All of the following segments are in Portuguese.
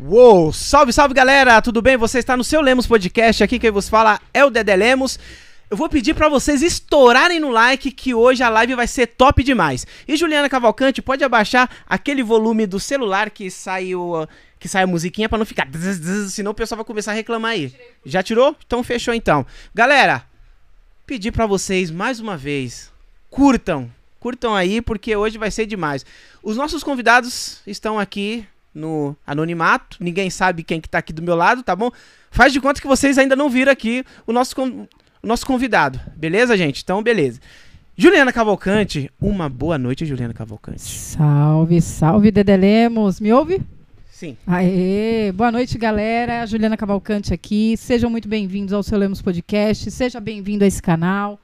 Uou! Salve, salve galera! Tudo bem? Você está no seu Lemos Podcast. Aqui quem vos fala é o Dedé Lemos. Eu vou pedir para vocês estourarem no like que hoje a live vai ser top demais. E Juliana Cavalcante, pode abaixar aquele volume do celular que sai o que sai a musiquinha para não ficar, senão o pessoal vai começar a reclamar aí. Já tirou? Então fechou então. Galera, pedir para vocês mais uma vez, curtam, curtam aí porque hoje vai ser demais. Os nossos convidados estão aqui no anonimato, ninguém sabe quem que tá aqui do meu lado, tá bom? Faz de conta que vocês ainda não viram aqui o nosso, nosso convidado, beleza, gente? Então, beleza. Juliana Cavalcante, uma boa noite, Juliana Cavalcante. Salve, salve, Dedelemos. Me ouve? Sim. Aê, boa noite, galera. Juliana Cavalcante aqui. Sejam muito bem-vindos ao Seu Lemos Podcast. Seja bem-vindo a esse canal.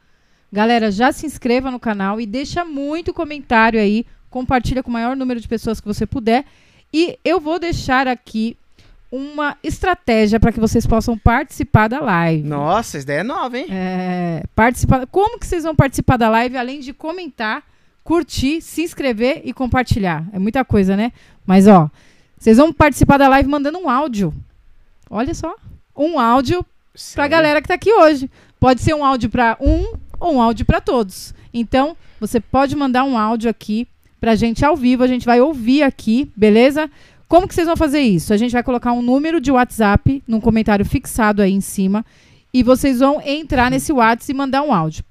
Galera, já se inscreva no canal e deixa muito comentário aí. Compartilha com o maior número de pessoas que você puder. E eu vou deixar aqui uma estratégia para que vocês possam participar da live. Nossa, ideia é nova, hein? É, participar. Como que vocês vão participar da live além de comentar, curtir, se inscrever e compartilhar? É muita coisa, né? Mas ó, vocês vão participar da live mandando um áudio. Olha só, um áudio para a galera que está aqui hoje. Pode ser um áudio para um ou um áudio para todos. Então, você pode mandar um áudio aqui pra gente ao vivo, a gente vai ouvir aqui, beleza? Como que vocês vão fazer isso? A gente vai colocar um número de WhatsApp num comentário fixado aí em cima e vocês vão entrar nesse WhatsApp e mandar um áudio.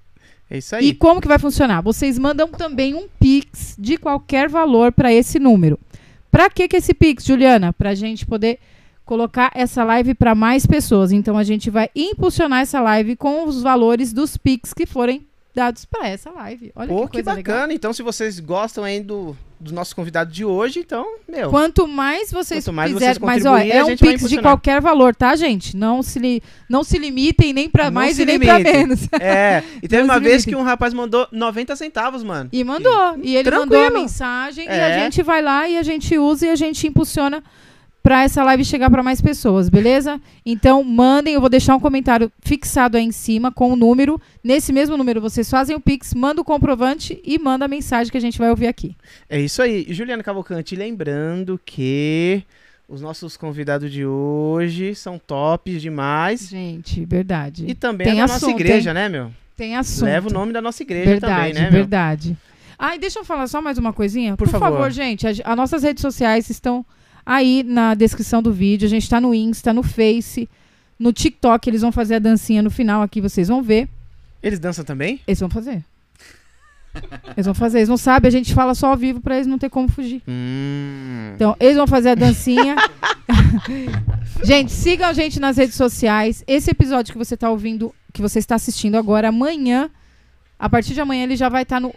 É isso aí. E como que vai funcionar? Vocês mandam também um Pix de qualquer valor para esse número. Para que que esse Pix, Juliana? Para a gente poder colocar essa live para mais pessoas. Então a gente vai impulsionar essa live com os valores dos Pix que forem dados para essa live. Olha Pô, que que, bacana. legal. Então, se vocês gostam aí do, do nosso convidado de hoje, então, meu. Quanto mais vocês Quanto mais quiserem, vocês mas ó, é um Pix de qualquer valor, tá, gente? Não se, li- não se limitem nem para mais e nem para menos. É, e teve uma vez que um rapaz mandou 90 centavos, mano. E mandou. E ele mandou a Tranquilo. mensagem e É. a gente vai lá e a gente usa e a gente impulsiona pra essa live chegar pra mais pessoas, beleza? Então, mandem, eu vou deixar um comentário fixado aí em cima com o número. Nesse mesmo número, vocês fazem o Pix, manda o comprovante e manda a mensagem que a gente vai ouvir aqui. É isso aí. E Juliana Cavalcante, lembrando que os nossos convidados de hoje são tops demais. Gente, verdade. E também Tem é da nossa assunto, igreja, né, meu? Tem assunto. Leva o nome da nossa igreja verdade, também, né, meu? verdade. Ai, deixa eu falar só mais uma coisinha. Por Por, favor. favor, gente, as nossas redes sociais estão aí na descrição do vídeo. A gente tá no Insta, no Face, no TikTok. Eles vão fazer a dancinha no final aqui, vocês vão ver. Eles dançam também? Eles vão fazer. Eles vão fazer. Eles não sabem, a gente fala só ao vivo pra eles não ter como fugir. Hum. Então, eles vão fazer a dancinha. gente, sigam a gente nas redes sociais. Esse episódio que você tá ouvindo, que você está assistindo agora, amanhã, a partir de amanhã, ele já vai estar no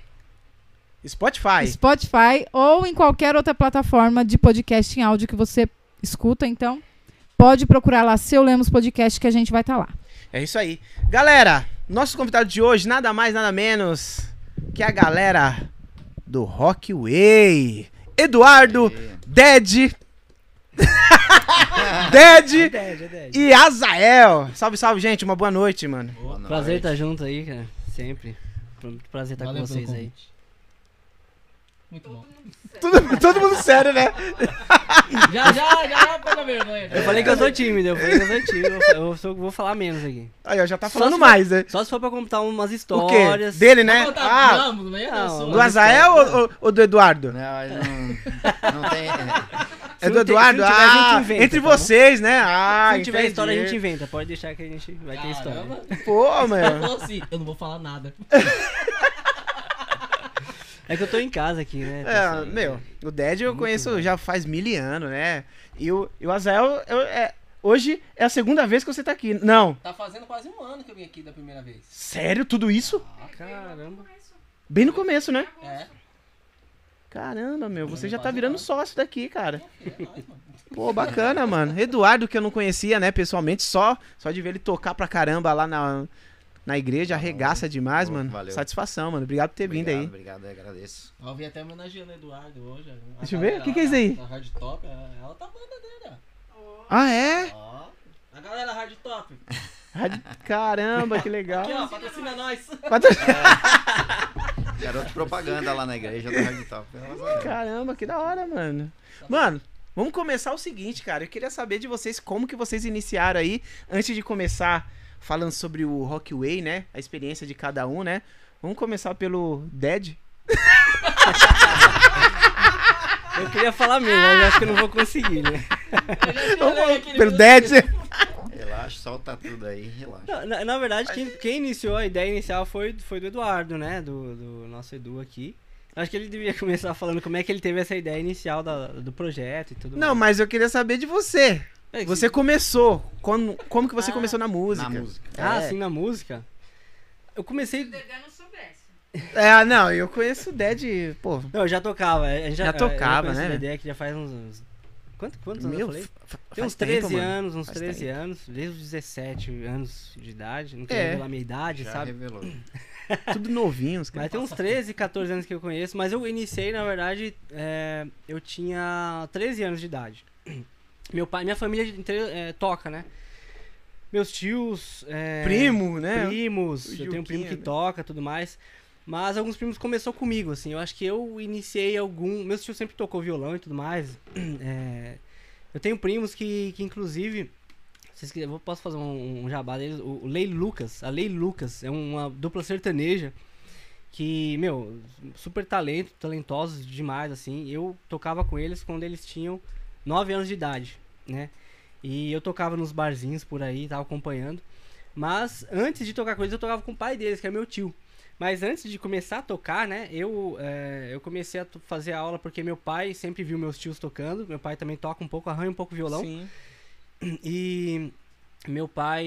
Spotify. Spotify ou em qualquer outra plataforma de podcast em áudio que você escuta. Então, pode procurar lá Seu Lemos Podcast que a gente vai estar lá. É isso aí. Galera, nosso convidado de hoje, nada mais, nada menos que a galera do Rockway. Eduardo, Ded. Ded e Azael. Salve, salve, gente. Uma boa noite, mano. Boa noite. Prazer estar junto aí, cara. Sempre. Muito prazer estar Valeu com vocês aí. convite. Muito bom. Todo, todo mundo sério, né? Já, já, já pega vergonha. Eu falei que eu sou tímido, eu falei que eu sou tímido. Eu, eu sou- vou falar menos aqui. Aí, ó, já tá falando mais, né? Só se for pra contar umas O quê? histórias. Dele, né? Não, Ah, não, não é Não, sua. do Azael ou, ou- ou do Eduardo? Não, não, não tem. É Se do não Eduardo? se não tiver, a gente ah, inventa, entre tá vocês, né? Ah, Se não tiver entendi. história, a gente inventa. Pode deixar que a gente vai ter história. Caramba. Pô, falou assim, eu não vou falar nada. É que eu tô em casa aqui, né? É, Assim, meu, o Ded eu conheço bom. já faz mil anos, né? E o, e o Azael, eu- é, hoje é a segunda vez que você tá aqui. Não, Tá fazendo quase um ano que eu vim aqui da primeira vez. sério, tudo isso? Caramba. Bem no começo, né? É. Caramba, meu, você já tá virando sócio daqui, cara. É nóis, mano. Pô, bacana, mano. Eduardo, que eu não conhecia, né, pessoalmente, só, só de ver ele tocar pra caramba lá na, na igreja, arregaça demais, Pô, mano. valeu. Satisfação, mano. Obrigado por ter vindo aí. Obrigado, agradeço. Ó, Eu vim até homenageando o Eduardo hoje. A Deixa eu ver, o que que é isso aí? Da Hard Top, ela tá banda dele, Ah, é? ó. Ó. A galera Hard Top. Caramba, que legal. Aqui, ó, patrocina nós. Patro- Garoto propaganda lá na igreja do Hard Top. Caramba, que da hora, mano. Mano, vamos começar o seguinte, cara. Eu queria saber de vocês como que vocês iniciaram aí, antes de começar falando sobre o Rockway, né? A experiência de cada um, né? Vamos começar pelo Dead. Eu queria falar mesmo, mas eu acho que eu não vou conseguir, né? Pelo Dead. Relaxa, solta tudo aí, relaxa. Na, na- na verdade, quem, quem iniciou a ideia inicial foi, foi do Eduardo, né? Do, do nosso Edu aqui. Acho que ele devia começar falando como é que ele teve essa ideia inicial da- do projeto e tudo Não, mais. mas eu queria saber de você. É Você começou. Como, como que você Ah, começou na música? Na música. Ah, É. sim, na música. Eu comecei. não soubesse. É, não, eu conheço o Dead, pô. Não, eu já tocava. a gente Já eu- tocava, eu né? a ideia que já faz uns. uns- Quanto, quantos anos Meu, eu falei? fa- fa- Tem uns faz 13 tempo, anos, uns Faz 13 tempo. anos, desde os 17 anos de idade. Não quero É. revelar minha idade, Já sabe? revelou. Tudo novinhos, cara. Mas tem uns 13, 14 anos que eu conheço, mas eu iniciei, na verdade, é, eu tinha 13 anos de idade. Meu pai, minha família inteira é, toca, né? Meus tios, é, Primo, né? primos, eu tenho um primo que né? toca tudo mais. Mas alguns primos começou comigo, assim. Eu acho que eu iniciei algum. Meus tios sempre tocou violão e tudo mais. É, eu tenho primos que, que inclusive. Vocês quiserem, eu posso fazer um, um jabá deles. O, o Lei Lucas. A Lei Lucas é uma dupla sertaneja. Que, meu, super talento, talentosos demais, assim. Eu tocava com eles quando eles tinham 9 anos de idade, né? E eu tocava nos barzinhos por aí, tava acompanhando. Mas antes de tocar com eles, eu tocava com o pai deles, que é meu tio. Mas antes de começar a tocar, né, eu, é, eu comecei a fazer aula porque meu pai sempre viu meus tios tocando. Meu pai também toca um pouco, arranha um pouco violão. Sim. E meu pai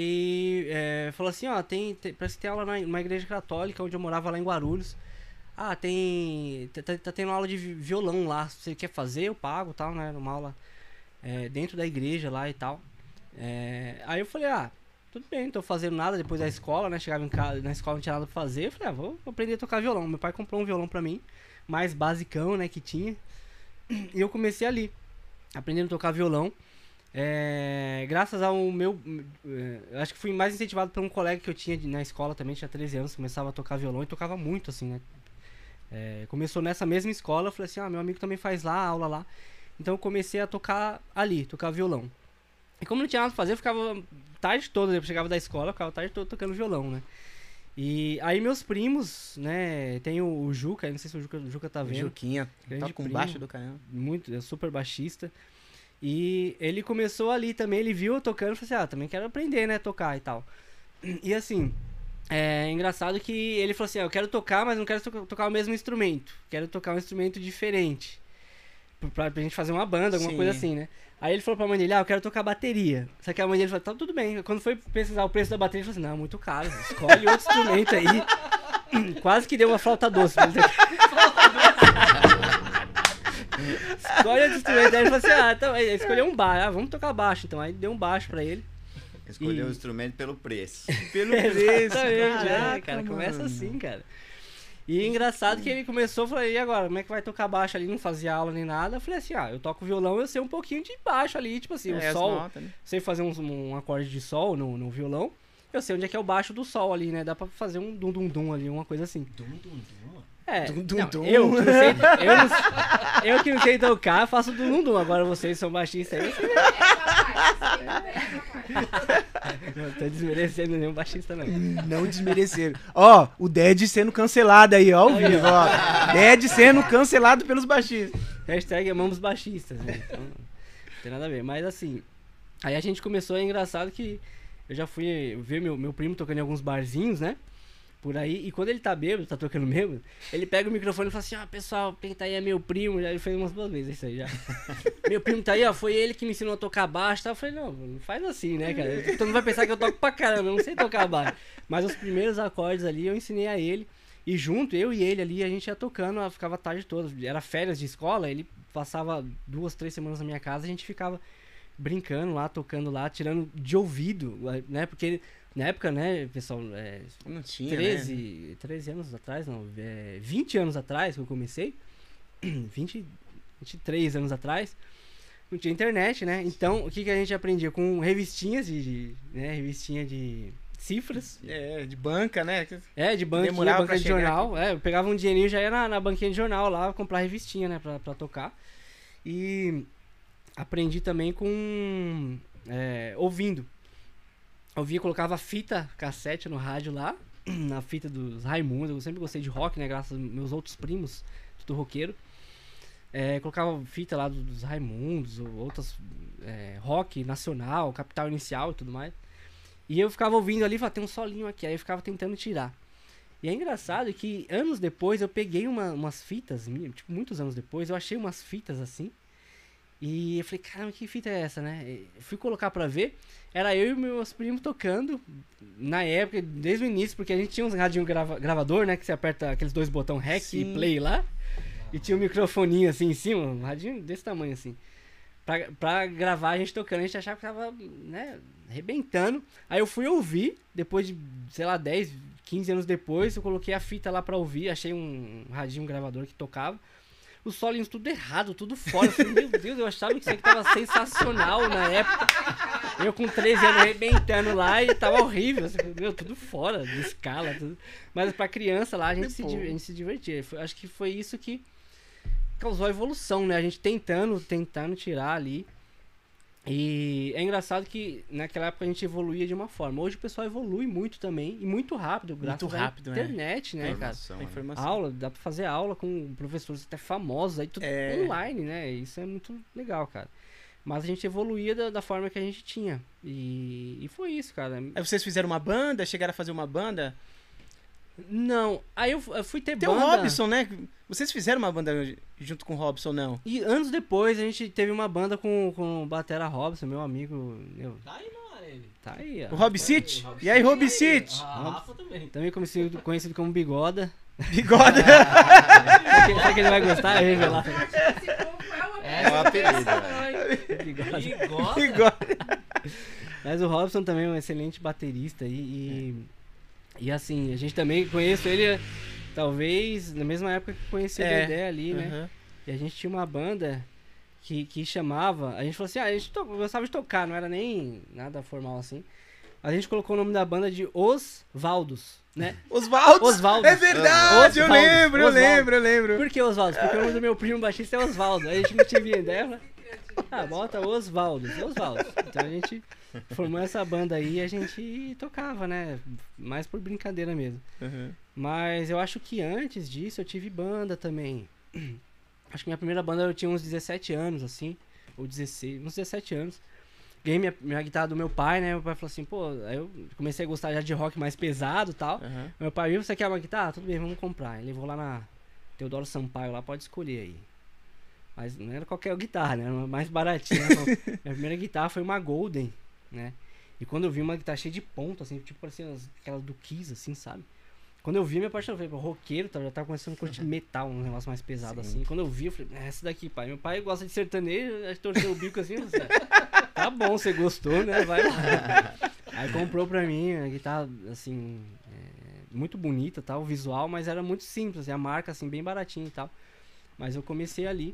é, falou assim, ó, tem, tem, parece que tem aula na- numa igreja católica onde eu morava lá em Guarulhos. Ah, tem. Tá, tá- tá tendo aula de vi- violão lá. Se você quer fazer, eu pago tal, né? Uma aula é, dentro da igreja lá e tal. É, aí eu falei, ah, tudo bem, não tô fazendo nada depois da escola, né? Chegava em casa, na escola não tinha nada pra fazer. Eu falei, ah, vou aprender a tocar violão. Meu pai comprou um violão pra mim, mais basicão, né, que tinha. E eu comecei ali, aprendendo a tocar violão. É, graças ao meu. é, acho que fui mais incentivado por um colega que eu tinha na escola também, tinha 13 anos, começava a tocar violão e tocava muito, assim, né? É, começou nessa mesma escola, eu falei assim, ah, meu amigo também faz lá, aula lá. Então eu comecei a tocar ali, tocar violão. E como não tinha nada pra fazer, eu ficava tarde toda, eu chegava da escola, eu ficava tarde toda tocando violão, né? E aí meus primos, né, tem o, o Juca, não sei se o Juca, o Juca tá vendo Juquinha, Grande toca com baixo do caramba. muito, é super baixista. E ele começou ali também, ele viu eu tocando e falou assim, ah, também quero aprender, né, tocar e tal. E assim, é engraçado que ele falou assim, ah, eu quero tocar, mas não quero to- tocar o mesmo instrumento. Quero tocar um instrumento diferente. Pra, pra gente fazer uma banda, alguma Sim. coisa assim, né? Aí ele falou pra mãe dele, ah, eu quero tocar bateria. Só que a mãe dele falou, tá tudo bem. Quando foi pesquisar o preço da bateria, ele falou assim, não, muito caro, escolhe outro instrumento aí. Quase que deu uma flauta doce. Mas... Escolhe outro instrumento. Aí ele falou assim, ah, então, escolheu um baixo. Ah, vamos tocar baixo, então. Aí deu um baixo pra ele. Escolheu E- o instrumento pelo preço. Pelo preço, Exatamente, é, caraca, cara, começa assim, cara. E engraçado que ele começou, eu falei, e agora, como é que vai tocar baixo ali? Não fazia aula nem nada. Eu falei assim, ah, eu toco violão, eu sei um pouquinho de baixo ali, tipo assim, É, o sol, notas, né? sei fazer um, um acorde de sol no, no violão. Eu sei onde é que é o baixo do sol ali, né? Dá pra fazer um dum dum dum ali, uma coisa assim. Dum, dum, dum. É, Dum, dum, não, dum. eu que não sei, eu, não- eu que não sei tocar, faço dum dum dum. Agora vocês são baixistas aí, vocês não tô desmerecendo nenhum baixista não. Não desmereceram. Ó, o Dead sendo cancelado aí, ó, ao vivo, ó. Dead sendo cancelado pelos baixistas. Hashtag amamos baixistas, né? Então, não tem nada a ver. Mas assim, aí a gente começou, é engraçado que eu já fui ver meu, meu primo tocando em alguns barzinhos, né? Por aí, e quando ele tá bêbado, tá tocando mesmo, ele pega o microfone e fala assim, ó, pessoal, quem tá aí é meu primo, já ele fez umas duas vezes isso aí já. meu primo tá aí, ó, foi ele que me ensinou a tocar baixo, tá? Eu falei, não, não faz assim, né, cara? Todo mundo vai pensar que eu toco pra caramba, eu não sei tocar baixo. Mas os primeiros acordes ali eu ensinei a ele, e junto, eu e ele ali, a gente ia tocando, ficava a tarde toda. Era férias de escola, ele passava duas, três semanas na minha casa, a gente ficava brincando lá, tocando lá, tirando de ouvido, né? Porque na época, né, pessoal, é, Não tinha, 13, né? 13 anos atrás, não, é, 20 anos atrás que eu comecei, 20, 23 anos atrás, não tinha internet, né? Então, o que, que a gente aprendia? Com revistinhas de, de, né, revistinha de cifras, É, de banca, né? é, de Demorava banca de jornal. É, eu pegava um dinheirinho e já ia na, na banquinha de jornal lá comprar revistinha, né, pra, pra tocar. E aprendi também com. é, ouvindo. Ouvia, colocava fita cassete no rádio lá, na fita dos Raimundos. Eu sempre gostei de rock, né, graças aos meus outros primos, tudo roqueiro. É, colocava fita lá dos, dos Raimundos, ou outras. é, rock nacional, capital inicial e tudo mais. E eu ficava ouvindo ali falava, tem um solinho aqui. Aí eu ficava tentando tirar. E é engraçado que anos depois eu peguei uma- umas fitas, tipo, muitos anos depois, eu achei umas fitas assim. E eu falei, caramba, que fita é essa, né? E fui colocar pra ver. Era eu e meus primos tocando. Na época, desde o início, porque a gente tinha uns radinho grava- gravador, né? Que você aperta aqueles dois botões REC Sim. e play lá. E tinha um microfoninho assim em cima, um radinho desse tamanho assim. Pra, pra gravar a gente tocando, a gente achava que tava, né, arrebentando. Aí eu fui ouvir, depois de, sei lá, 10, 15 anos depois, eu coloquei a fita lá pra ouvir, achei um radinho gravador que tocava. Os solinhos tudo errado, tudo fora. Eu falei, meu Deus, eu achava que isso aqui tava sensacional na época. Eu com 13 anos arrebentando lá e tava horrível. Assim, meu, tudo fora, de escala, tudo. Mas pra criança lá, a gente, se, a gente se divertia. Foi- acho que foi isso que causou a evolução, né? A gente tentando, tentando tirar ali. E é engraçado que naquela época a gente evoluía de uma forma. Hoje o pessoal evolui muito também, e muito rápido, graças rápido, à né? internet, né, cara? Informação, A né? informação. Aula, dá pra fazer aula com professores até famosos aí, tudo É. online, né? Isso é muito legal, cara. Mas a gente evoluía da, da forma que a gente tinha. E, e foi isso, cara. Aí vocês fizeram uma banda, chegaram a fazer uma banda? Não, aí eu, fu- eu fui ter Tem o banda. Robson, né? Vocês fizeram uma banda junto com o Robson, não? E anos depois a gente teve uma banda com, com o Batera Robson, meu amigo. Meu, Tá aí, não, ele. tá aí, O ó. Rob City? E aí, Rob City? Rafa também. Também conhecido, conhecido como Bigoda. Bigode. Será que ele vai gostar? Eu revelar. É o apelido, velho. Bigode. Bigode. Bigode. Mas o Robson também é um excelente baterista e, e, e assim, a gente também conhece ele talvez na mesma época que conheci É. o Dedé ali, né? Aham. E a gente tinha uma banda que, que chamava. A gente falou assim, ah, a gente to- gostava de tocar, não era nem nada formal assim. A gente colocou o nome da banda de Os Valdos, né? Osvaldo. Osvaldo. É verdade, eu Osvaldo. lembro, eu Osvaldo. lembro, eu lembro. Por que Osvaldo? Porque o nome do meu primo baixista é Osvaldo. Aí a gente não tinha ideia. né? Ah, bota Osvaldo. Osvaldo. Então a gente formou essa banda aí e a gente tocava, né? Mais por brincadeira mesmo. Aham. Mas eu acho que antes disso eu tive banda também. Acho que minha primeira banda eu tinha uns 17 anos, assim. Ou 16, uns 17 anos. Ganhei minha, minha guitarra do meu pai, né? Meu pai falou assim, pô, aí eu comecei a gostar já de rock mais pesado e tal. Aham. Meu pai viu, você quer uma guitarra? Tudo bem, vamos comprar. Ele levou lá na Teodoro Sampaio, lá pode escolher aí. Mas não era qualquer guitarra, né? Era uma mais baratinha. Então, Minha primeira guitarra foi uma Golden, né? E quando eu vi uma guitarra cheia de ponta, assim, tipo parecia as- aquela do Kiss, assim, sabe? Quando eu vi, me apaixonei. Falei, pô, roqueiro, tá, já tava começando a curtir metal, um negócio mais pesado, assim. Quando eu vi, eu falei, é essa daqui, pai. Meu pai gosta de sertanejo, torceu o bico assim, falei, tá bom, você gostou, né? Vai lá. Aí comprou pra mim a guitarra, assim, é, muito bonita, tal, o visual, mas era muito simples, assim, a marca, assim, bem baratinha e tal. Mas eu comecei ali.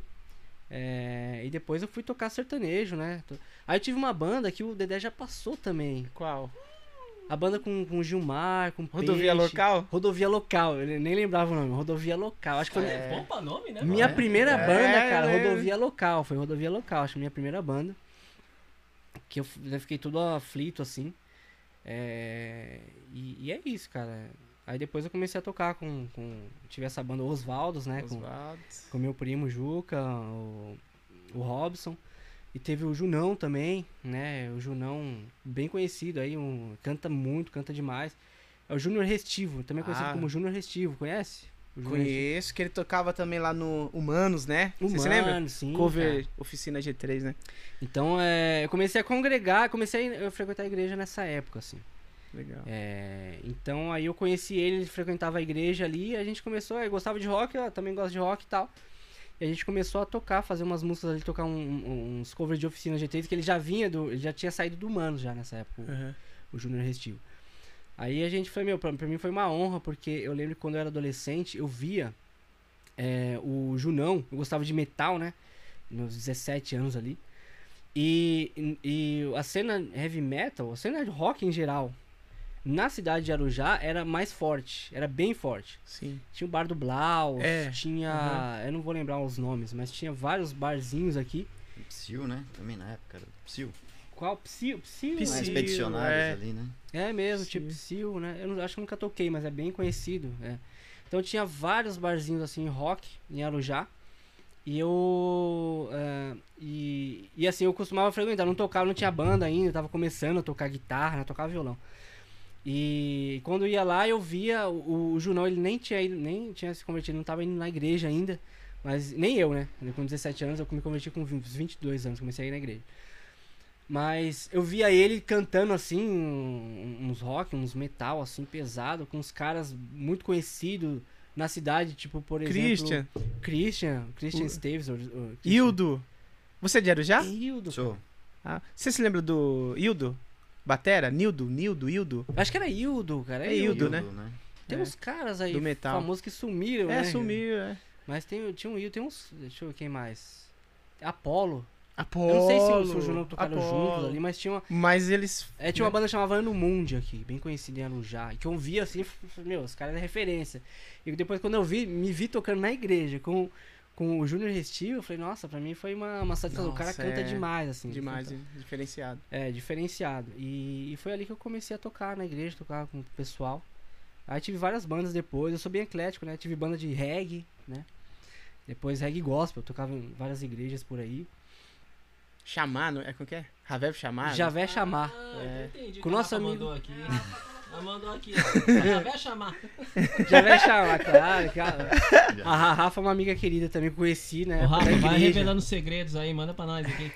É, e depois eu fui tocar sertanejo, né? Aí eu tive uma banda que o Dedé já passou também. Qual? A banda com, com Gilmar, com Rodovia Peixe. local? Rodovia Local, eu nem lembrava o nome. Rodovia Local. Acho que foi É. Bom pra nome, né? minha mano? primeira É, banda, cara. lembro. Rodovia Local. Foi Rodovia Local, acho que minha primeira banda. Que eu, eu fiquei todo aflito, assim. É, e, e é isso, cara. Aí depois eu comecei a tocar com. com tive essa banda Osvaldos, né? Com, Osvaldo. com meu primo Juca, o, o Robson. E teve o Junão também, né? O Junão, bem conhecido aí, um, canta muito, canta demais. É o Júnior Restivo, também conhecido Ah. como Júnior Restivo, conhece? Conheço, que ele tocava também lá no Humanos, né? Restivo. Você lembra? Sim, Cover cara. Oficina G3, né? Então, é, eu comecei a congregar, comecei a frequentar a igreja nessa época, assim. Legal. É, então, aí eu conheci ele, ele frequentava a igreja ali, e a gente começou, eu gostava de rock, eu também gosto de rock e tal. E a gente começou a tocar, fazer umas músicas ali, tocar um- uns covers de oficina G3, que ele já vinha do. Ele já tinha saído do Mano já nessa época, o- Aham. o Júnior Restivo. Aí a gente foi, meu, pra, pra mim foi uma honra, porque eu lembro que quando eu era adolescente, eu via é, o Junão, eu gostava de metal, né? Meus 17 anos ali. E, e a cena heavy metal, a cena de rock em geral, na cidade de Arujá era mais forte, era bem forte. Sim. Tinha o bar do Blau, É, tinha. Eu não vou lembrar os nomes, mas tinha vários barzinhos aqui. Psyu, né? Também na época era Psyu. Qual? Psyu? Psyu? Psyu, Mais né? expedicionários é. ali, né? É mesmo, tipo Psyu, né? Eu não- acho que nunca toquei, mas é bem conhecido. é. Então tinha vários barzinhos assim, rock, em Arujá. E eu. é, e, e assim, eu costumava frequentar, não tocava, não tinha banda ainda, eu tava começando a tocar guitarra, né? Tocava violão. E quando eu ia lá, eu via o, o Junão, ele nem tinha ido, nem tinha se convertido, não tava indo na igreja ainda. Mas nem eu, né? Com 17 anos, eu me converti com 20, 22 anos, comecei a ir na igreja. Mas eu via ele cantando assim, uns rock, uns metal assim, pesado, com uns caras muito conhecidos na cidade, tipo, por exemplo. Christian. Christian. Christian O- Staves. Hildo. Você é de Arujá? Hildo. Sou. Ah, você se lembra do Hildo? Batera? Nildo? Nildo? Hildo? Acho que era Hildo, cara. É Hildo, né? Tem É. uns caras aí Do metal. famosos que sumiram, É, né? sumiu, é. Mas tem, tinha um Hildo, tem uns. Deixa eu ver quem mais. Apolo. Apolo. Eu não sei se o se o Junão tocaram juntos ali, mas tinha uma. Mas eles... É, tinha uma né? banda chamada Ano Mundi aqui, bem conhecida em Arujá. E que eu via assim, meu, os caras é referência. E depois quando eu vi, me vi tocando na igreja com, com o Júnior Restivo, eu falei, nossa, pra mim foi uma, uma satisfação. o cara Nossa, canta é demais, assim. Demais, canta- diferenciado. É, diferenciado. E, e foi ali que eu comecei a tocar na igreja, tocar com o pessoal. Aí tive várias bandas depois, eu sou bem eclético, né? Tive banda de reggae, né? Depois reggae gospel, eu tocava em várias igrejas por aí. Chamar, não é como que é? Ravel chamar? Javé chamar. Ah, É. entendi. Com que a nosso amigo- mandou aqui. Ela mandou aqui, ó. Ela vai chamar. Já vai chamar, claro. claro. A Rafa é uma amiga querida também, conheci, né? Ô, Rafa, vai revelando segredos aí, manda pra nós aqui.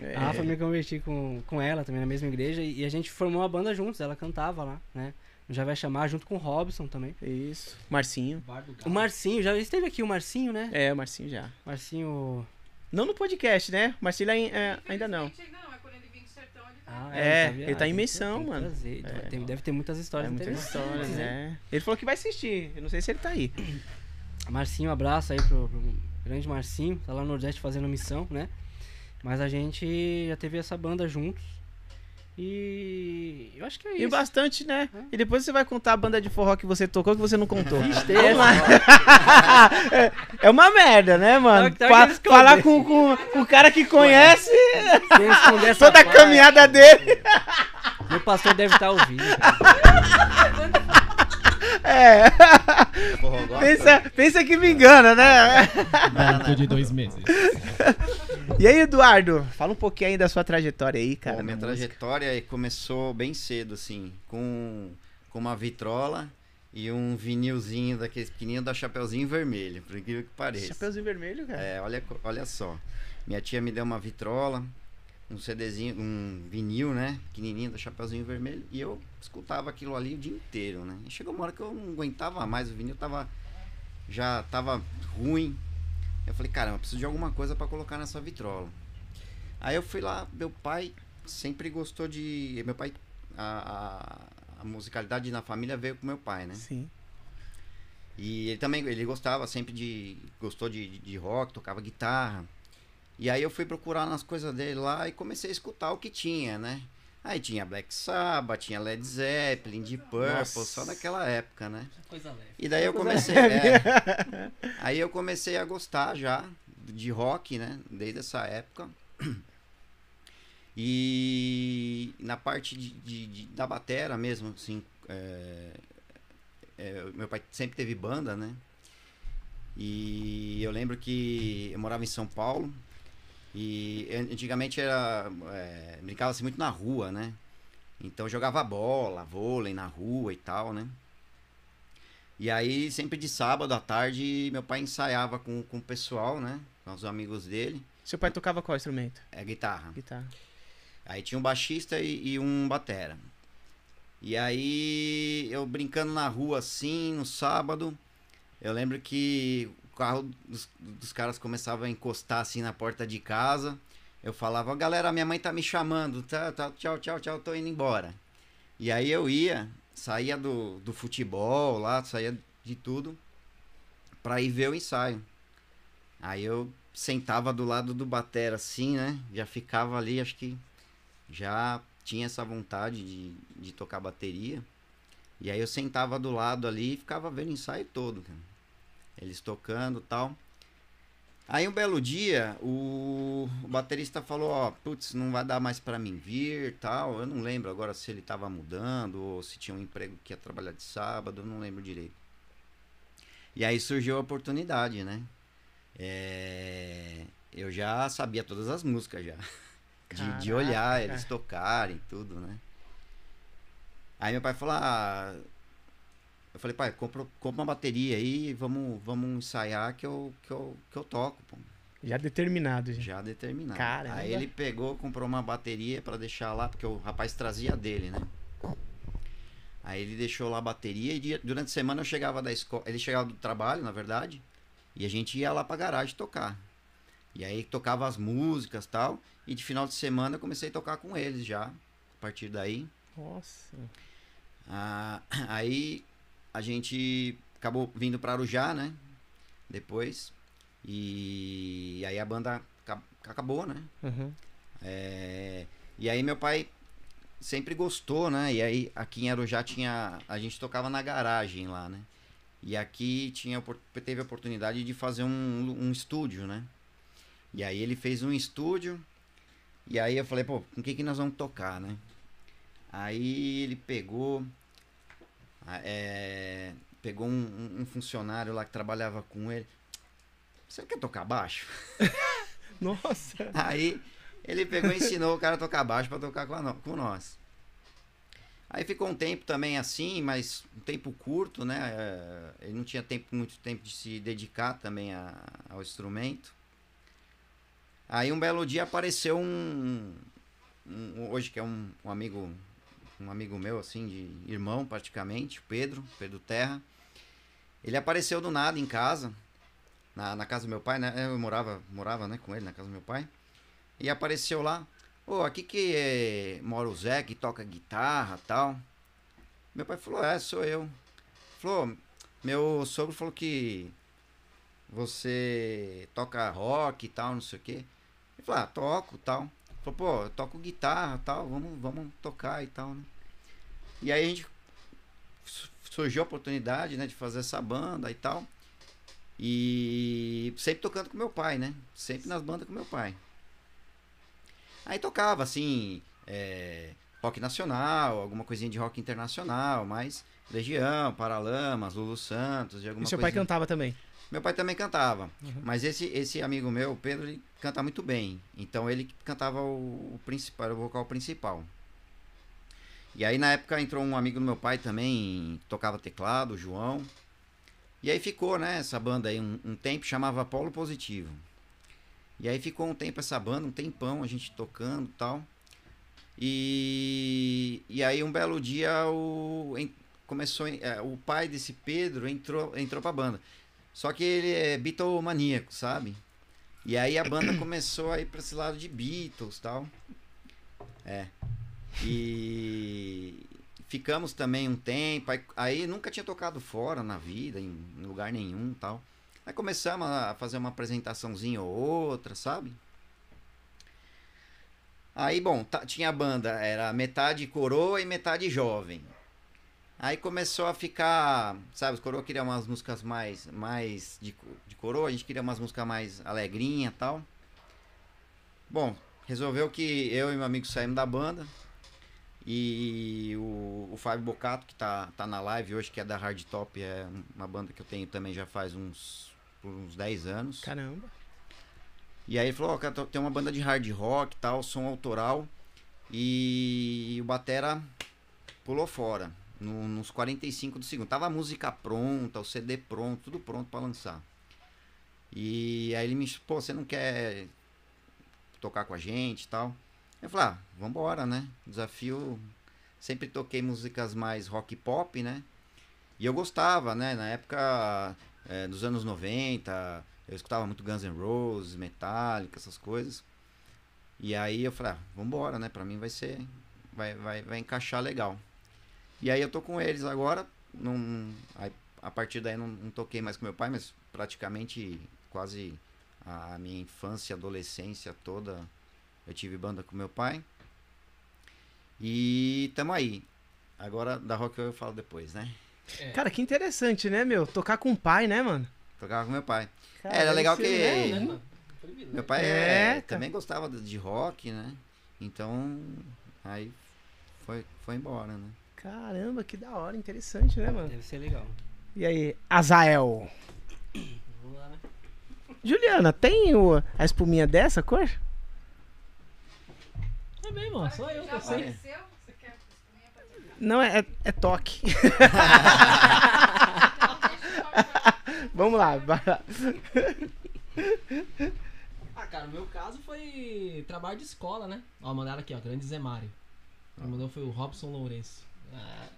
É. A Rafa me converti com, com ela também na mesma igreja e a gente formou uma banda juntos, ela cantava lá, né? Já vai chamar junto com o Robson também. Isso. Marcinho. O. Marcinho, já esteve aqui o Marcinho, né? É, o Marcinho já. Marcinho. Não no podcast, né? Marcinho é, ainda não. Não, é quando ele vem do sertão, ele Ah, É, ele ele tá em missão, mano. trazer, É. tem- deve ter muitas É histórias muita interessantes, história, né? né? Ele falou que vai assistir. Eu não sei se ele tá aí. Marcinho, um abraço aí pro, pro grande Marcinho, tá lá no Nordeste fazendo missão, né? Mas a gente já teve essa banda juntos. E eu acho que é E isso. bastante, né? E depois você vai contar a banda de forró que você tocou que você não contou. Vamos essa. é, é uma merda, né, mano? Tá- tá Fa- falar com, com, com o cara que conhece toda a parte. caminhada dele. Meu pastor deve estar ouvindo. É. Pensa, pensa que me engana, né? Barco de dois meses. E aí, Eduardo? Fala um pouquinho aí da sua trajetória aí, cara. Bom, minha música. trajetória começou bem cedo, assim, com, com uma vitrola e um vinilzinho daqueles pequenininhos da Chapeuzinho Vermelho, por incrível que pareça. Chapeuzinho vermelho, cara. É, olha, olha só. Minha tia me deu uma vitrola, um CDzinho, um vinil, né? Pequenininho da Chapeuzinho Vermelho. E eu escutava aquilo ali o dia inteiro, né? E chegou uma hora que eu não aguentava mais, o vinil tava. Já tava ruim. Eu falei, caramba, preciso de alguma coisa para colocar nessa vitrola. Aí eu fui lá, meu pai sempre gostou de. Meu pai. A, a, a musicalidade na família veio com meu pai, né? Sim. E ele também, ele gostava sempre de, gostou de, de rock, tocava guitarra. E aí eu fui procurar nas coisas dele lá e comecei a escutar o que tinha, né? Aí tinha Black Sabbath, tinha Led Zeppelin, Deep Purple, Nossa. só daquela época, né? Coisa leve. E daí eu comecei, é, aí eu comecei a gostar já de rock, né? Desde essa época. E na parte de, de- de- da batera mesmo, assim, é, é, meu pai sempre teve banda, né? E eu lembro que eu morava em São Paulo e an- antigamente era é, brincava-se muito na rua, né? Então jogava bola, vôlei na rua e tal, né? E aí, sempre de sábado à tarde, meu pai ensaiava com, com o pessoal, né? Com os amigos dele. Seu pai tocava qual instrumento? É guitarra. Guitarra. Aí tinha um baixista e, e um batera. E aí, eu brincando na rua assim, no sábado, eu lembro que carro dos, dos caras começava a encostar assim na porta de casa. Eu falava, galera, minha mãe tá me chamando, tá, tá, tchau, tchau, tchau, tô indo embora. E aí eu ia, saía do, do futebol lá, saía de tudo, pra ir ver o ensaio. Aí eu sentava do lado do batera assim, né? Já ficava ali, acho que já tinha essa vontade de, de tocar bateria. E aí eu sentava do lado ali e ficava vendo o ensaio todo, cara. Eles tocando e tal. Aí um belo dia, o, o baterista falou, ó, putz, não vai dar mais pra mim vir tal. Eu não lembro agora se ele tava mudando ou se tinha um emprego que ia trabalhar de sábado, eu não lembro direito. E aí surgiu a oportunidade, né? É, eu já sabia todas as músicas já. De, de olhar eles tocarem tudo, né? Aí meu pai falou, ah, eu falei, pai, compra, compra uma bateria aí, vamos, vamos ensaiar que eu, que eu, que eu toco, pô. Já determinado, já. Já determinado. Caramba. Aí ele pegou, comprou uma bateria pra deixar lá, porque o rapaz trazia dele, né? Aí ele deixou lá a bateria e dia- durante a semana eu chegava da escola, ele chegava do trabalho, na verdade, e a gente ia lá pra garagem tocar. E aí tocava as músicas tal, e de final de semana eu comecei a tocar com eles já, a partir daí. Nossa. Ah, aí a gente acabou vindo para Arujá, né? Depois. E aí a banda aca- acabou, né? Uhum. É, e aí meu pai sempre gostou, né? E aí aqui em Arujá tinha. A gente tocava na garagem lá, né? E aqui tinha, teve a oportunidade de fazer um, um estúdio, né? E aí ele fez um estúdio. E aí eu falei, pô, com o que, que nós vamos tocar, né? Aí ele pegou. Ah, é, pegou um, um- funcionário lá que trabalhava com ele. Você quer tocar baixo? Nossa. Aí ele pegou e ensinou o cara a tocar baixo pra tocar com, a com nós. Aí ficou um tempo também assim, mas um tempo curto, né? É, Ele não tinha tempo, muito tempo de se dedicar também a- ao instrumento. Aí um belo dia apareceu um, um- hoje que é um, um amigo um amigo meu assim de irmão praticamente, Pedro, Pedro Terra. Ele apareceu do nada em casa, na, na casa do meu pai, né? Eu morava morava né, com ele na casa do meu pai. E apareceu lá, Ô, aqui que é, mora o Zé, que toca guitarra tal. Meu pai falou, é, sou eu. Falou, meu sogro falou que você toca rock e tal, não sei o quê. Ele falou, ah, toco tal. Falou, pô, eu toco guitarra tal, vamos, vamos tocar e tal, né? E aí a gente su- surgiu a oportunidade, né, de fazer essa banda e tal. E sempre tocando com meu pai, né? Sempre nas bandas com meu pai. Aí tocava, assim, é, rock nacional, alguma coisinha de rock internacional, mas Legião, Paralamas, Lulu Santos, de alguma E seu pai coisinha. cantava também. Meu pai também cantava, Uhum. mas esse, esse amigo meu, o Pedro, ele canta muito bem. Então ele cantava o, o principal, o vocal principal. E aí na época entrou um amigo do meu pai também, tocava teclado, o João. E aí ficou, né, essa banda aí um, um tempo, chamava Polo Positivo. E aí ficou um tempo essa banda, um tempão, a gente tocando e tal. E, e aí um belo dia o, en- começou, é, o pai desse Pedro entrou, entrou pra banda. Só que ele é Beatlemaníaco, sabe? E aí a banda começou a ir pra esse lado de Beatles e tal. É. E ficamos também um tempo. Aí, aí nunca tinha tocado fora na vida, em lugar nenhum tal. Aí começamos a fazer uma apresentaçãozinha ou outra, sabe? Aí, bom, tinha a banda, era metade coroa e metade jovem. Aí começou a ficar, sabe, os coroa queriam umas músicas mais, mais de, de coroa, a gente queria umas músicas mais alegrinha e tal. Bom, resolveu que eu e meu amigo saímos da banda. E o, o Fábio Bocato, que tá, tá na live hoje, que é da Hard Top, é uma banda que eu tenho também já faz uns, uns 10 anos. Caramba. E aí ele falou, ó, tô- tem uma banda de hard rock tal, som autoral. E o Batera pulou fora. no- nos 45 do segundo. Tava a música pronta, o CD pronto, tudo pronto pra lançar. E aí ele me pô, você não quer tocar com a gente e tal? Eu falei, ah, vambora, né? Desafio. Sempre toquei músicas mais rock pop, né? E eu gostava, né? Na época é, dos anos 90, eu escutava muito Guns N' Roses, Metallica, essas coisas. E aí eu falei, ah, vambora, né? Pra mim vai ser. Vai, vai, vai encaixar legal. E aí eu tô com eles agora. Não, aí, a partir daí não, não toquei mais com meu pai, mas praticamente quase a minha infância, adolescência toda eu tive banda com meu pai. E tamo aí. Agora da rock eu falo depois, né? É. Cara, que interessante, né, meu? Tocar com o pai, né, mano? Tocava com meu pai. Cara, Era legal que- né? né. Meu pai É, é, cara. também gostava de- de rock, né? Então, aí foi, foi embora, né? Caramba, que da hora, interessante, né, mano? Deve ser legal. E aí, Azael. Vamos lá, né? Juliana, tem o, a espuminha dessa cor? Mesmo, ó, só eu que eu sei. Não, é, é toque. Vamos lá. Ah, cara, o meu caso foi trabalho de escola, né? Ó, mandaram aqui, ó, grande Zé Mário. Quem mandou foi o Robson Lourenço. Ah,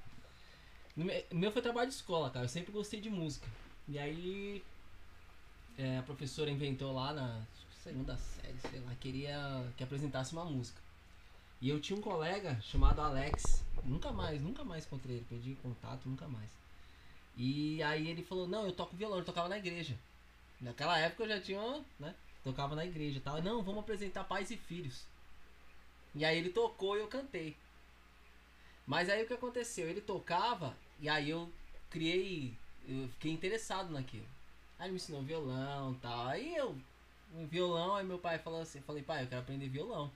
o meu foi trabalho de escola, cara. Eu sempre gostei de música. E aí é, a professora inventou lá na segunda série, sei lá, queria que apresentasse uma música. E eu tinha um colega chamado Alex. Nunca mais, nunca mais encontrei ele. Perdi contato, nunca mais. E aí ele falou, não, eu toco violão, eu tocava na igreja. Naquela época eu já tinha, né? Tocava na igreja e tal. Não, vamos apresentar pais e filhos. E aí ele tocou e eu cantei. Mas aí o que aconteceu? Ele tocava e aí eu criei. Eu fiquei interessado naquilo. Aí ele me ensinou violão e tal. Aí eu. Um violão, aí meu pai falou assim, falei, pai, eu quero aprender violão.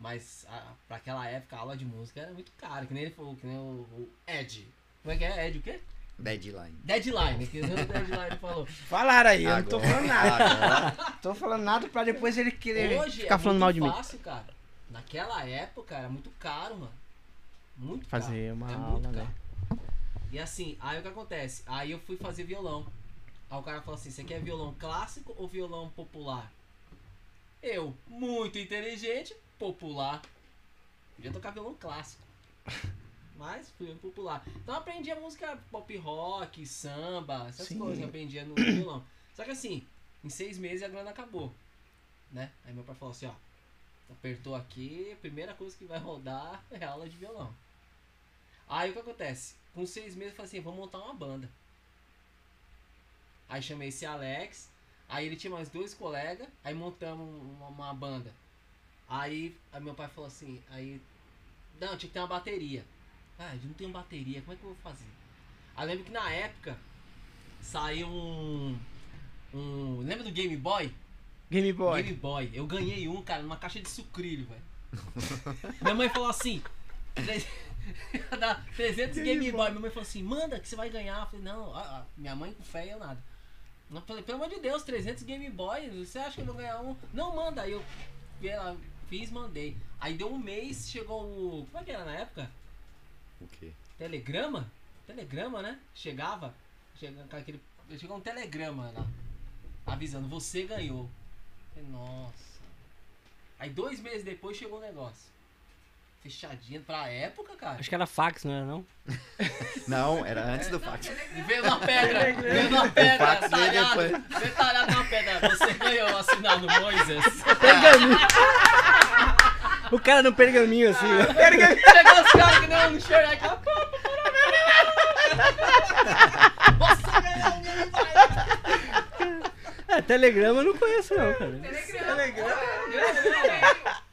Mas a, pra aquela época a aula de música era muito cara, que nem ele falou, que nem o, o Ed. Como é que é? Ed o quê? Deadline. Deadline, que o Deadline falou. Falaram aí, eu não tô Agora- falando nada. agora- Tô falando nada pra depois ele querer Hoje ficar é falando muito mal de mim. fácil, cara. Naquela época era muito caro, mano. Muito caro. Fazer uma é aula, muito né? caro. E assim, aí o que acontece? Aí eu fui fazer violão. Aí o cara falou assim: você quer violão clássico ou violão popular? Eu, muito inteligente, popular. Podia tocar violão clássico. Mas fui popular. Então aprendi a música pop rock, samba, essas Sim. coisas que eu aprendia no violão. Só que assim, em seis meses a grana acabou. Né? Aí meu pai falou assim, ó. Apertou aqui, a primeira coisa que vai rodar é aula de violão. Aí o que acontece? Com seis meses eu falei assim, vamos montar uma banda. Aí chamei esse Alex, aí ele tinha mais dois colegas, aí montamos uma, uma banda. Aí, aí meu pai falou assim, aí. Não, tinha que ter uma bateria. Ah, eu não tenho bateria, como é que eu vou fazer? Aí lembro que na época saiu um. um lembra do Game Boy? Game Boy. Game Boy. Eu ganhei um, cara, numa caixa de sucrilho, velho. Minha mãe falou assim. "Tre- ia dar 300 Game, Boy. Minha mãe falou assim: manda que você vai ganhar. Eu falei: não, ah, ah, minha mãe com fé eu nada. Eu falei: pelo amor de Deus, 300 Game Boy. Você acha que eu vou ganhar um? Não, manda. Aí eu lá, fiz, mandei. Aí deu um mês, chegou o. Como é que era na época? O quê? Telegrama? Telegrama, né? Chegava. Chega, com aquele, chegou um telegrama lá. Avisando, você ganhou. Falei, Nossa. Aí dois meses depois chegou o negócio. Fechadinho pra época, cara. Acho que era fax, não era não? Não, era antes do fax. Veio na pedra, veio na pedra, fax veio talhado, depois. veio talhado na pedra. Você ganhou assinado Moisés. O cara no pergaminho assim, né? Chegou os caras que nem no Shrek. É, telegrama eu não conheço não, cara.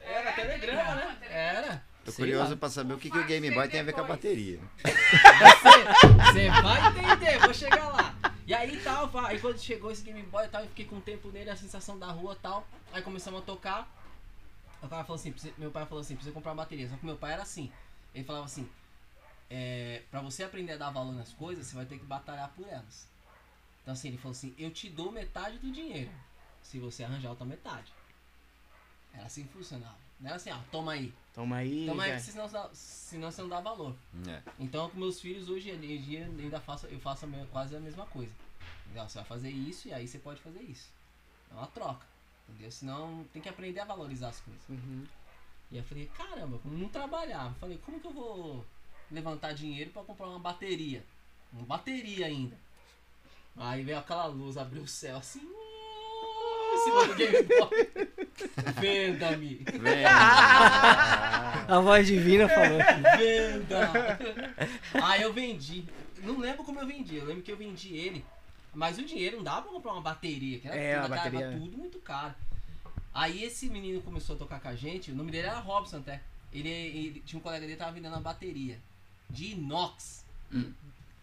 Era telegrama, né? Era. Tô Sei curioso lá. pra saber o que, que o Game Boy tem a ver com a bateria. Você vai entender, vou chegar lá. E aí tal, aí quando chegou esse Game Boy e tal, eu fiquei com um tempo nele, a sensação da rua e tal. Aí começamos a tocar. O cara falou assim, meu pai falou assim, precisa comprar uma bateria. Só que meu pai era assim. Ele falava assim, é, pra você aprender a dar valor nas coisas, você vai ter que batalhar por elas. Então assim, ele falou assim, eu te dou metade do dinheiro. Se você arranjar outra metade. Era assim que funcionava. Não era assim, ó, toma aí. Toma aí. Toma aí, senão, senão você não dá valor. É. Então, com meus filhos hoje em dia ainda faço, eu faço a me- quase a mesma coisa. Entendeu? Você vai fazer isso e aí você pode fazer isso. É uma troca. Entendeu? Senão tem que aprender a valorizar as coisas. Uhum. E eu falei, caramba, não trabalhava. Eu Falei, como que eu vou levantar dinheiro pra comprar uma bateria? Uma bateria ainda. Aí veio aquela luz, abriu o céu assim. Venda-me. Vem. A voz divina falou. Venda! Aí eu vendi. Não lembro como eu vendi. Eu lembro que eu vendi ele. Mas o dinheiro não dava pra comprar uma bateria. Que era É, tudo, a cara, bateria- tudo muito caro. Aí esse menino começou a tocar com a gente. O nome dele era Robson até. Ele, ele- tinha um colega dele que tava vendendo uma bateria. De inox.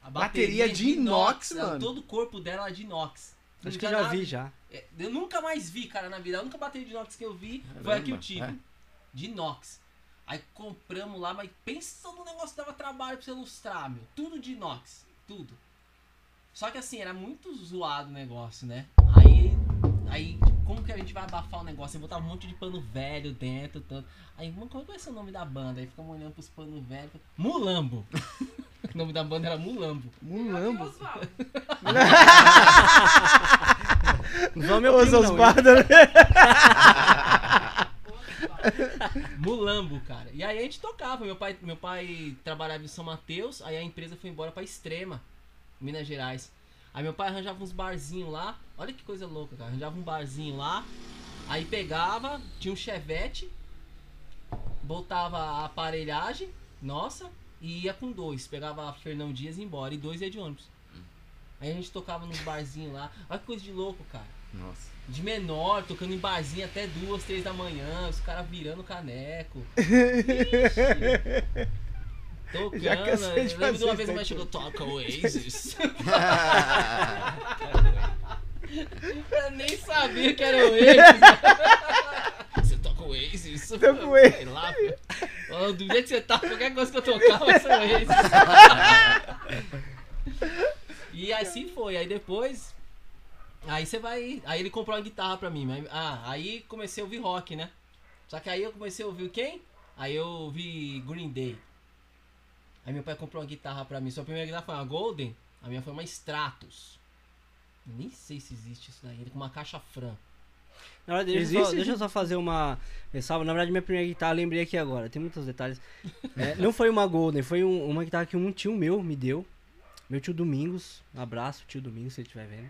A Bateria de inox, ela- mano. Todo o corpo dela era de inox. Não Acho que eu já vi já. é, Eu nunca mais vi, cara, na vida. A única bateria de inox que eu vi foi Caramba, a que eu tive. é? De inox. Aí compramos lá, mas pensa no negócio que dava trabalho pra você ilustrar, meu. Tudo de inox. Tudo. Só que assim, era muito zoado o negócio, né? Aí. Aí, como que a gente vai abafar o negócio? Eu botava um monte de pano velho dentro, tanto. Aí, mano, qual é esse nome da banda? Aí ficamos olhando pros panos velhos. Mulambo. o nome da banda era Mulambo. Mulambo. É meu Os? Osvaldo, né? Mulambo, cara. E aí a gente tocava. Meu pai, meu pai trabalhava em São Mateus, aí a empresa foi embora pra Extrema, Minas Gerais. Aí meu pai arranjava uns barzinhos lá. Olha que coisa louca, cara. Arranjava um barzinho lá. Aí pegava, tinha um chevette, botava a aparelhagem, nossa, e ia com dois. Pegava Fernão Dias e ia embora. E dois ia de ônibus. Aí a gente tocava nos barzinhos lá. Olha que coisa de louco, cara. Nossa. De menor, tocando em barzinho até duas, três da manhã, os caras virando caneco. Ixi. Tocando. Já cansei de de uma fazer vez aí, chegou, toca Oasis. eu nem sabia que era Oasis. Você toca Oasis? Toca Oasis. Sei lá, Do jeito que você tá, qualquer coisa que eu tocar vai ser Oasis. e assim foi. Aí depois Aí você vai. Aí ele comprou uma guitarra pra mim. mas- Ah, aí comecei a ouvir rock, né? Só que aí eu comecei a ouvir quem? Aí eu ouvi Green Day. Aí meu pai comprou uma guitarra pra mim. Sua primeira guitarra foi uma Golden, a minha foi uma Stratus. Eu nem sei se existe isso daí, com uma caixa Fran. Na verdade, deixa, eu Existe, só, deixa eu só fazer uma ressalva. Na verdade, minha primeira guitarra, eu lembrei aqui agora, tem muitos detalhes. É, não foi uma Golden, foi um- uma guitarra que um tio meu me deu. Meu tio Domingos, um abraço, tio Domingos, se ele estiver vendo.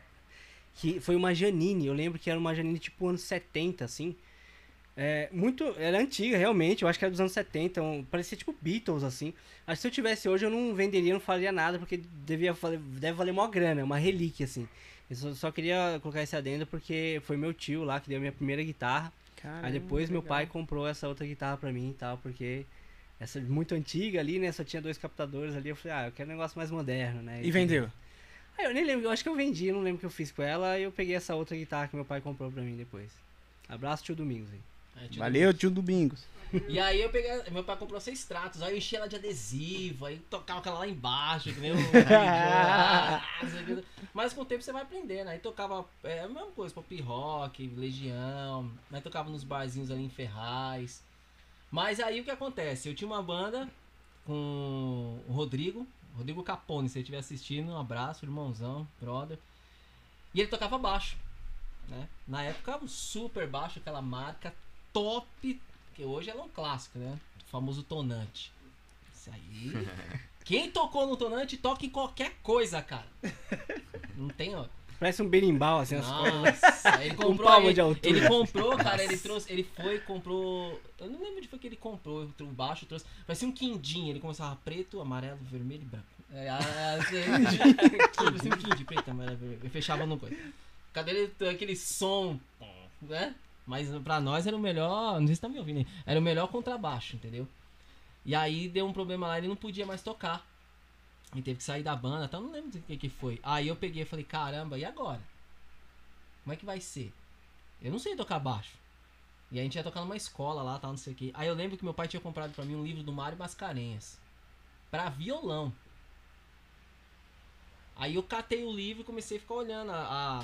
Que foi uma Janine, eu lembro que era uma Janine tipo anos 70, assim. É, muito, era antiga, realmente, eu acho que era dos anos 70, um- parecia tipo Beatles, assim. Acho que se eu tivesse hoje eu não venderia, não faria nada, porque devia, deve valer mó grana, é uma relíquia, assim. Eu só, só queria colocar esse adendo porque foi meu tio lá que deu a minha primeira guitarra. Aí depois meu pai comprou essa outra guitarra pra mim e tal, porque essa muito antiga ali, né? Só tinha dois captadores ali. Eu falei, ah, eu quero um negócio mais moderno, né? E vendeu. Aí eu nem lembro, eu acho que eu vendi, não lembro o que eu fiz com ela. E eu peguei essa outra guitarra que meu pai comprou pra mim depois. Abraço, tio Domingos aí. Aí, tio Valeu, tio Domingos. E aí eu peguei, meu pai comprou seis tratos, aí eu enchi ela de adesivo, aí tocava aquela lá embaixo, que nem o. Mas com o tempo você vai aprendendo, aí tocava é, a mesma coisa, pop rock, legião, aí tocava nos barzinhos ali em Ferraz. Mas aí o que acontece? Eu tinha uma banda com o Rodrigo, Rodrigo Capone, se ele estiver assistindo, um abraço, irmãozão, brother. E ele tocava baixo, né? Na época, um super baixo, aquela marca top que hoje ela é um clássico, né? O famoso tonante. Isso aí. Quem tocou no tonante, toca em qualquer coisa, cara. Não tem, ó. Parece um berimbau, assim. Nossa, ele Um comprou. palmo ele, de altura. ele comprou, cara, ele trouxe. Ele foi, comprou. Eu não lembro de foi que ele comprou. O baixo trouxe. Parecia um quindim. Ele começava preto, amarelo, vermelho e branco. É, ah, parecia um quindim, preto, amarelo, vermelho. Ele fechava no coisa. Cadê ele, aquele som, né? Mas pra nós era o melhor. Não sei se tá me ouvindo aí. Era o melhor contrabaixo, entendeu? E aí deu um problema lá, ele não podia mais tocar. E teve que sair da banda, então não lembro do que que foi. Aí eu peguei e falei, caramba, e agora? Como é que vai ser? Eu não sei tocar baixo. E a gente ia tocar numa escola lá, tal, não sei o que. Aí eu lembro que meu pai tinha comprado pra mim um livro do Mário Mascarenhas. Pra violão. Aí eu catei o livro e comecei a ficar olhando a,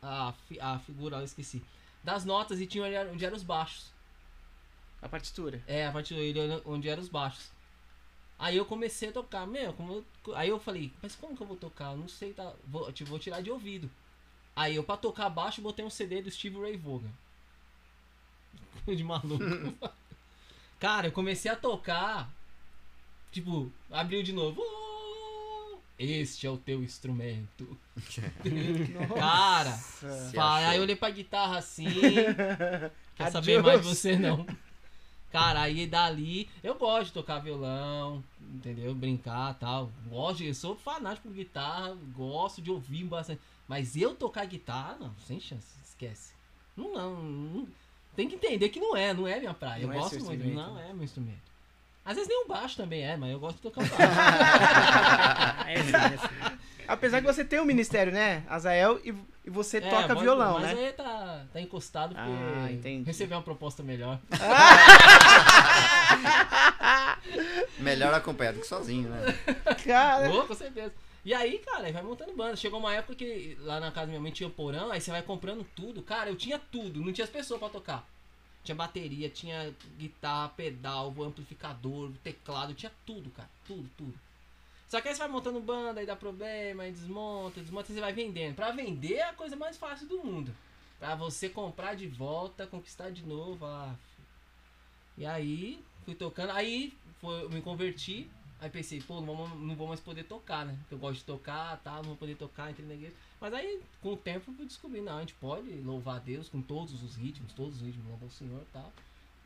a, a, a figura, eu esqueci. Das notas e tinha onde era- onde eram os baixos. A partitura. É, a partir dele onde eram os baixos. Aí eu comecei a tocar, meu, como eu- aí eu falei, mas como que eu vou tocar? Eu não sei, tá, vou, tipo, vou tirar de ouvido. Aí eu pra tocar baixo botei um CD do Steve Ray Vaughan. De maluco. Cara, eu comecei a tocar, tipo, abriu de novo. "Oh, Este é o teu instrumento. Cara, achou. aí eu olhei pra guitarra assim. quer saber mais de você não. Cara, aí dali, eu gosto de tocar violão, entendeu? Brincar tal. Gosto, de- eu sou fanático por guitarra, gosto de ouvir bastante. Mas eu tocar guitarra, não, sem chance, esquece. Não, não, não- tem que entender que não é, não é minha praia. Não eu é gosto muito, instrumento, não né? é meu instrumento. Às vezes nem o baixo também é, mas eu gosto de tocar o baixo. é assim, é assim. Apesar que você tem um ministério, né? Azael, e, e você É, toca violão, mas né? aí tá, tá encostado porque Ah, entendi. recebeu uma proposta melhor. Melhor acompanhado que sozinho, né? Cara, Boa, com certeza. E aí, cara, aí vai montando banda. Chegou uma época que lá na casa da minha mãe tinha o porão, aí você vai comprando tudo. Cara, eu tinha tudo, não tinha as pessoas pra tocar. Tinha bateria, tinha guitarra, pedal, amplificador, teclado, tinha tudo, cara. Tudo, tudo. Só que aí você vai montando banda, aí dá problema, aí desmonta, desmonta, você vai vendendo. Pra vender é a coisa mais fácil do mundo. Pra você comprar de volta, conquistar de novo, ah. E aí, fui tocando, aí foi, me converti, aí pensei, pô, não vou, não vou mais poder tocar, né? Porque eu gosto de tocar, tá, não vou poder tocar, entrei na igreja. Mas aí, com o tempo, eu fui descobrir, não, a gente pode louvar a Deus com todos os ritmos, todos os ritmos, louvar o Senhor e tal.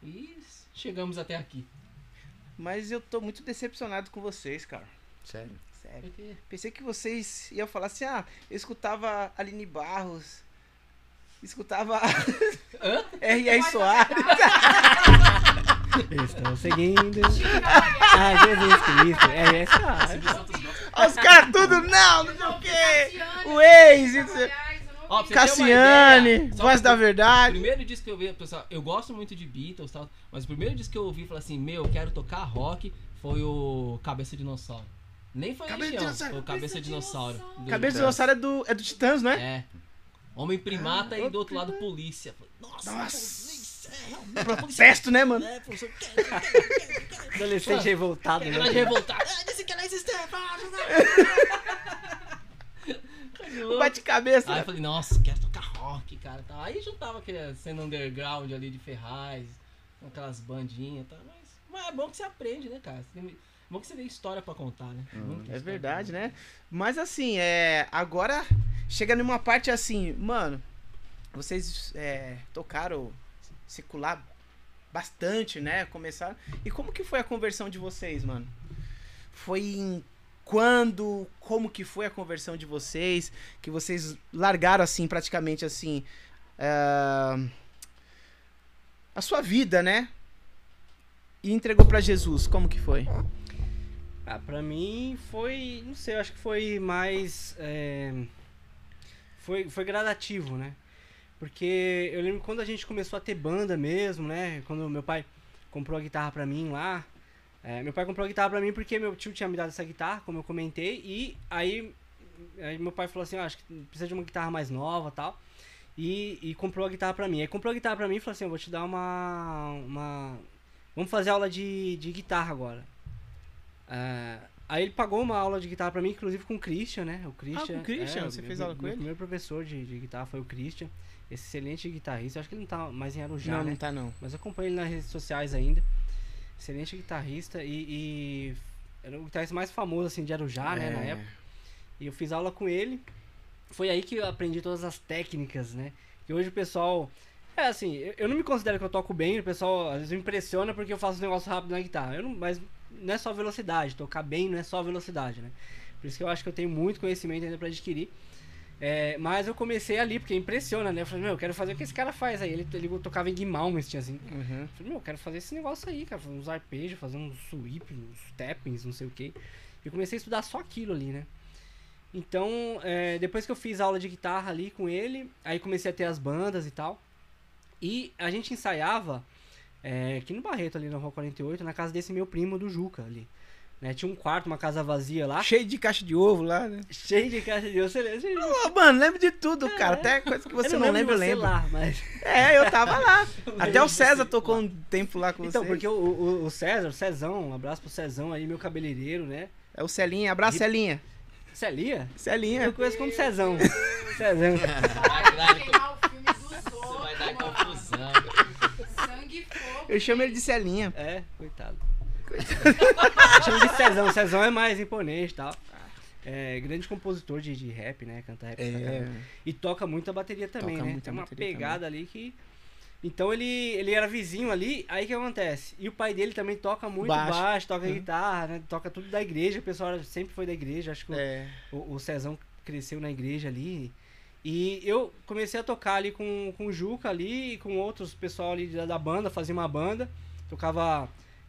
E chegamos até aqui. mas eu tô muito decepcionado com vocês, cara. Sério. Sério. Porque Pensei que vocês iam falar assim, ah, eu escutava Aline Barros, escutava R.R. Soares. Estamos seguindo. Ah, Jesus Cristo. É essa. Os caras tudo, não, não sei o quê. O Waze, não sei- Ó, pra você ter uma Cassiane, ideia, só Voz pra- da O Verdade. primeiro disco que eu vi, pessoal, eu gosto muito de Beatles e tal, mas o primeiro disco que eu ouvi e falei assim, meu, eu quero tocar rock, foi o Cabeça de Dinossauro. Nem foi Cabeça de Legião, Dinossauro. foi o Cabeça de Dinossauro. do- Cabeça de dinossauro é do, é do Titãs, não é? É. Homem primata Ah, e do outro lado polícia. Falei, Nossa, Nossa. Protesto, né, mano? é, professor. Adolescente revoltado, né? revoltado. Ah, O bate-cabeça. Aí né? eu falei, nossa, quero tocar rock, cara. Tal. Aí juntava aquele cena underground ali de Ferraz, com aquelas bandinhas e tal. Mas, mas é bom que você aprende, né, cara? Você tem- É bom que você vê história pra contar, né? Muita É verdade, né? Mas assim, é. Agora chega numa parte assim, mano. Vocês é, tocaram secular bastante, né? Começaram. E como que foi a conversão de vocês, mano? Foi em quando? Como que foi a conversão de vocês? Que vocês largaram assim, praticamente assim. ah, a sua vida, né? E entregou pra Jesus. Como que foi? Ah, pra mim foi. Não sei, eu acho que foi mais. é, foi, foi gradativo, né? Porque eu lembro quando a gente começou a ter banda mesmo, né? Quando meu pai comprou a guitarra pra mim lá. é, meu pai comprou a guitarra pra mim porque meu tio tinha me dado essa guitarra, como eu comentei. E aí, aí meu pai falou assim: ah, acho que precisa de uma guitarra mais nova tal. E, e comprou a guitarra pra mim. Aí comprou a guitarra pra mim e falou assim: eu vou te dar uma. uma... Vamos fazer aula de, de guitarra agora. É, aí ele pagou uma aula de guitarra pra mim, inclusive com o Christian, né? O Christian. com o Christian? é, Você meu- fez aula meu- com meu ele? primeiro professor de, de guitarra foi o Christian. Excelente guitarrista. Eu acho que ele não tá mais em Arujá, não, né? não tá não. Mas eu acompanho ele nas redes sociais ainda. Excelente guitarrista e, e era o guitarrista mais famoso assim de Arujá, né, na É. época. E eu fiz aula com ele. Foi aí que eu aprendi todas as técnicas, né? E hoje o pessoal é assim, eu, eu não me considero que eu toco bem, o pessoal às vezes me impressiona porque eu faço um negócio rápido na guitarra. Eu não, mas não é só velocidade, tocar bem não é só velocidade, né? Por isso que eu acho que eu tenho muito conhecimento ainda pra adquirir. É, mas eu comecei ali, porque impressiona, né? Eu falei, meu, eu quero fazer o que esse cara faz aí. Ele, ele tocava em Guimalmes, tinha assim. Uhum. Eu falei, meu, eu quero fazer esse negócio aí, cara. Fazer uns arpejos, fazer uns sweep, uns tappings, não sei o que. E comecei a estudar só aquilo ali, né? Então, é, depois que eu fiz aula de guitarra ali com ele, aí comecei a ter as bandas e tal. E a gente ensaiava é, aqui no Barreto, ali na Rua 48, na casa desse meu primo do Juca ali. Né? Tinha um quarto, uma casa vazia lá, Cheio de caixa de ovo lá, né? cheio de caixa de... Você, você, Ô, mano, lembro de tudo, cara. Até coisa que você eu não, lembro lembra, eu lembro. lá, mas... É, eu tava lá. Até o César tocou um tempo lá com Então, você. porque o, o, o César, o Cezão, um abraço pro Cezão aí, meu cabeleireiro, né? É o Celinha. Abraço, Celinha. Celia? Celinha. Eu conheço como Cezão. Cezão. Vai dar, o filme outros, vai dar confusão. Sangue e fogo. Eu chamo ele de Celinha. É, coitado. Eu chamo de Cezão. Cezão é mais imponente e tal. É, grande compositor de, de rap, né? Canta rap. pra caramba. E toca muita bateria também, Toca né? Tem uma pegada ali que. Então ele, ele era vizinho ali, aí que acontece? E o pai dele também toca muito Baixo. baixo, toca Uhum. guitarra, né? Toca tudo da igreja, o pessoal sempre foi da igreja, acho que o- É. o, o Cezão cresceu na igreja ali. E eu comecei a tocar ali com, com o Juca ali e com outros pessoal ali da, da banda, fazia uma banda, tocava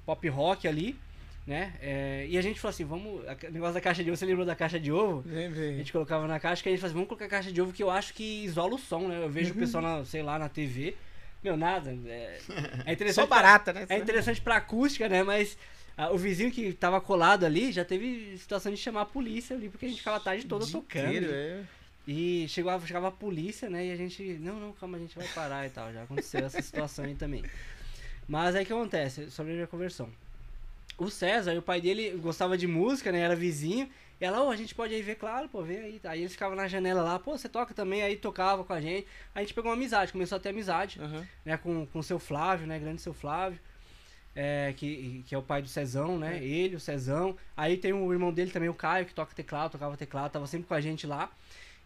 pop rock ali, né? É, e a gente falou assim, vamos. O negócio da caixa de ovo, você lembrou da caixa de ovo? A gente colocava na caixa que a gente fazia, vamos colocar caixa de ovo que eu acho que isola o som, né? Eu vejo o pessoal, na, sei lá, na TV. Meu, nada. É, é Só interessante. pra- barata, né? é interessante pra acústica, né? Mas ah, o vizinho que tava colado ali já teve situação de chamar a polícia ali, porque a gente ficava a tarde toda tocando. inteiro, é. E chegou, a- chegava a polícia, né? E a gente, não, não, calma, a gente vai parar e tal. Já aconteceu essa situação aí também. Mas aí o que acontece sobre a minha conversão? O César, o pai dele gostava de música, né? Era vizinho. E ela, ô, a gente pode ir ver, claro, pô, vem aí. Aí eles ficavam na janela lá, pô, você toca também, aí tocava com a gente. Aí a gente pegou uma amizade, começou a ter amizade, Aham. né? Com, com o seu Flávio, né? Grande seu Flávio. É, que, que é o pai do Cezão, né? É. Ele, o Cezão. Aí tem o irmão dele também, o Caio, que toca teclado, tocava teclado, tava sempre com a gente lá.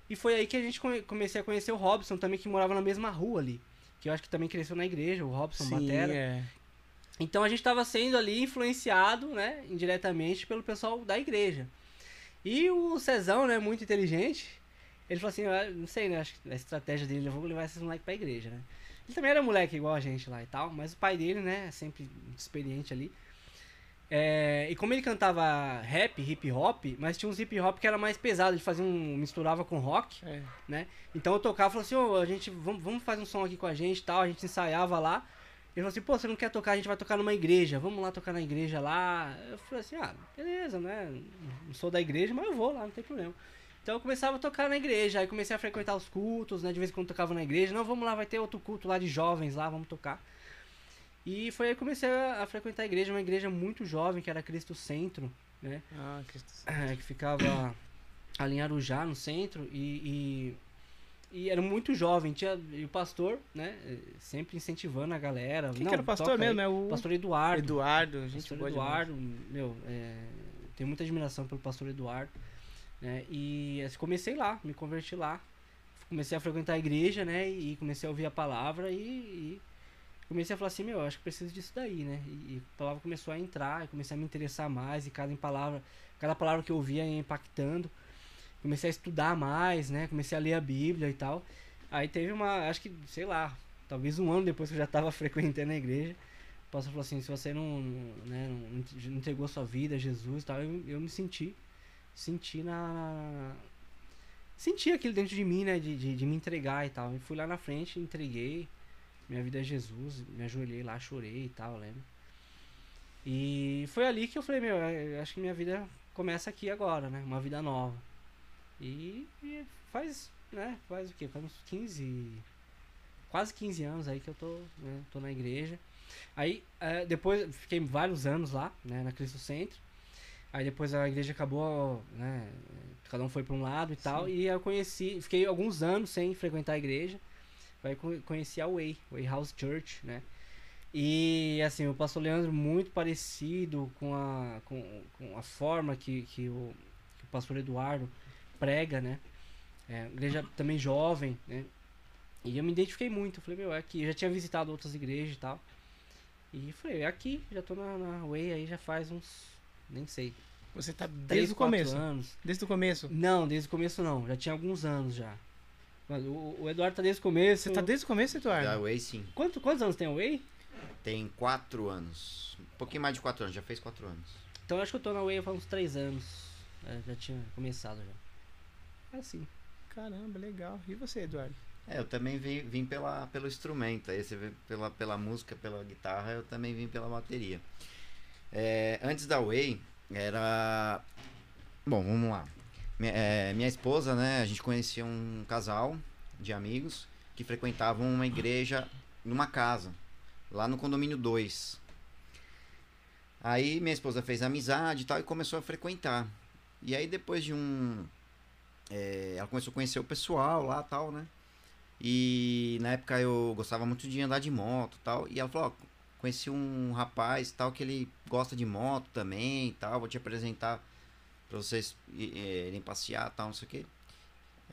E foi aí que a gente come- comecei a conhecer o Robson também, que morava na mesma rua ali. Que eu acho que também cresceu na igreja, o Robson Sim, Batera. é. Então a gente estava sendo ali influenciado, né, indiretamente pelo pessoal da igreja. E o Cezão, né, muito inteligente, ele falou assim, ah, não sei, né, acho que a estratégia dele, eu vou levar esses moleques pra igreja, né. Ele também era moleque igual a gente lá e tal, mas o pai dele, né, sempre muito experiente ali. É, e como ele cantava rap, hip hop, mas tinha uns hip hop que era mais pesado, ele fazia um, misturava com rock, É. né? Então eu tocava e falava assim, ô, a gente, vamos, vamos fazer um som aqui com a gente e tal, a gente ensaiava lá. Ele falou assim, pô, você não quer tocar, a gente vai tocar numa igreja, vamos lá tocar na igreja lá. Eu falei assim, ah, beleza, né? Não sou da igreja, mas eu vou lá, não tem problema. Então eu começava a tocar na igreja, aí comecei a frequentar os cultos, né? De vez em quando tocava na igreja, não, vamos lá, vai ter outro culto lá de jovens lá, vamos tocar. E foi aí que comecei a, a frequentar a igreja, uma igreja muito jovem, que era Cristo Centro, né? Ah, que... é, que ficava ali em Arujá, no centro, e, e, e era muito jovem. Tinha, e o pastor, né, sempre incentivando a galera. Quem Não, que era o pastor aí. mesmo? É o Pastor Eduardo. Eduardo, gente pastor boa demais. Eduardo, meu, é, tenho muita admiração pelo pastor Eduardo. Né, e assim, comecei lá, me converti lá. Comecei a frequentar a igreja, né? E comecei a ouvir a palavra e, e comecei a falar assim, meu, eu acho que preciso disso daí, né? E, e a palavra começou a entrar, comecei a me interessar mais, e cada palavra, cada palavra que eu ouvia ia impactando. Comecei a estudar mais, né? Comecei a ler a Bíblia e tal. Aí teve uma, acho que, sei lá, talvez um ano depois que eu já estava frequentando a igreja, o pastor falou assim, se você não, né, não não entregou sua vida a Jesus e tal, eu, eu me senti, senti na, na- senti aquilo dentro de mim, né, de, de, de me entregar e tal. E fui lá na frente, entreguei minha vida a Jesus, me ajoelhei lá, chorei e tal, lembro. E foi ali que eu falei, meu, eu acho que minha vida começa aqui agora, né, uma vida nova. E, e faz, né, faz o quê? Faz uns 15, quase 15 anos aí que eu tô, né, tô na igreja. Aí, eh, depois, fiquei vários anos lá, né, na Cristo Centro. Aí depois a igreja acabou, né, cada um foi para um lado e tal. E eu conheci, fiquei alguns anos sem frequentar a igreja. Aí co- conheci a Way, Way House Church, né. E assim, o pastor Leandro muito parecido com a, com, com a forma que, que, o, que o pastor Eduardo prega, né. É, igreja também jovem, né. E eu me identifiquei muito. Falei, meu, é aqui. Eu já tinha visitado outras igrejas e tal. E falei, é aqui. Já tô na, na Way aí já faz uns. Nem sei. Você tá desde o quatro começo. anos. Desde o começo. Não, desde o começo não. Já tinha alguns anos já. Mas o, o Eduardo tá desde o começo. Você tá desde o começo, Da Eduardo? Way, sim. Quanto, quantos anos tem a Way? Tem quatro anos. Um pouquinho mais de quatro anos, já fez quatro anos. Então eu acho que eu tô na Way faz uns três anos. É, já tinha começado já. É assim. Caramba, legal. E você, Eduardo? É, eu também vim, vim pela, pelo instrumento. Aí você vê pela, pela música, pela guitarra, eu também vim pela bateria. É, antes da Way, era. Bom, vamos lá. Minha, é, minha esposa, né? A gente conhecia um casal de amigos que frequentavam uma igreja numa casa, lá no condomínio 2. Aí minha esposa fez amizade e tal e começou a frequentar. E aí depois de um. é, ela começou a conhecer o pessoal lá tal, né? E na época eu gostava muito de andar de moto tal. E ela falou, ó, conheci um rapaz tal que ele gosta de moto também tal. Vou te apresentar pra vocês irem passear tal, não sei o quê.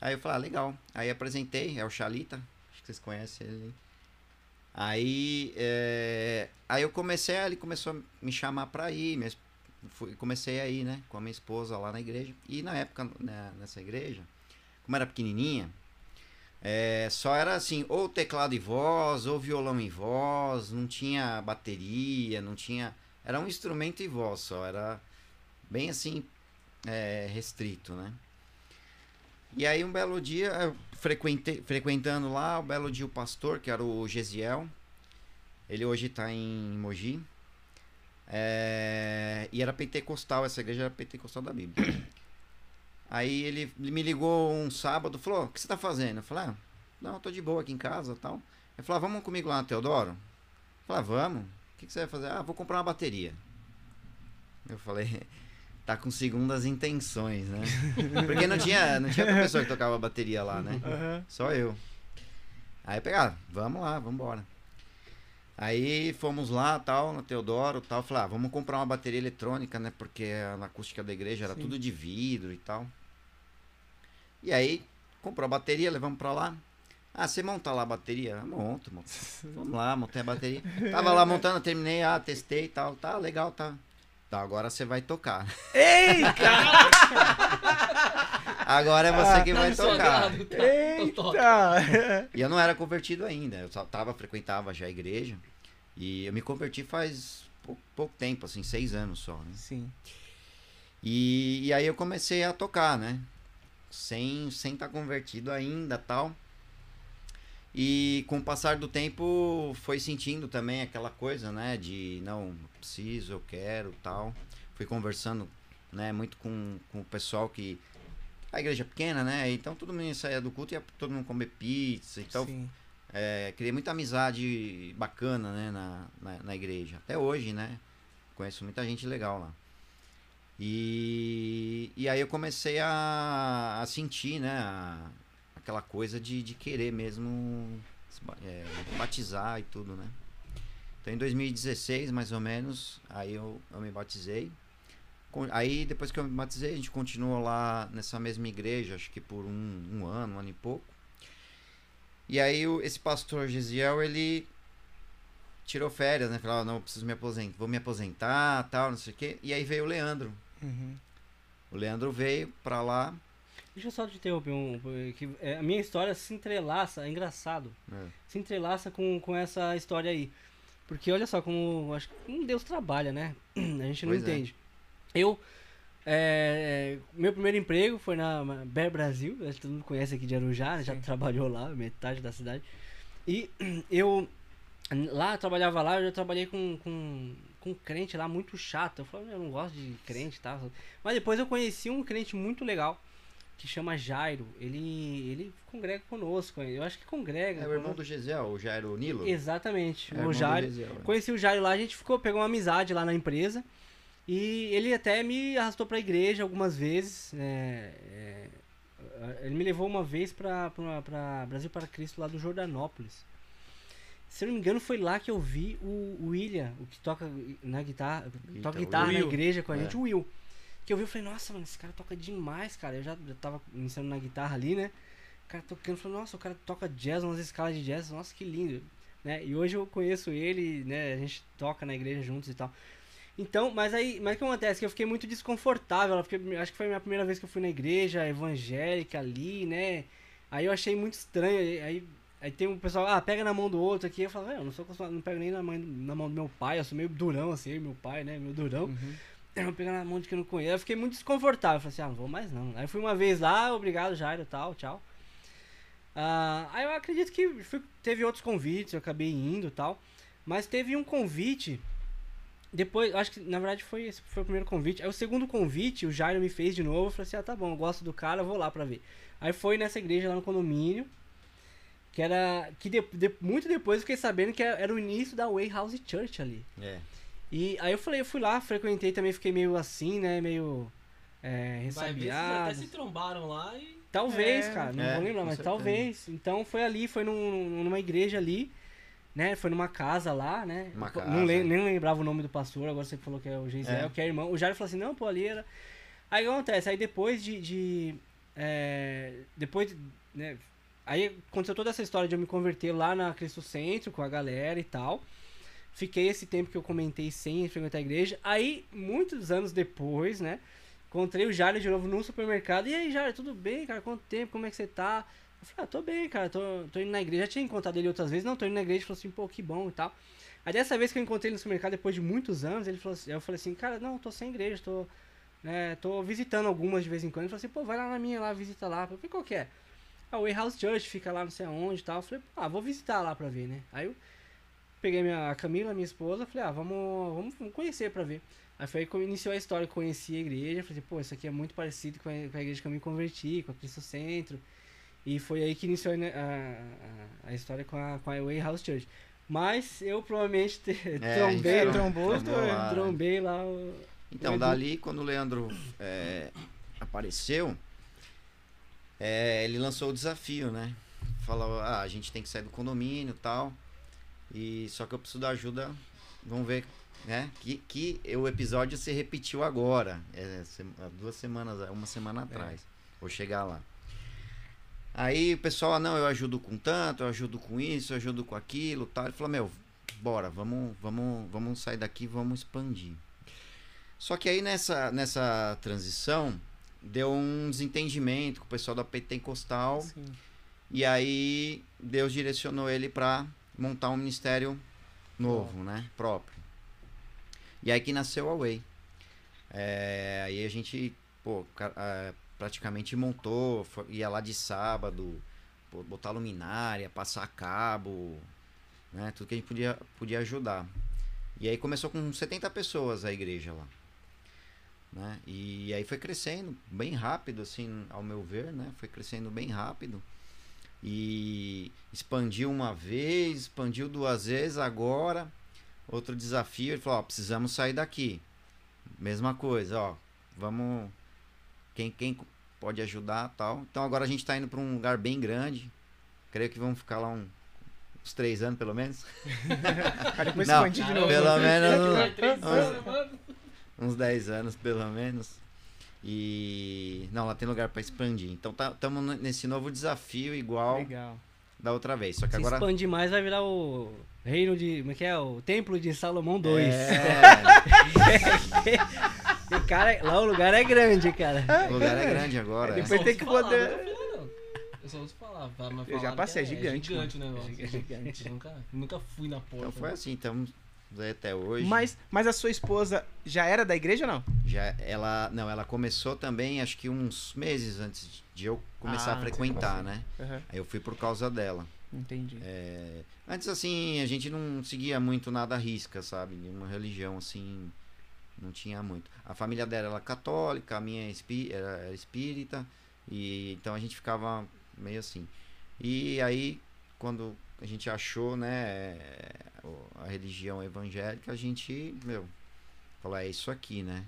Aí eu falei, ah, legal. Aí apresentei, é o Chalita, acho que vocês conhecem ele. Aí, eh, aí eu comecei, ele começou a me chamar pra ir, minha fui, comecei a ir, né, com a minha esposa lá na igreja. E na época, né, nessa igreja, como era pequenininha, é, só era assim, ou teclado e voz, ou violão e voz, não tinha bateria, não tinha. Era um instrumento e voz só, era bem assim, é, restrito, né? E aí um belo dia, frequentando lá, um belo dia o pastor, que era o Gesiel, ele hoje está em Mogi, é, e era pentecostal, essa igreja era pentecostal da Bíblia. Aí ele, me ligou um sábado, falou, o que você tá fazendo? Eu falei, ah, não, tô de boa aqui em casa tal. Ele falou, ah, vamos comigo lá Teodoro? Eu falei, ah, vamos. O que você vai fazer? Ah, vou comprar uma bateria. Eu falei, tá com segundas intenções, né? Porque não tinha, não tinha outra pessoa que tocava bateria lá, né? Só eu. Aí eu peguei, ah, vamos lá, vamos embora. Aí fomos lá, tal, no Teodoro, tal. Falei, ah, vamos comprar uma bateria eletrônica, né? Porque na acústica da igreja era Sim. tudo de vidro e tal. E aí, comprou a bateria, levamos pra lá. Ah, você monta lá a bateria? Ah, Monto, monto. Vamos lá, montei a bateria. Tava lá montando, terminei, ah, testei e tal. Tá, legal, tá. Tá, agora você vai tocar. Eita! Agora é você que vai tocar. Soldado, tá? Eita! E eu não era convertido ainda, eu só tava, frequentava já a igreja. E eu me converti faz pou- pouco tempo, assim, seis anos só, né? Sim. E, e aí eu comecei a tocar, né? Sem estar sem tá convertido ainda tal. E com o passar do tempo foi sentindo também aquela coisa, né? De não, preciso, eu quero tal. Fui conversando, né? Muito com, com o pessoal que. A igreja é pequena, né? Então todo mundo saía do culto e ia todo mundo comer pizza. Então Sim. é, criei muita amizade bacana, né, na, na, na igreja. Até hoje, né? Conheço muita gente legal lá. E, e aí eu comecei a, a sentir, né? a- aquela coisa de, de querer mesmo é, batizar e tudo, né? Então em 2016, mais ou menos, aí eu, eu me batizei. Aí depois que eu me batizei, a gente continuou lá nessa mesma igreja, acho que por um, um ano, um ano e pouco. E aí o- esse pastor Gisiel, ele tirou férias, né? Falou, "Ah, não, preciso me aposentar, vou me aposentar, tal, não sei o quê. E aí veio o Leandro. Uhum. O Leandro veio pra lá. Deixa eu só te interromper um. Que, é, a minha história se entrelaça, é engraçado. É. Se entrelaça com, com essa história aí. Porque olha só como acho que um Deus trabalha, né? A gente não Pois é. entende. Eu. é, meu primeiro emprego foi na Bear Brasil, acho que todo mundo conhece aqui de Arujá, né? já Sim. trabalhou lá, metade da cidade. E eu lá eu trabalhava lá, eu já trabalhei com, com, com um crente lá muito chato. Eu falei, eu não gosto de crente e tal. Mas depois eu conheci um crente muito legal que chama Jairo. Ele ele congrega conosco. Eu acho que congrega. É o irmão do Gesiel, o Jairo Nilo. Exatamente. É o Jairo. Gesiel, é. Conheci o Jairo lá, a gente ficou, pegou uma amizade lá na empresa. E ele até me arrastou pra igreja algumas vezes. é, é, ele me levou uma vez pra, pra, pra Brasil para Cristo lá do Jordanópolis. Se eu não me engano, foi lá que eu vi o, o William, o que toca na guitarra, Guitar- toca guitarra na igreja com a É. gente, o Will. Que eu vi, eu falei, nossa, mano, esse cara toca demais, cara. Eu já, tava iniciando na guitarra ali, né? O cara tocando, eu falei, nossa, o cara toca jazz, umas escalas de jazz, nossa, que lindo. Né? E hoje eu conheço ele, né? A gente toca na igreja juntos e tal. Então, mas aí, mas o que acontece? Que eu fiquei muito desconfortável, porque acho que foi a minha primeira vez que eu fui na igreja evangélica ali, né? Aí eu achei muito estranho, aí- aí, aí tem um pessoal, ah, pega na mão do outro aqui, eu falo, "É, eu não sou acostumado, não pego nem na, mãe, na mão do meu pai, eu sou meio durão assim, meu pai, né, meu durão. Uhum. Pegar na mão de quem eu não conheço. Eu fiquei muito desconfortável. Eu falei assim, ah, não vou mais não. Aí fui uma vez lá, obrigado, Jairo, tal, tchau. Ah, aí eu acredito que fui- teve outros convites, eu acabei indo e tal. Mas teve um convite. Depois, acho que na verdade foi esse foi o primeiro convite. Aí o segundo convite, o Jairo me fez de novo. Eu falei assim: ah, tá bom, eu gosto do cara, eu vou lá pra ver. Aí foi nessa igreja lá no condomínio. Que era. Que de- de- muito depois eu fiquei sabendo que era o início da Way House Church ali. É. E aí eu falei, eu fui lá, frequentei também, fiquei meio assim, né? Meio. É, Vai ver, vocês até ressabiado. se trombaram lá e. Talvez, É, cara, não é, vou lembrar, mas certeza. talvez. Então foi ali, foi num- numa igreja ali, né? Foi numa casa lá, né? Uma casa, Não lem- nem lembrava o nome do pastor, agora você falou que é o Geisel, É. que é irmão. O Jairo falou assim, não, pô, ali era. Aí o que acontece? Aí depois de. de é, depois de. Né, aí aconteceu toda essa história de eu me converter lá na Cristo Centro com a galera e tal. Fiquei esse tempo que eu comentei sem frequentar a igreja. Aí, muitos anos depois, né? Encontrei o Jairo de novo no supermercado. E aí, Jairo, tudo bem, cara? Quanto tempo? Como é que você tá? Eu falei, ah, tô bem, cara, tô, tô indo na igreja. Já tinha encontrado ele outras vezes. Não, tô indo na igreja. Ele falou assim, pô, que bom e tal. Aí dessa vez que eu encontrei ele no supermercado, depois de muitos anos, ele falou assim, eu falei assim, cara, não, tô sem igreja, tô, né, tô visitando algumas de vez em quando. Ele falou assim, pô, vai lá na minha lá, visita lá. Eu falei, qual que é? Ah, o Way House Church fica lá não sei aonde e tal. Eu falei, ah, vou visitar lá pra ver, né? Aí eu peguei minha, a Camila, minha esposa, falei, ah, vamos, vamos, vamos conhecer pra ver. Aí foi aí que iniciou a história, conheci a igreja, falei, pô, isso aqui é muito parecido com a, com a igreja que eu me converti, com a Cristo Centro. E foi aí que iniciou né, a, a, a história com a, com a Way House Church. Mas eu provavelmente te, É, trombei, É, Então, trombou, trombou lá, né? trombei lá o... Então, Edu. dali, quando o Leandro é, apareceu, é, ele lançou o desafio, né? Falou, ah, a gente tem que sair do condomínio e tal. E só que eu preciso da ajuda. Vamos ver, né? Que, que o episódio se repetiu agora. É, se- duas semanas, uma semana atrás. Vou chegar lá. Aí o pessoal, ah, não, eu ajudo com tanto, eu ajudo com isso, eu ajudo com aquilo, tal. Ele falou, meu, bora, vamos, vamos, vamos sair daqui, vamos expandir. Só que aí nessa, nessa transição deu um desentendimento com o pessoal da Pentecostal Sim. e aí Deus direcionou ele para montar um ministério novo, né, próprio. E aí que nasceu a Way. É, aí a gente, pô, ca- praticamente montou, ia lá de sábado, botar luminária, passar cabo, né, tudo que a gente podia, podia ajudar. E aí começou com 70 pessoas a igreja lá. Né? E aí foi crescendo bem rápido, assim, ao meu ver, né? Foi crescendo bem rápido. E expandiu uma vez, expandiu duas vezes, agora outro desafio, ele falou, ó, precisamos sair daqui. Mesma coisa, ó. vamos. Quem, quem pode ajudar tal. Então agora a gente tá indo para um lugar bem grande. Creio que vamos ficar lá um- uns três anos, pelo menos. Não, expandir de novo. Pelo menos Vai três uns- uns 10 anos, pelo menos. E. Não, lá tem lugar para expandir. Então estamos nesse novo desafio igual Legal. da outra vez. Só que Se agora. expandir mais, vai virar o reino de. Como é que é? O Templo de Salomão 2. É, E, cara, lá o lugar é grande, cara. o lugar é grande agora. é. Depois tem que falar, poder- não. Eu só ouço falar. mas Eu já passei, é, é gigante, gigante o negócio. É gigante. nunca, nunca fui na porta. Então foi assim, estamos até hoje. Mas, mas a sua esposa já era da igreja ou não? Já ela. Não, ela começou também, acho que uns meses antes de eu começar Ah, a frequentar, né? Aham, Aí eu fui por causa dela. entendi. É, Antes, assim, a gente não seguia muito nada à risca, sabe? Nenhuma religião, assim, não tinha muito. A família dela era católica, a minha espí- era espírita, e então a gente ficava meio assim. E aí, quando a gente achou, né, a religião evangélica, a gente, meu, falou, é isso aqui, né?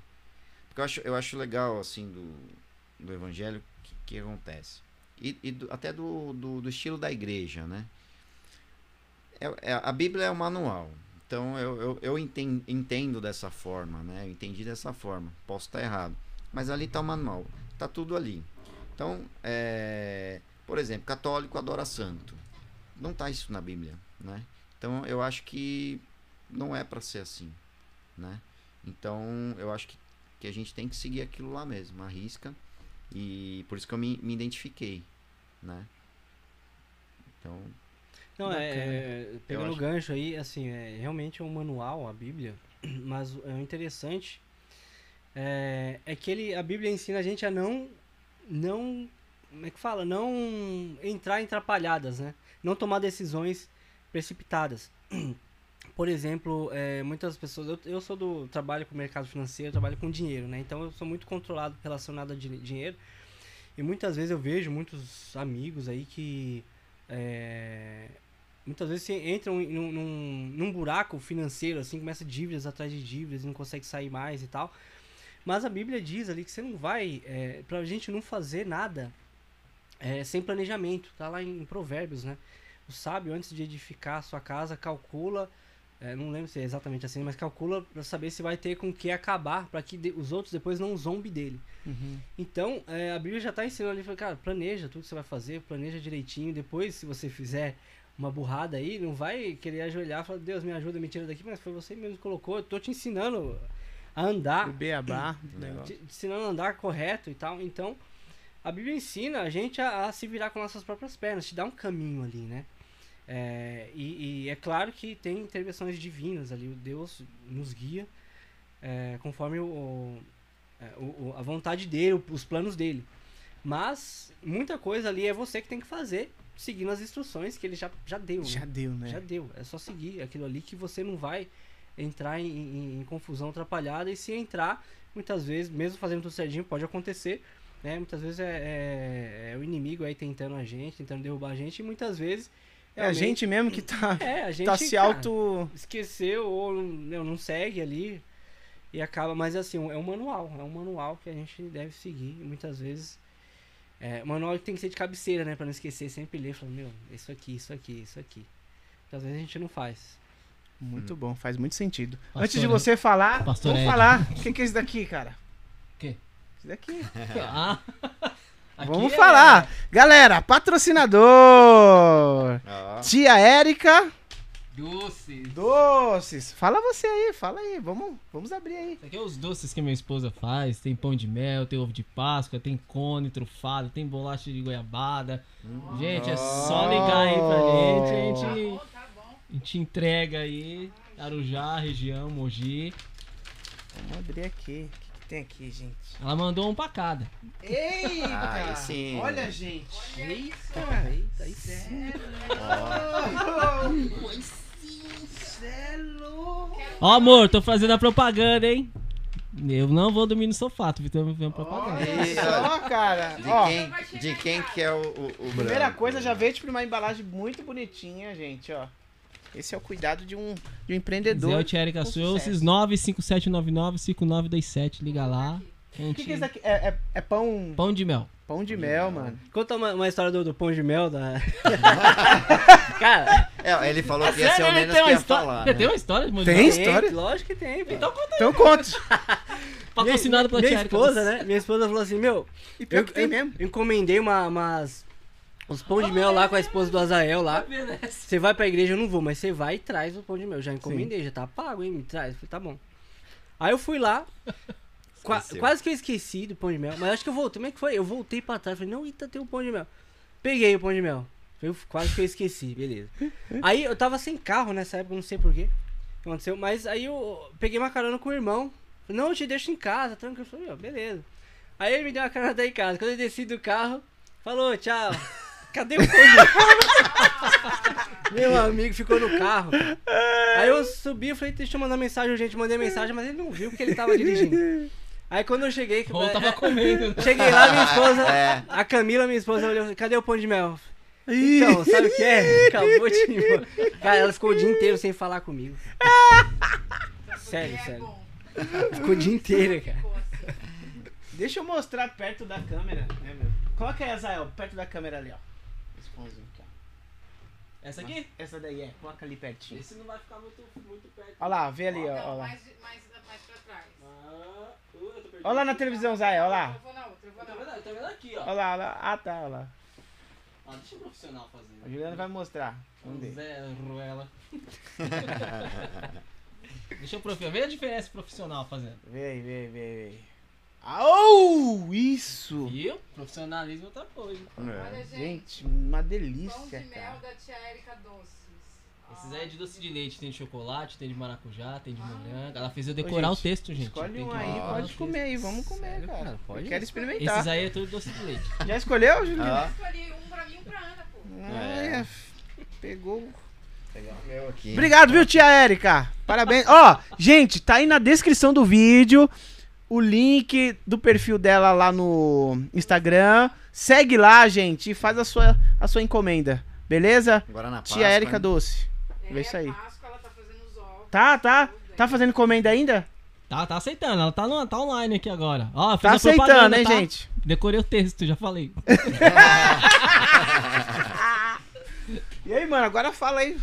Porque eu acho, eu acho legal, assim, do, do evangelho, o que, que acontece? E, e do- até do, do, do estilo da igreja, né? É- é- a Bíblia é o manual. Então eu, eu, eu enten- entendo dessa forma, né? Eu entendi dessa forma. Posso estar errado. Mas ali está o manual. Tá tudo ali. Então, é, por exemplo, católico adora santo. Não tá isso na Bíblia, né? Então eu acho que não é para ser assim, né? Então eu acho que, que a gente tem que seguir aquilo lá mesmo, a risca. E por isso que eu me, me identifiquei, né? Então, Não, é, é, pegando o acho- gancho aí, assim, é realmente é um manual, a Bíblia, mas o é, interessante é, é que ele, a Bíblia ensina a gente a não, não, como é que fala? Não entrar em atrapalhadas, né? Não tomar decisões precipitadas. Por exemplo, é, muitas pessoas, eu, eu sou do trabalho com o mercado financeiro, trabalho com dinheiro, né? Então eu sou muito controlado relacionado a din- dinheiro. E muitas vezes eu vejo muitos amigos aí que é, muitas vezes entram em- num, num, num buraco financeiro, assim, começa dívidas atrás de dívidas, e não consegue sair mais e tal. Mas a Bíblia diz ali que você não vai, é, pra gente não fazer nada é, sem planejamento, tá lá em, Provérbios, né? O sábio, antes de edificar a sua casa, calcula, é, não lembro se é exatamente assim, mas calcula para saber se vai ter com o que acabar, para que de- os outros depois não zombem dele. Uhum. Então, é, a Bíblia já está ensinando ali, cara, planeja tudo que você vai fazer, planeja direitinho. Depois, se você fizer uma burrada aí, não vai querer ajoelhar e falar, Deus, me ajuda, me tira daqui, mas foi você mesmo que colocou, eu tô te ensinando a andar, O beabá negócio. te ensinando a andar correto e tal. Então, a Bíblia ensina a gente a, a se virar com nossas próprias pernas, te dá um caminho ali, né? É, e, e é claro que tem intervenções divinas ali, o Deus nos guia é, conforme o, o- é, o- a vontade dele, os planos dele. Mas muita coisa ali é você que tem que fazer, seguindo as instruções que ele já, já deu. né? Já deu, né? Já deu. É só seguir aquilo ali que você não vai entrar em, em- em confusão atrapalhada. E se entrar, muitas vezes, mesmo fazendo tudo certinho, pode acontecer. Né? Muitas vezes é, é- é o inimigo aí tentando a gente, tentando derrubar a gente. E muitas vezes. É a realmente- gente mesmo que tá, É, a gente. tá se cara, auto. esqueceu ou não, não segue ali e acaba, mas assim, é um manual, é um manual que a gente deve seguir e muitas vezes é, o manual tem que ser de cabeceira, né, Pra não esquecer, sempre ler, falar, meu, isso aqui, isso aqui, isso aqui. Então, às vezes a gente não faz. Muito bom, faz muito sentido. Pastor, Antes de você falar, Pastor vamos Ed. falar. O que, que é isso daqui, cara? Quê? Isso daqui. Ah, aqui Vamos é- falar. Galera, patrocinador. ó, Tia Érica Doces. Doces. Fala você aí, fala aí. Vamos, vamos abrir aí. Isso aqui é os doces que minha esposa faz. Tem pão de mel, tem ovo de Páscoa, tem cone trufado, tem bolacha de goiabada. Gente, é só ligar aí pra gente. A gente, a gente entrega aí. Arujá, região, Mogi. Vamos abrir aqui. Tem aqui, gente? Ela mandou um pra cada. Eita! Aí sim. Olha, gente. Eita, eita, aí sim. Ó, amor, tô fazendo a propaganda, hein? Eu não vou dormir no sofá, tô vendo propaganda. E, Só, cara. de, Ó, quem, de quem que é o, o, o primeira branco? coisa, já veio tipo uma embalagem muito bonitinha, gente, ó. Esse é o cuidado de um, de um empreendedor. Zé Thierry sucesso. 95799-5927. Liga lá. O que, que é isso daqui? É, é, é pão, Pão de mel. pão de mel, mano. Conta uma, uma história do, do pão de mel da. Cara, É, ele falou que ia ser Sério, o menos tem que ia história. falar. Tem né? uma história de Tem? Tem? história? Lógico que tem. pô. Então conta aí. Então conte. Patrocinado pela minha Erika. esposa, né? Minha esposa falou assim: Meu, E pior eu, que tem eu mesmo. encomendei uma, umas. Uns pão de mel lá com a esposa do Azael lá. Você vai pra igreja, eu não vou, mas você vai e traz o pão de mel. Já encomendei, já tá pago, hein? Me traz. Eu falei, tá bom. Aí eu fui lá. qua- Esqueceu. quase que eu esqueci do pão de mel. Mas acho que eu voltei. Como é que foi? Eu voltei pra trás. Falei, não, Ita, tem o pão de mel. Peguei o pão de mel. Eu, quase que eu esqueci, beleza. Aí eu tava sem carro nessa época, não sei porquê. O que aconteceu? Mas aí eu peguei uma carona com o irmão. Falei, não, eu te deixo em casa, tranquilo. Eu falei, ó, beleza. Aí ele me deu uma carona daí em casa. Quando eu desci do carro, falou, tchau. Cadê o pão de mel? Meu amigo ficou no carro. Aí eu subi e falei, deixa eu mandar mensagem urgente. Mandei mensagem, mas ele não viu porque ele tava dirigindo. Aí quando eu cheguei. Ou é, tava comendo. né? Cheguei lá, minha esposa. É. A Camila, minha esposa, olhou, cadê o pão de mel? Então, sabe o que é? Acabou de ir. Cara, ela ficou o dia inteiro sem falar comigo. Sério, É sério. bom. Ficou o dia inteiro, cara. Deixa eu mostrar perto da câmera, né, meu? Coloca aí, Azael, perto da câmera ali, ó. Aqui. Essa aqui? Essa daí é, coloca ali pertinho. Esse não vai ficar muito, muito perto. Olha lá, vê ali, ó. Não, Olha lá. mais, mais, mais pra trás. Ah, uh, eu tô. Olha lá na televisão, Zael, olha lá. Eu vou na outra, eu vou Tá na outra. vendo, tá vendo aqui, ó. Olha lá, olha lá. Ah, tá, olha lá. Ah, deixa o profissional fazer. A Juliana vai mostrar. Vamos ver. Zé Ruela. deixa o profissional. Vê a diferença profissional fazendo. Vê aí, vê, vê, vê. Au! Isso! Viu? Profissionalismo é outra coisa. Olha, gente. Gente, uma Pão delícia, de mel cara. da tia Erika Doces. Esses aí é de doce de leite, tem de chocolate, tem de maracujá, tem de morango. Ela fez eu decorar Ô, o gente, texto, gente. Escolhe Tem um que aí, decorar o pode texto. comer aí, vamos comer, Sério, cara. cara? Pode Eu quero Esses experimentar. aí é tudo doce de leite. Já escolheu, Juliana? Ah, Escolhi um pra mim e um pra Ana, pô. Olha, pegou. pegar o meu aqui. Obrigado, viu, tia Érica? Parabéns. Ó, gente, tá aí na descrição do vídeo o link do perfil dela lá no Instagram. Segue lá, gente, e faz a sua, a sua encomenda. Beleza? Agora na Tia Érica hein? Doce. É, Vê isso aí. Páscoa, ela tá fazendo os ovos. Tá, tá. Tá fazendo encomenda ainda? Tá, tá aceitando, ela tá, no, tá online aqui agora. Ó, Tá aceitando, hein, tá? gente? Decorei o texto, já falei. E aí, mano, agora fala aí.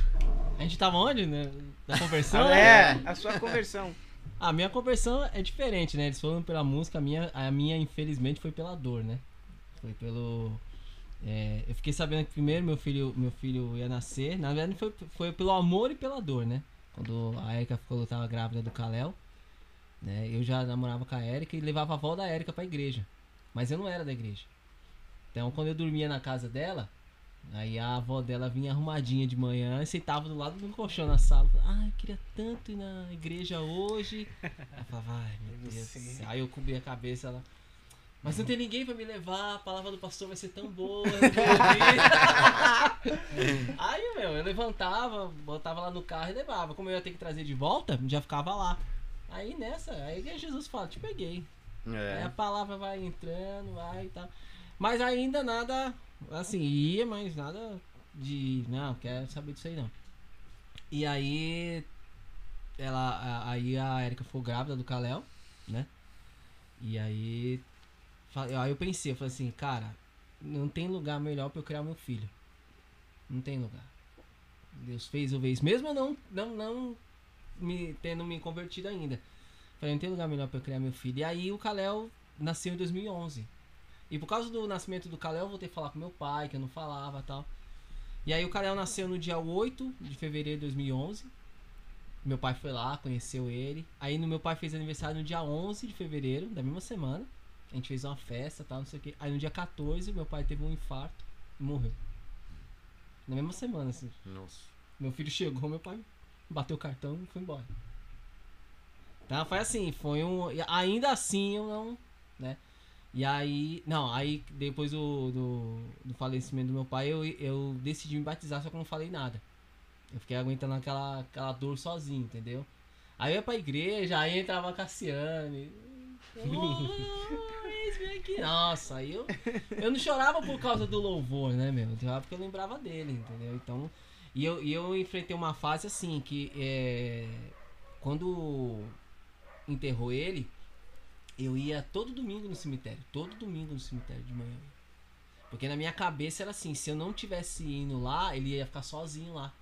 A gente tava onde, né? Da conversão? É, a sua conversão. A minha conversão é diferente, né? Eles foram pela música, a minha, a minha infelizmente foi pela dor, né? Foi pelo. é, eu fiquei sabendo que primeiro meu filho, meu filho ia nascer. Na verdade, foi, foi pelo amor e pela dor, né? Quando a Erika ficou, tava grávida do Kalel, né? Eu já namorava com a Erika e levava a avó da Erika pra igreja. Mas eu não era da igreja. Então, quando eu dormia na casa dela, aí a avó dela vinha arrumadinha de manhã e sentava do lado do colchão na sala. Falava, Ai, queria tanto ir na igreja hoje. Eu falava, ai, meu Deus. Aí eu cobri a cabeça, ela. Mas não tem ninguém pra me levar, a palavra do pastor vai ser tão boa. eu não vou ouvir." Aí, meu, eu levantava, botava lá no carro e levava. Como eu ia ter que trazer de volta, já ficava lá. Aí nessa, aí Jesus fala, te peguei. Aí a É. palavra vai entrando, vai e tal. Mas ainda nada, assim, ia, mas nada de, não, quero saber disso aí não. E aí, ela, aí a Erika ficou grávida do Kalel, né? E aí, aí eu pensei, eu falei assim, cara, não tem lugar melhor pra eu criar meu filho. Não tem lugar. Deus fez o vez, mesmo não, não, não me, tendo me convertido ainda. Falei, não tem lugar melhor pra eu criar meu filho. E aí o Kalel nasceu em 2011. E por causa do nascimento do Kalel, eu voltei a falar com meu pai, que eu não falava e tal. E aí o Kalel nasceu no dia 8 de fevereiro de 2011. Meu pai foi lá, conheceu ele. Aí no meu pai fez aniversário no dia 11 de fevereiro, da mesma semana. A gente fez uma festa, tal, não sei o quê. Aí no dia 14, meu pai teve um infarto e morreu. Na mesma semana, assim. Nossa. Meu filho chegou, meu pai bateu o cartão e foi embora. Então foi assim, foi um. Ainda assim eu não. né? E aí. Não, aí depois do, do, do falecimento do meu pai, eu, eu decidi me batizar, só que eu não falei nada. Eu fiquei aguentando aquela, aquela dor sozinho, entendeu? Aí eu ia pra igreja, aí entrava a Cassiane. "Oh, eis-me aqui." Nossa, aí eu, eu não chorava por causa do louvor, né, meu? Eu chorava porque eu lembrava dele, entendeu? Então. E eu, e eu enfrentei uma fase assim, que é, quando enterrou ele, eu ia todo domingo no cemitério. Todo domingo no cemitério de manhã. Porque na minha cabeça era assim, se eu não tivesse indo lá, ele ia ficar sozinho lá.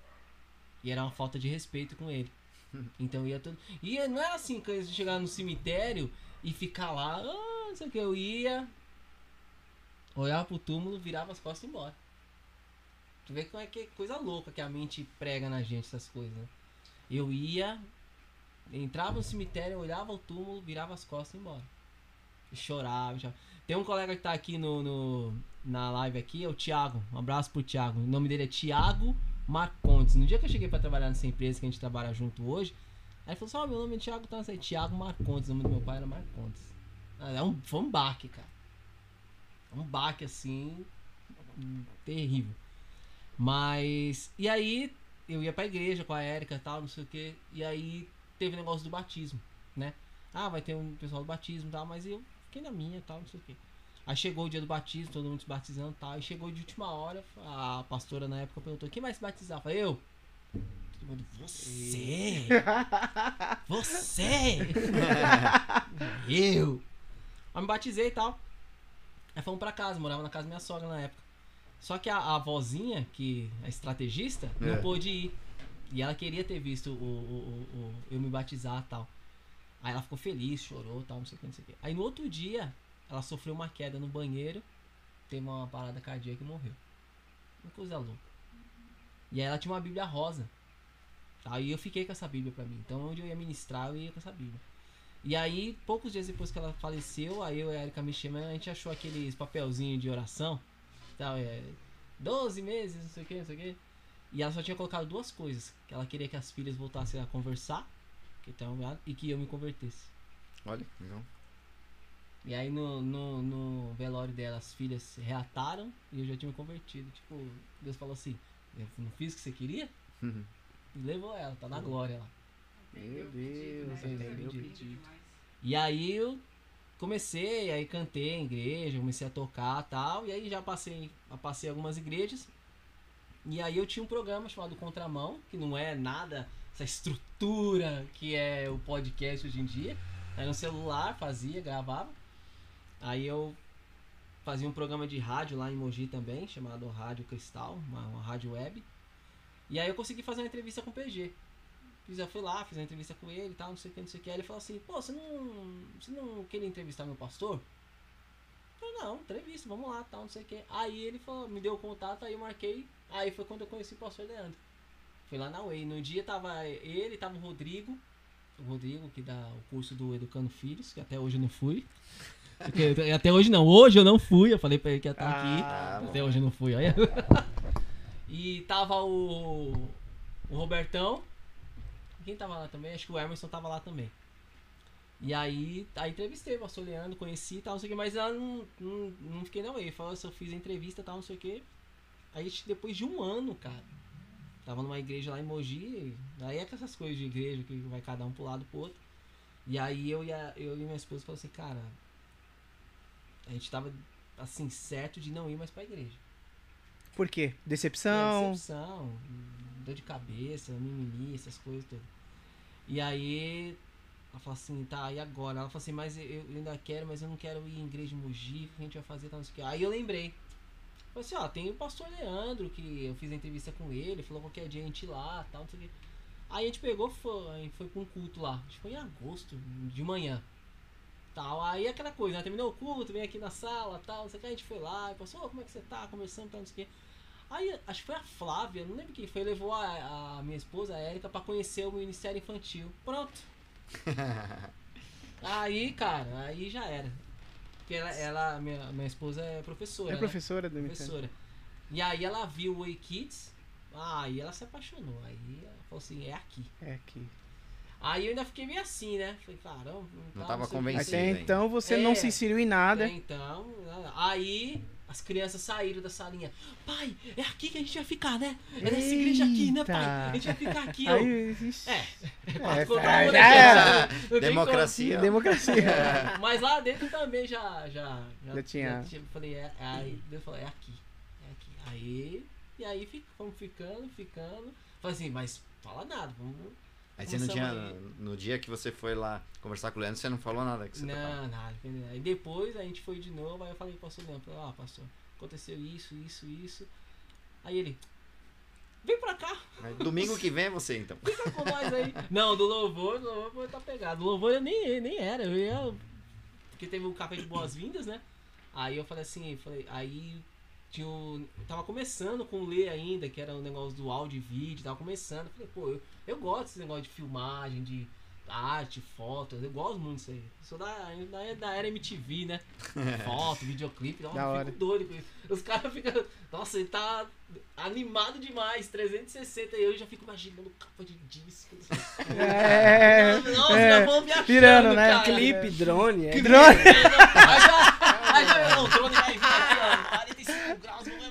E era uma falta de respeito com ele. Então eu ia todo. E não era assim que eu chegar no cemitério e ficar lá, ah, não sei o que. Eu ia, olhava pro túmulo, virava as costas e embora. Tu vê como é que é coisa louca que a mente prega na gente essas coisas, né? Eu ia, entrava no cemitério, olhava o túmulo, virava as costas e embora. Chorava, chorava. Tem um colega que tá aqui no, no- na live aqui, é o Thiago. Um abraço pro Thiago. O nome dele é Thiago Marcontes. No dia que eu cheguei pra trabalhar nessa empresa que a gente trabalha junto hoje, aí ele falou assim: Ó, meu nome é Thiago, tá? Aí, Thiago Marcontes. O nome do meu pai era Marcontes. Ah, É um, foi um baque, cara. Um baque assim. Terrível. Mas. E aí, eu ia pra igreja com a Érica e tal, não sei o que. E aí teve o negócio do batismo, né? Ah, vai ter um pessoal do batismo e tal, mas eu fiquei na minha e tal, não sei o que. Aí chegou o dia do batismo, todo mundo se batizando e tal. E chegou de última hora, a pastora na época perguntou: quem vai se batizar? Eu falei: eu. Todo mundo, você! Você! eu! Aí me batizei e tal. Aí fomos pra casa, morava na casa da minha sogra na época. Só que a, a vozinha, que a estrategista, É. não pôde ir. E ela queria ter visto o, o, o- o- eu me batizar e tal. Aí ela ficou feliz, chorou tal, não sei o que, não sei o que. Aí no outro dia, ela sofreu uma queda no banheiro, teve uma parada cardíaca e morreu. Uma coisa louca. E aí ela tinha uma Bíblia rosa. Aí eu fiquei com essa Bíblia pra mim. Então onde eu ia ministrar, eu ia com essa Bíblia. E aí, poucos dias depois que ela faleceu, aí eu e a Erika chamando, a gente achou aqueles papelzinhos de oração. Tal, é, 12 meses, não sei o que, não sei o que. E ela só tinha colocado duas coisas. Que ela queria que as filhas voltassem a conversar. Que e que eu me convertesse. Olha, legal. E aí no, no, no velório dela, as filhas se reataram e eu já tinha me convertido. Tipo, Deus falou assim, eu não fiz o que você queria? Uhum. E levou ela, tá na glória lá. Meu Deus, Fez o entendeu? pedido. E aí eu comecei, aí cantei em igreja, comecei a tocar tal, e aí já passei, passei algumas igrejas. E aí eu tinha um programa chamado Contramão, que não é nada essa estrutura que é o podcast hoje em dia. Aí no celular fazia, gravava. Aí eu fazia um programa de rádio lá em Mogi também, chamado Rádio Cristal, uma, uma rádio web. E aí eu consegui fazer uma entrevista com o PG. Fiz, eu fui lá, fiz uma entrevista com ele e tal, não sei o que, não sei o que. Aí ele falou assim, pô, você não. Você não queria entrevistar meu pastor? Eu falei, não, entrevista, vamos lá, tal, não sei o que. Aí ele falou, me deu o contato, aí eu marquei. Aí foi quando eu conheci o pastor Leandro. Foi lá na Way. No dia tava ele, tava o Rodrigo. O Rodrigo, que dá o curso do Educando Filhos, que até hoje eu não fui. Porque- até hoje não, hoje eu não fui, eu falei pra ele que ia estar aqui. Ah, Até hoje eu não fui, olha. e tava o, o Robertão. Quem tava lá também? Acho que o Emerson tava lá também. E aí, aí entrevistei o pastor Leandro, conheci e tal, não sei o que, mas ela não, não, não fiquei não. Ele falou, eu fiz a entrevista e tal, não sei o que. Aí depois de um ano, cara, tava numa igreja lá em Mogi, aí é com essas coisas de igreja que vai cada um pro lado pro outro. E aí eu e, a, eu e minha esposa falamos assim, cara, a gente tava assim, certo de não ir mais pra igreja. Por quê? Decepção. decepção, dor de cabeça, mimimi, essas coisas todas. E aí, ela falou assim, tá, e agora? Ela falou assim, mas eu, eu ainda quero, mas eu não quero ir em igreja de Mogi, o que a gente vai fazer, tal, não sei o que. Aí eu lembrei. Falei assim, ó, tem o pastor Leandro, que eu fiz a entrevista com ele, falou qualquer dia a gente ir lá, tal, não sei o que. Aí a gente pegou, foi, foi pra um culto lá, acho que foi em agosto, de manhã. Tal, aí aquela coisa, né? Terminou o culto, vem aqui na sala, tal, não sei o que, a gente foi lá, e passou, "Ô, como é que você tá, conversando, tal, não sei o que. Aí, acho que foi a Flávia, não lembro quem foi, levou a, a minha esposa, a Érica, pra conhecer o Ministério Infantil. Pronto. aí, cara, aí já era. Porque ela, ela minha, minha esposa é professora. É né? professora do professora. E aí ela viu o Way Kids, aí ela se apaixonou. Aí ela falou assim, é aqui. É aqui. Aí eu ainda fiquei meio assim, né? Falei, caramba, Não tal, tava sei o quê. convencido. Até então você É. não se inseriu em nada. Até então, aí as crianças saíram da salinha. Pai, é aqui que a gente vai ficar, né? É nessa igreja aqui, né, pai? A gente vai ficar aqui, ó. Aí. É, É, contra tá, já Democracia. Democracia. como. Mas lá dentro também já. Já, Já tinha. falei, é, aí Deus falou, é aqui. É aqui. Aí. E aí fomos ficando, ficando. Falei assim, mas fala nada, vamos. Aí você não tinha. aí. No dia que você foi lá conversar com o Leandro, você não falou nada que você tocava. Não, nada. Aí depois a gente foi de novo, aí eu falei pastor Leandro, ó, pastor, aconteceu isso, isso, isso. Aí ele, vem pra cá, Mas domingo que vem é você, então. fica com nós aí. Não, do louvor, do louvor tá pegado. Do louvor eu nem, nem era, eu ia. Porque teve o café de boas-vindas, né? Aí eu falei assim, falei, aí tinha o. Tava começando com o Lê ainda, que era o negócio do áudio e vídeo, tava começando. Falei, pô, eu, eu gosto desse negócio de filmagem, de arte, fotos, eu gosto muito disso aí. Sou da, da, da era MTV, né? Foto, videoclipe, nossa, Da eu hora. fico doido com isso. Os caras ficam. Nossa, ele tá animado demais, 360, e eu já fico imaginando capa de disco. É. Nossa, é, já vão viajando, pirando, né? cara. Clipe, drone. É. Drone. Aí já, aí já, não, o drone vai vir aqui, ó, 45 graus, não vai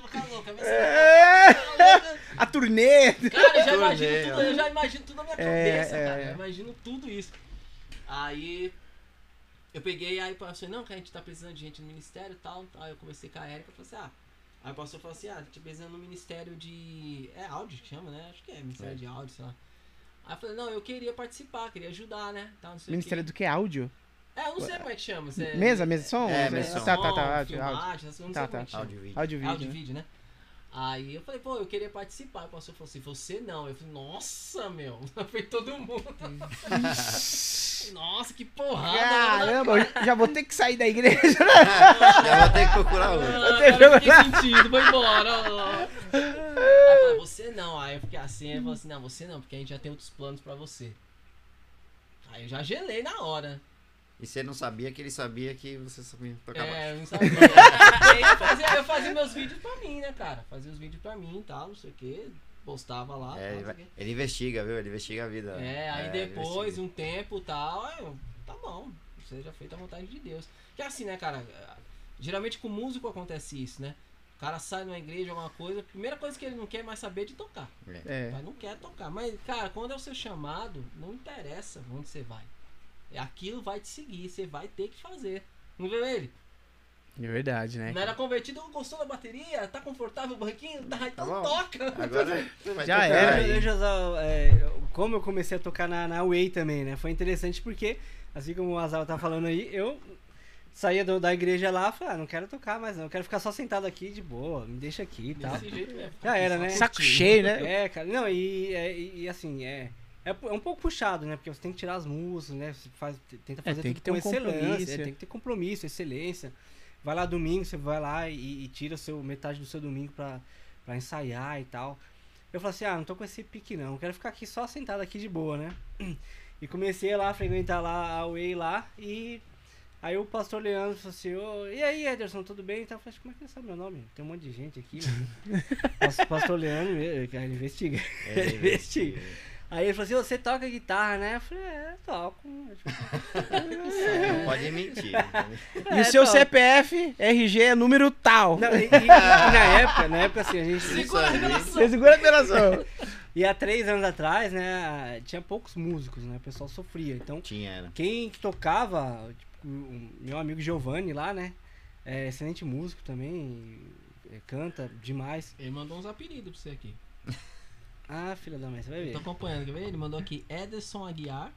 louco. É. Cara, A turnê. eu já Turnê, imagino tudo, eu já imagino tudo na minha É, cabeça, é, cara. é. Eu imagino tudo isso. Aí eu peguei, aí o pastor, não, que a gente tá precisando de gente no ministério e tal. Aí eu conversei com a Erika e falei assim, ah. Aí o pastor falou assim, ah, a gente tá precisando no ministério de. É áudio que chama, né? Acho que é, ministério É. de áudio, sei lá. Aí eu falei, não, eu queria participar, queria ajudar, né? Tal, não sei o quê. Ministério do que? Áudio? É, eu não sei como é que chama. é- Mesa, mesa de som? É, mesa de som. Tá, tá, tá. Áudio, filmagem, áudio. Tá, sei como tá. é que chama. Áudio vídeo. Áudio, vídeo. Áudio e né? Né? Aí eu falei, pô, eu queria participar. O pastor falou assim, você não. Eu falei, nossa, meu. Foi todo mundo. nossa, que porrada. Caramba, eu já vou ter que sair da igreja. Já vou ter que procurar outro. Ah, cara, eu fiquei sentido, foi embora. Aí eu falei, você não. Aí eu fiquei assim, ele falou assim, não, você não, porque a gente já tem outros planos pra você. Aí eu já gelei na hora. E você não sabia que ele sabia que você sabia tocar baixo. É, eu não sabia. Aí eu, fazia, eu fazia meus vídeos pra mim, né, cara? Fazia os vídeos pra mim e tal, não sei o que. Postava lá. É, tal, ele, não sei vai- o quê. ele investiga, viu? Ele investiga a vida. É, aí ele depois, um tempo e tal, eu, tá bom, seja feita a vontade de Deus. Que é assim, né, cara? Geralmente com músico acontece isso, né? O cara sai numa igreja, alguma coisa, a primeira coisa que ele não quer mais saber é de tocar. É. Mas não quer tocar. Mas, cara, quando é o seu chamado, não interessa onde você vai. Aquilo vai te seguir, você vai ter que fazer. Não viu ele? É verdade, né? Não era convertido, gostou da bateria? Tá confortável o banquinho? Tá, então bom. toca. Agora Já era. eu usar, é, como eu comecei a tocar na, na Way também, né? Foi interessante porque, assim como o Azal tá falando aí, eu saía do- da igreja lá e falei, ah, não quero tocar mais não, eu quero ficar só sentado aqui de boa, me deixa aqui e tal. Desse jeito mesmo. Já era, né? Saco cheio, né? É, cara, não, e, é, e, e assim, é, é é um pouco puxado, né? Porque você tem que tirar as músicas, né? Você faz, tenta É, fazer tem tudo que ter com um excelência, é, tem que ter compromisso, excelência. Vai lá domingo, você vai lá e, e tira seu, metade do seu domingo pra, pra ensaiar e tal. Eu falei assim, ah, não tô com esse pique não, quero ficar aqui só sentado aqui de boa, né? E comecei lá a frequentar lá a Way lá e aí o pastor Leandro falou assim, ô, e aí Ederson, tudo bem? Então eu falei, como é que ele sabe meu nome? Tem um monte de gente aqui, pastor Leandro, ele ele investiga. Ele investiga. Aí ele falou assim, "Ô, você toca guitarra, né? Eu falei, é, toco. Não pode mentir. E o É, seu. CPF, RG é número tal. Não, e, e- e na época, na época assim, a gente. Segura a revelação. Você segura a operação. E há três anos atrás, né, tinha poucos músicos, né? O pessoal sofria. Então, Tinha, era. quem que tocava, tipo, o meu amigo Giovanni lá, né? É excelente músico também, é, canta demais. Ele mandou uns apelidos pra você aqui. Ah, filha da mãe, você vai Eu ver. tô acompanhando, quer ver? Ele mandou aqui Ederson Aguiar.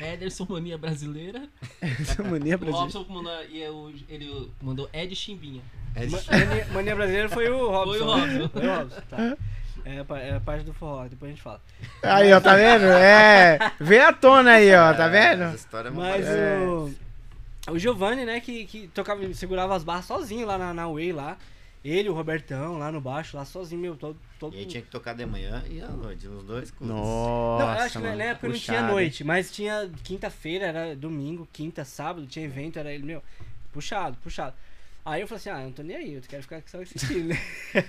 Ederson Mania Brasileira. Essa mania O brasileira. Robson mandou, e eu- ele mandou Ed Chimbinha. É, Ma- Mania, Mania Brasileira foi o Robson. Foi o né? Robson. Foi o Robson, tá. É, é a parte do forró, depois a gente fala. Aí, ó, tá vendo? É. Vem à tona aí, ó, tá Essa vendo? história é uma Mas É. o. O Giovanni, né, que, que tocava, segurava as barras sozinho lá na, na Way lá. Ele, o Robertão, lá no baixo, lá sozinho, meu, todo. todo... E aí tinha que tocar de manhã e à noite, os dois cursos. Nossa, Não, eu acho que na época não tinha puxado. noite, mas tinha quinta-feira, era domingo, quinta, sábado, tinha evento, era ele, meu, puxado, puxado. Aí eu falei assim, ah, eu não tô nem aí, eu quero ficar aqui só assistindo, né?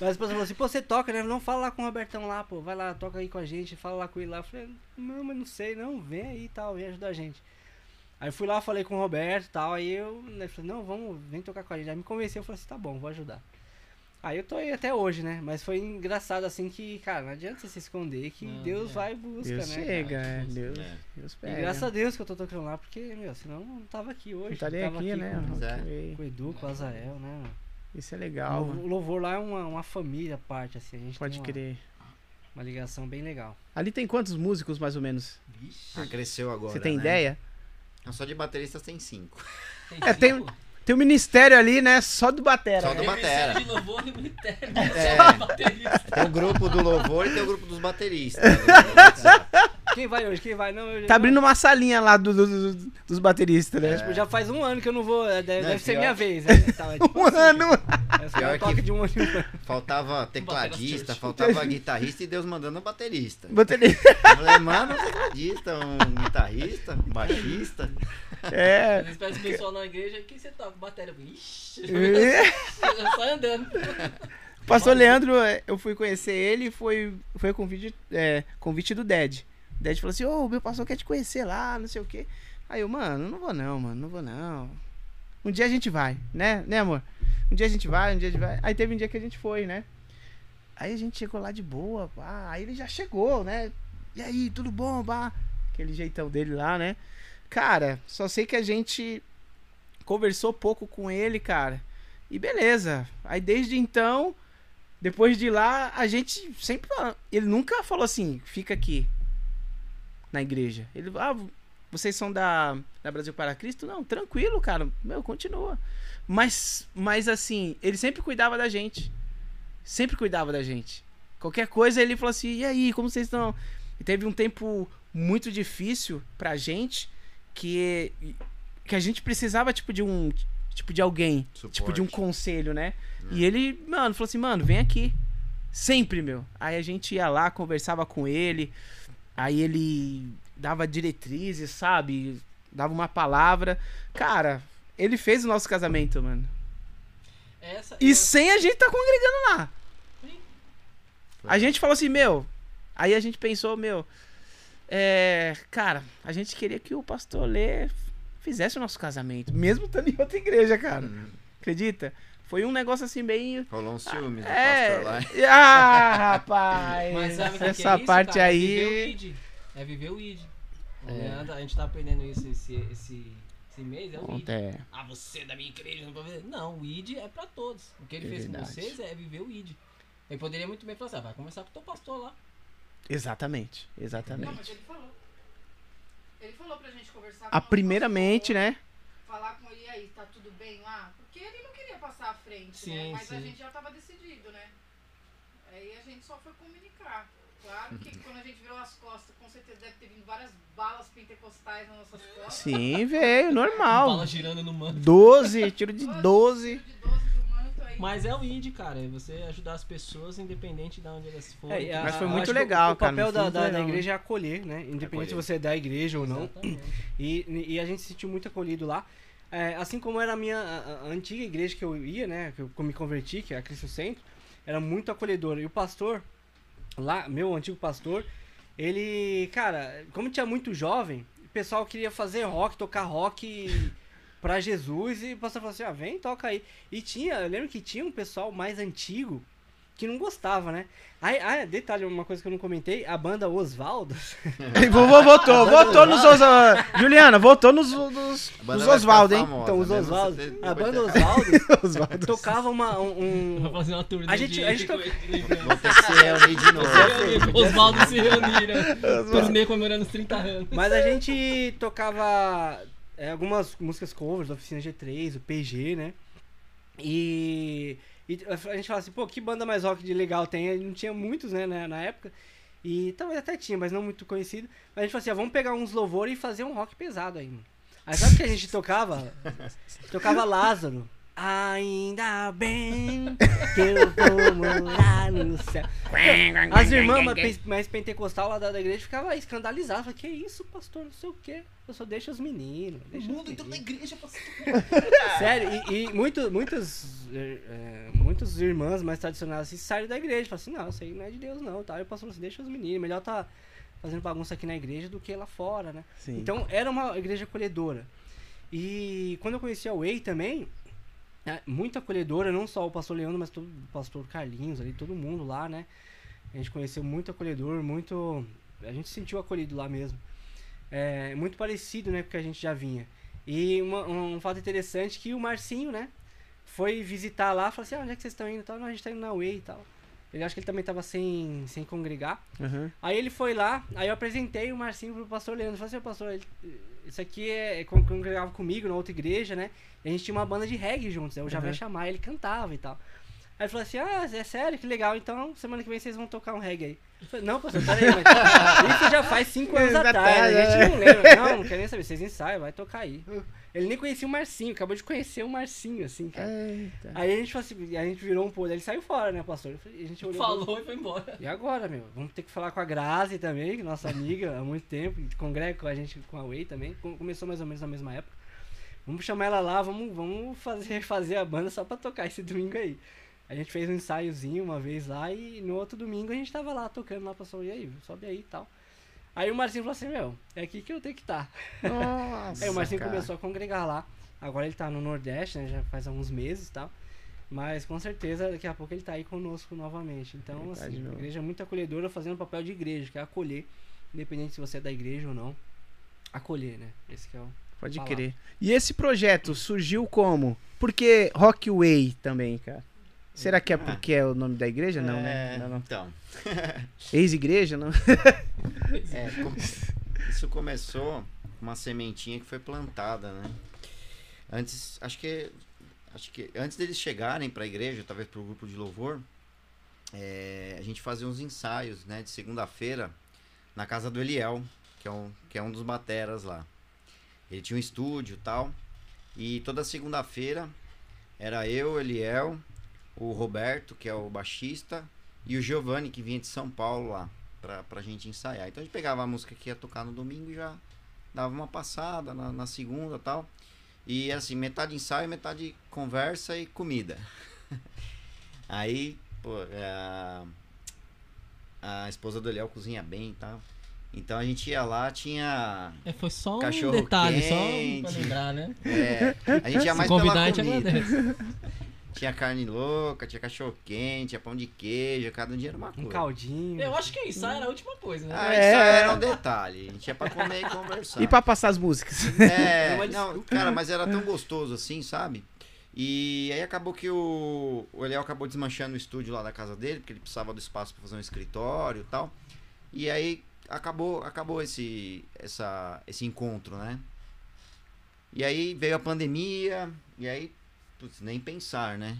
mas a pessoa falou assim, pô, você toca, né? Não fala lá com o Robertão lá, pô, vai lá, toca aí com a gente, fala lá com ele lá. Eu falei, não, mas não sei, não, vem aí e tal, vem ajudar a gente. Aí eu fui lá, falei com o Roberto e tal, aí eu né, falei, não, vamos, vem tocar com a gente. Aí me convenceu, eu falei assim, tá bom, vou ajudar. Aí eu tô aí até hoje, né? Mas foi engraçado assim que, cara, não adianta você se esconder que Não, Deus é. vai e busca, Deus né? chega, cara? é. Deus, É. Deus E pega. graças a Deus que eu tô tocando lá, porque, meu, senão eu não tava aqui hoje. Não estaria tava aqui, né? Com, é. Com o Edu, com o Azael, né? Isso é legal, o louvor lá é uma, uma família à parte, assim. A gente Pode tem uma, crer. Uma ligação bem legal. Ali tem quantos músicos, mais ou menos? Ah, cresceu agora. Você tem né? ideia? Não, Só de bateristas tem cinco. É, tem- cinco? Tem um ministério ali, né? Só do Batera. Só do né? batera. Tem de louvor e ministério. É. Só baterista. Tem o grupo do louvor e tem o grupo dos bateristas. Quem vai hoje? Quem vai? Não, eu- Tá abrindo uma salinha lá do- do- do- dos bateristas, né? Tipo, já faz um ano que eu não vou. é, Deve, Não, deve ser minha vez, né? Tá, é tipo Um assim, ano. É Pior um que- de um ano. Faltava tecladista, faltava guitarrista e Deus mandando um baterista. Baterista. Eu falei, mano, um tecladista, um guitarrista, um baixista. É. Pedem o pessoal na igreja, quem você toca? Bateria. Ixi. É. Sai andando. Pastor Leandro, é, eu fui conhecer ele foi foi convite, é, convite do Ded. O Ded falou assim: Ô, meu pastor quer te conhecer lá, não sei o quê. Aí eu, mano, não vou não, mano, não vou não. Um dia a gente vai, né, né, amor? Um dia a gente vai, um dia a gente vai. Aí teve um dia que a gente foi, né? Aí a gente chegou lá de boa, pá. Aí ele já chegou, né? E aí, tudo bom, pá? Aquele jeitão dele lá, né? Cara, só sei que a gente conversou pouco com ele, cara. E beleza. Aí desde então, depois de lá, a gente sempre. Ele nunca falou assim, fica aqui na igreja. Ele, ah, vocês são da, da Brasil para Cristo? Não, tranquilo, cara. Meu, continua. Mas, mas assim, ele sempre cuidava da gente. Sempre cuidava da gente. Qualquer coisa ele falou assim: e aí, como vocês estão? E teve um tempo muito difícil pra gente que, que a gente precisava, tipo, de um. Tipo, de alguém. Tipo, de um Suporte. conselho, né? E ele, mano, falou assim, mano, vem aqui. Sempre, meu. Aí a gente ia lá, conversava com ele. Aí ele dava diretrizes, sabe? Dava uma palavra. Cara, ele fez o nosso casamento, mano. Essa E eu- sem a gente tá congregando lá. A gente falou assim, meu. Aí a gente pensou, meu. É. Cara, a gente queria que o pastor Lê fizesse o nosso casamento. Mesmo estando em outra igreja, cara. Hum, Acredita? Foi um negócio assim meio. Rolou um ciúmes do É. pastor lá. Ah, rapaz. Mas sabe que que essa é isso, parte cara? aí. É viver o ID. É viver o ID. Leandro, a gente tá aprendendo isso esse, esse, esse mês, é o ID. É. Ah, você é da minha igreja não pode ver. Não, o ID é pra todos. O que ele É fez verdade. com vocês é viver o ID. Ele poderia muito bem falar assim, ah, vai conversar com o teu pastor lá. Exatamente, Não, exatamente. mas ele falou. Ele falou pra gente conversar com A primeiramente, né? Falar com ele "E aí, tá tudo bem lá? Porque ele não queria passar à frente, né? Sim, Mas a sim. gente já tava decidido, né? Aí a gente só foi comunicar. Claro que quando a gente virou as costas, com certeza deve ter vindo várias balas pentecostais nas nossas costas. Sim, veio, normal. Bala girando no manto. 12, tiro de 12. Tiro de Mas é o ID, cara. É você ajudar as pessoas, independente de onde elas forem. É, Mas foi muito legal, o, cara, O papel da, muito da- da igreja é acolher, né? Independente Acolher. se você é da igreja ou não. Exatamente. E, e a gente se sentiu muito acolhido lá. É, assim como era a minha a- a antiga igreja que eu ia, né? Que eu, que eu me converti, que é a Cristo Centro, era muito acolhedora. E o pastor, lá, meu antigo pastor, ele, cara, como tinha muito jovem, o pessoal queria fazer rock, tocar rock pra Jesus, e o pastor falou assim: ah, vem, toca aí. E tinha, eu lembro que tinha um pessoal mais antigo que não gostava, né? Aí, ah, detalhe, uma coisa que eu não comentei, a banda Osvaldo. Vovô voltou, voltou nos Oswaldo. Juliana, voltou nos, nos, nos ficar hein? famosa, Então, os mesmo Osvaldo, você- a banda Osvaldo tocava uma, um, Vou um- fazer uma turnê A gente- de, a gente Vou ter que se reunir de novo. Oswaldo se reuniram. Turnê comemorando os 30 anos. Mas a gente tocava é, algumas músicas covers da Oficina G3, o PG, né? E, e a gente fala assim, pô, que banda mais rock de legal tem? Não tinha muitos, né, na, na época. E talvez até tinha, mas não muito conhecido. Mas a gente falou assim, ah, vamos pegar uns louvor e fazer um rock pesado aí, mano. Aí sabe o que a gente tocava? tocava Lázaro. Ainda bem que eu vou morar no céu. As irmãs mais- mais pentecostal lá da, da igreja ficavam escandalizadas. Falavam, que isso, pastor, não sei o quê. Eu só deixa os meninos. O Deixa os mundo entrou na meninos." igreja, pastor. Sério, e, e muito, muitas, é, é, muitas irmãs mais tradicionais assim, saíram da igreja. Falaram assim, não, isso aí não é de Deus não. Tá? E o pastor falou assim, deixa os meninos. Melhor tá fazendo bagunça aqui na igreja do que lá fora, né? Sim. Então era uma igreja acolhedora. E quando eu conheci a Way também, é, muito acolhedora, não só o pastor Leandro, mas todo, o pastor Carlinhos ali, todo mundo lá, né? A gente conheceu muito acolhedor, muito. A gente se sentiu acolhido lá mesmo. É, muito parecido, né, com o que a gente já vinha. E uma- um, fato interessante que o Marcinho, né, foi visitar lá, falou assim, ah, onde é que vocês estão indo? Tal, não, a gente tá indo na Way e tal. Ele acho que ele também tava sem, sem congregar. Aham. Aí ele foi lá, aí eu apresentei o Marcinho pro pastor Leandro. Falei assim, pastor, ele- isso aqui é, é con- congregava comigo na outra igreja, né? E a gente tinha uma banda de reggae juntos. aí Eu já Uhum. ia chamar, ele cantava e tal. Aí ele falou assim, ah, é sério, que legal, então semana que vem vocês vão tocar um reggae aí. Eu falei, não, pastor, peraí, mas isso já faz cinco anos atrás, a gente não lembra. Não, não quero nem saber, vocês ensaiam, vai tocar aí. Ele nem conhecia o Marcinho, acabou de conhecer o Marcinho, assim, cara. Eita. Aí a gente falou assim, a gente virou um pouco, ele saiu fora, né, pastor? A gente olhou Falou e foi embora. e agora, meu? Vamos ter que falar com a Grazi também, que é nossa amiga há muito tempo, que congrega com a gente com a Way também. com- Começou mais ou menos na mesma época. Vamos chamar ela lá, vamos, vamos fazer, fazer a banda só pra tocar esse domingo aí. A gente fez um ensaiozinho uma vez lá e no outro domingo a gente tava lá tocando lá, passou, e aí, sobe aí e tal. Aí o Marcinho falou assim, meu, é aqui que eu tenho que estar. Nossa, Aí o Marcinho cara. começou a congregar lá. Agora ele tá no Nordeste, né? Já faz alguns meses e tal. Mas com certeza daqui a pouco ele tá aí conosco novamente. Então, Ele tá assim, a igreja é muito acolhedora fazendo o papel de igreja, que é acolher, independente se você é da igreja ou não. Acolher, né? Esse que é o. Pode falar. crer. E esse projeto surgiu como? Por que Rockway também, cara? Será que é porque é o nome da igreja? Não, né? É, Não, não. Então, Ex-igreja, não? é, isso começou com uma sementinha que foi plantada, né? Antes, acho que, acho que antes deles chegarem para a igreja, talvez para o grupo de louvor, é, a gente fazia uns ensaios, né, de segunda-feira na casa do Eliel, que é um, que é um dos bateras lá. Ele tinha um estúdio e tal, e toda segunda-feira era eu, Eliel, o Roberto, que é o baixista, e o Giovanni, que vinha de São Paulo lá, pra, pra gente ensaiar. Então a gente pegava a música que ia tocar no domingo e já dava uma passada na, na segunda e tal. E assim, metade ensaio, metade conversa e comida. Aí, pô, é, a, a esposa do Eliel cozinha bem e tal. Então a gente ia lá, tinha. É, foi só um Cachorro detalhe, só quente. pra lembrar, né? é, a gente ia Se mais convidar, a pela comida. Tinha carne louca, tinha cachorro quente, tinha pão de queijo, cada um dia era uma Um coisa. caldinho. Eu acho que isso era a última coisa, né? Ah, É. isso era um detalhe. A gente ia pra comer e conversar. E pra passar as músicas? É, Uma não, cara, mas era tão gostoso assim, sabe? E aí acabou que o, o Eliel acabou desmanchando o estúdio lá da casa dele, porque ele precisava do espaço para fazer um escritório e tal. E aí acabou, acabou esse, essa, esse encontro, né? E aí veio a pandemia, e aí, putz, nem pensar, né?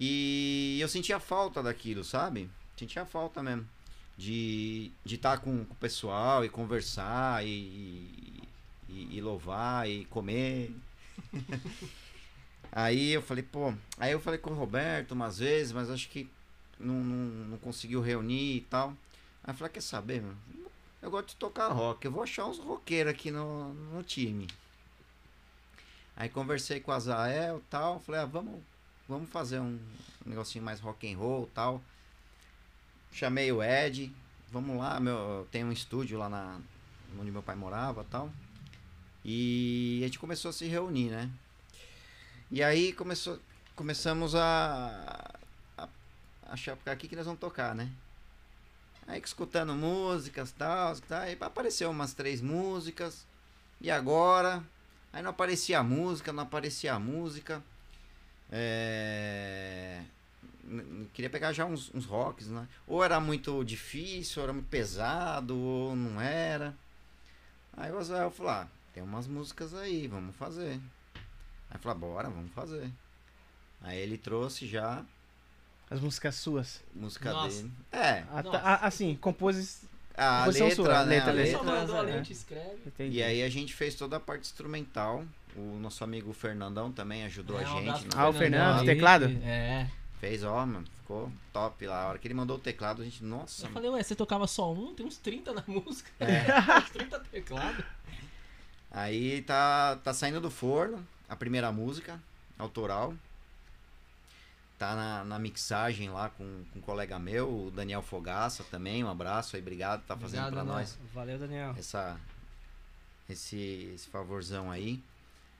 E eu sentia falta daquilo, sabe? Sentia falta mesmo. De estar de tá com, com o pessoal e conversar e, e, e louvar e comer. aí eu falei, pô. Aí eu falei com o Roberto umas vezes, mas acho que não, não, não conseguiu reunir e tal. Aí eu falei, quer saber, meu? Eu gosto de tocar rock, eu vou achar uns roqueiros aqui no, no time. Aí conversei com a Zael e tal, falei, ah, vamos, vamos fazer um negocinho mais rock and roll e tal. Chamei o Ed, vamos lá, meu, tem um estúdio lá na onde meu pai morava e tal. E a gente começou a se reunir, né? E aí começou, começamos a, a achar porque aqui que nós vamos tocar, né? Aí escutando músicas tal, tal, aí apareceu umas três músicas. E agora? Aí não aparecia a música, não aparecia a música. É... Queria pegar já uns, uns rocks, né? Ou era muito difícil, ou era muito pesado, ou não era. Aí o Azael falou, ah, tem umas músicas aí, vamos fazer. Aí falou, bora, vamos fazer. Aí ele trouxe já As músicas suas. música Nossa. dele. É, A- a- assim, compôs. A Composição letra, sua, né? letra, a letra. letra. a é. lente, escreve. E aí a gente fez toda a parte instrumental. O nosso amigo Fernandão também ajudou É, a gente. Ah, o Fernandão Fernando, aí, teclado? É. Fez, ó, mano. Ficou top lá. A hora que ele mandou o teclado, a gente, nossa, Eu mano. falei, ué, você tocava só um? Tem uns 30 na música. É. uns 30 teclados. Aí tá, tá saindo do forno a primeira música, autoral. Tá na, na mixagem lá com, com um colega meu, o Daniel Fogaça também. Um abraço aí, obrigado. Tá fazendo Daniel. nós Valeu, Daniel. essa, esse, esse favorzão aí.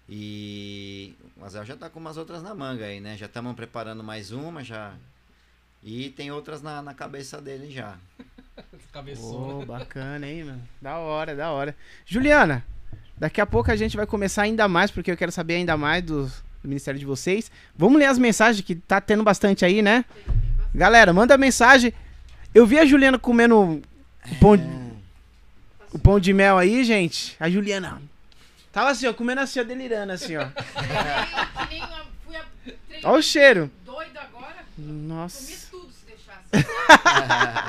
E o Azel já tá com umas outras na manga aí, né? Já estamos preparando mais uma, já. E tem outras na, na cabeça dele já. Cabeçona. Ô, bacana, hein, mano? Da hora, da hora. Juliana, daqui a pouco a gente vai começar ainda mais, porque eu quero saber ainda mais do, do ministério de vocês. Vamos ler as mensagens que tá tendo bastante aí, né? Galera, manda mensagem. Eu vi a Juliana comendo o pão, o pão de mel aí, gente. A Juliana tava assim, ó, comendo assim, ó, delirando assim, ó. Que nem uma- fui a trem Ó o cheiro. doido agora, comi Nossa, tudo se deixasse.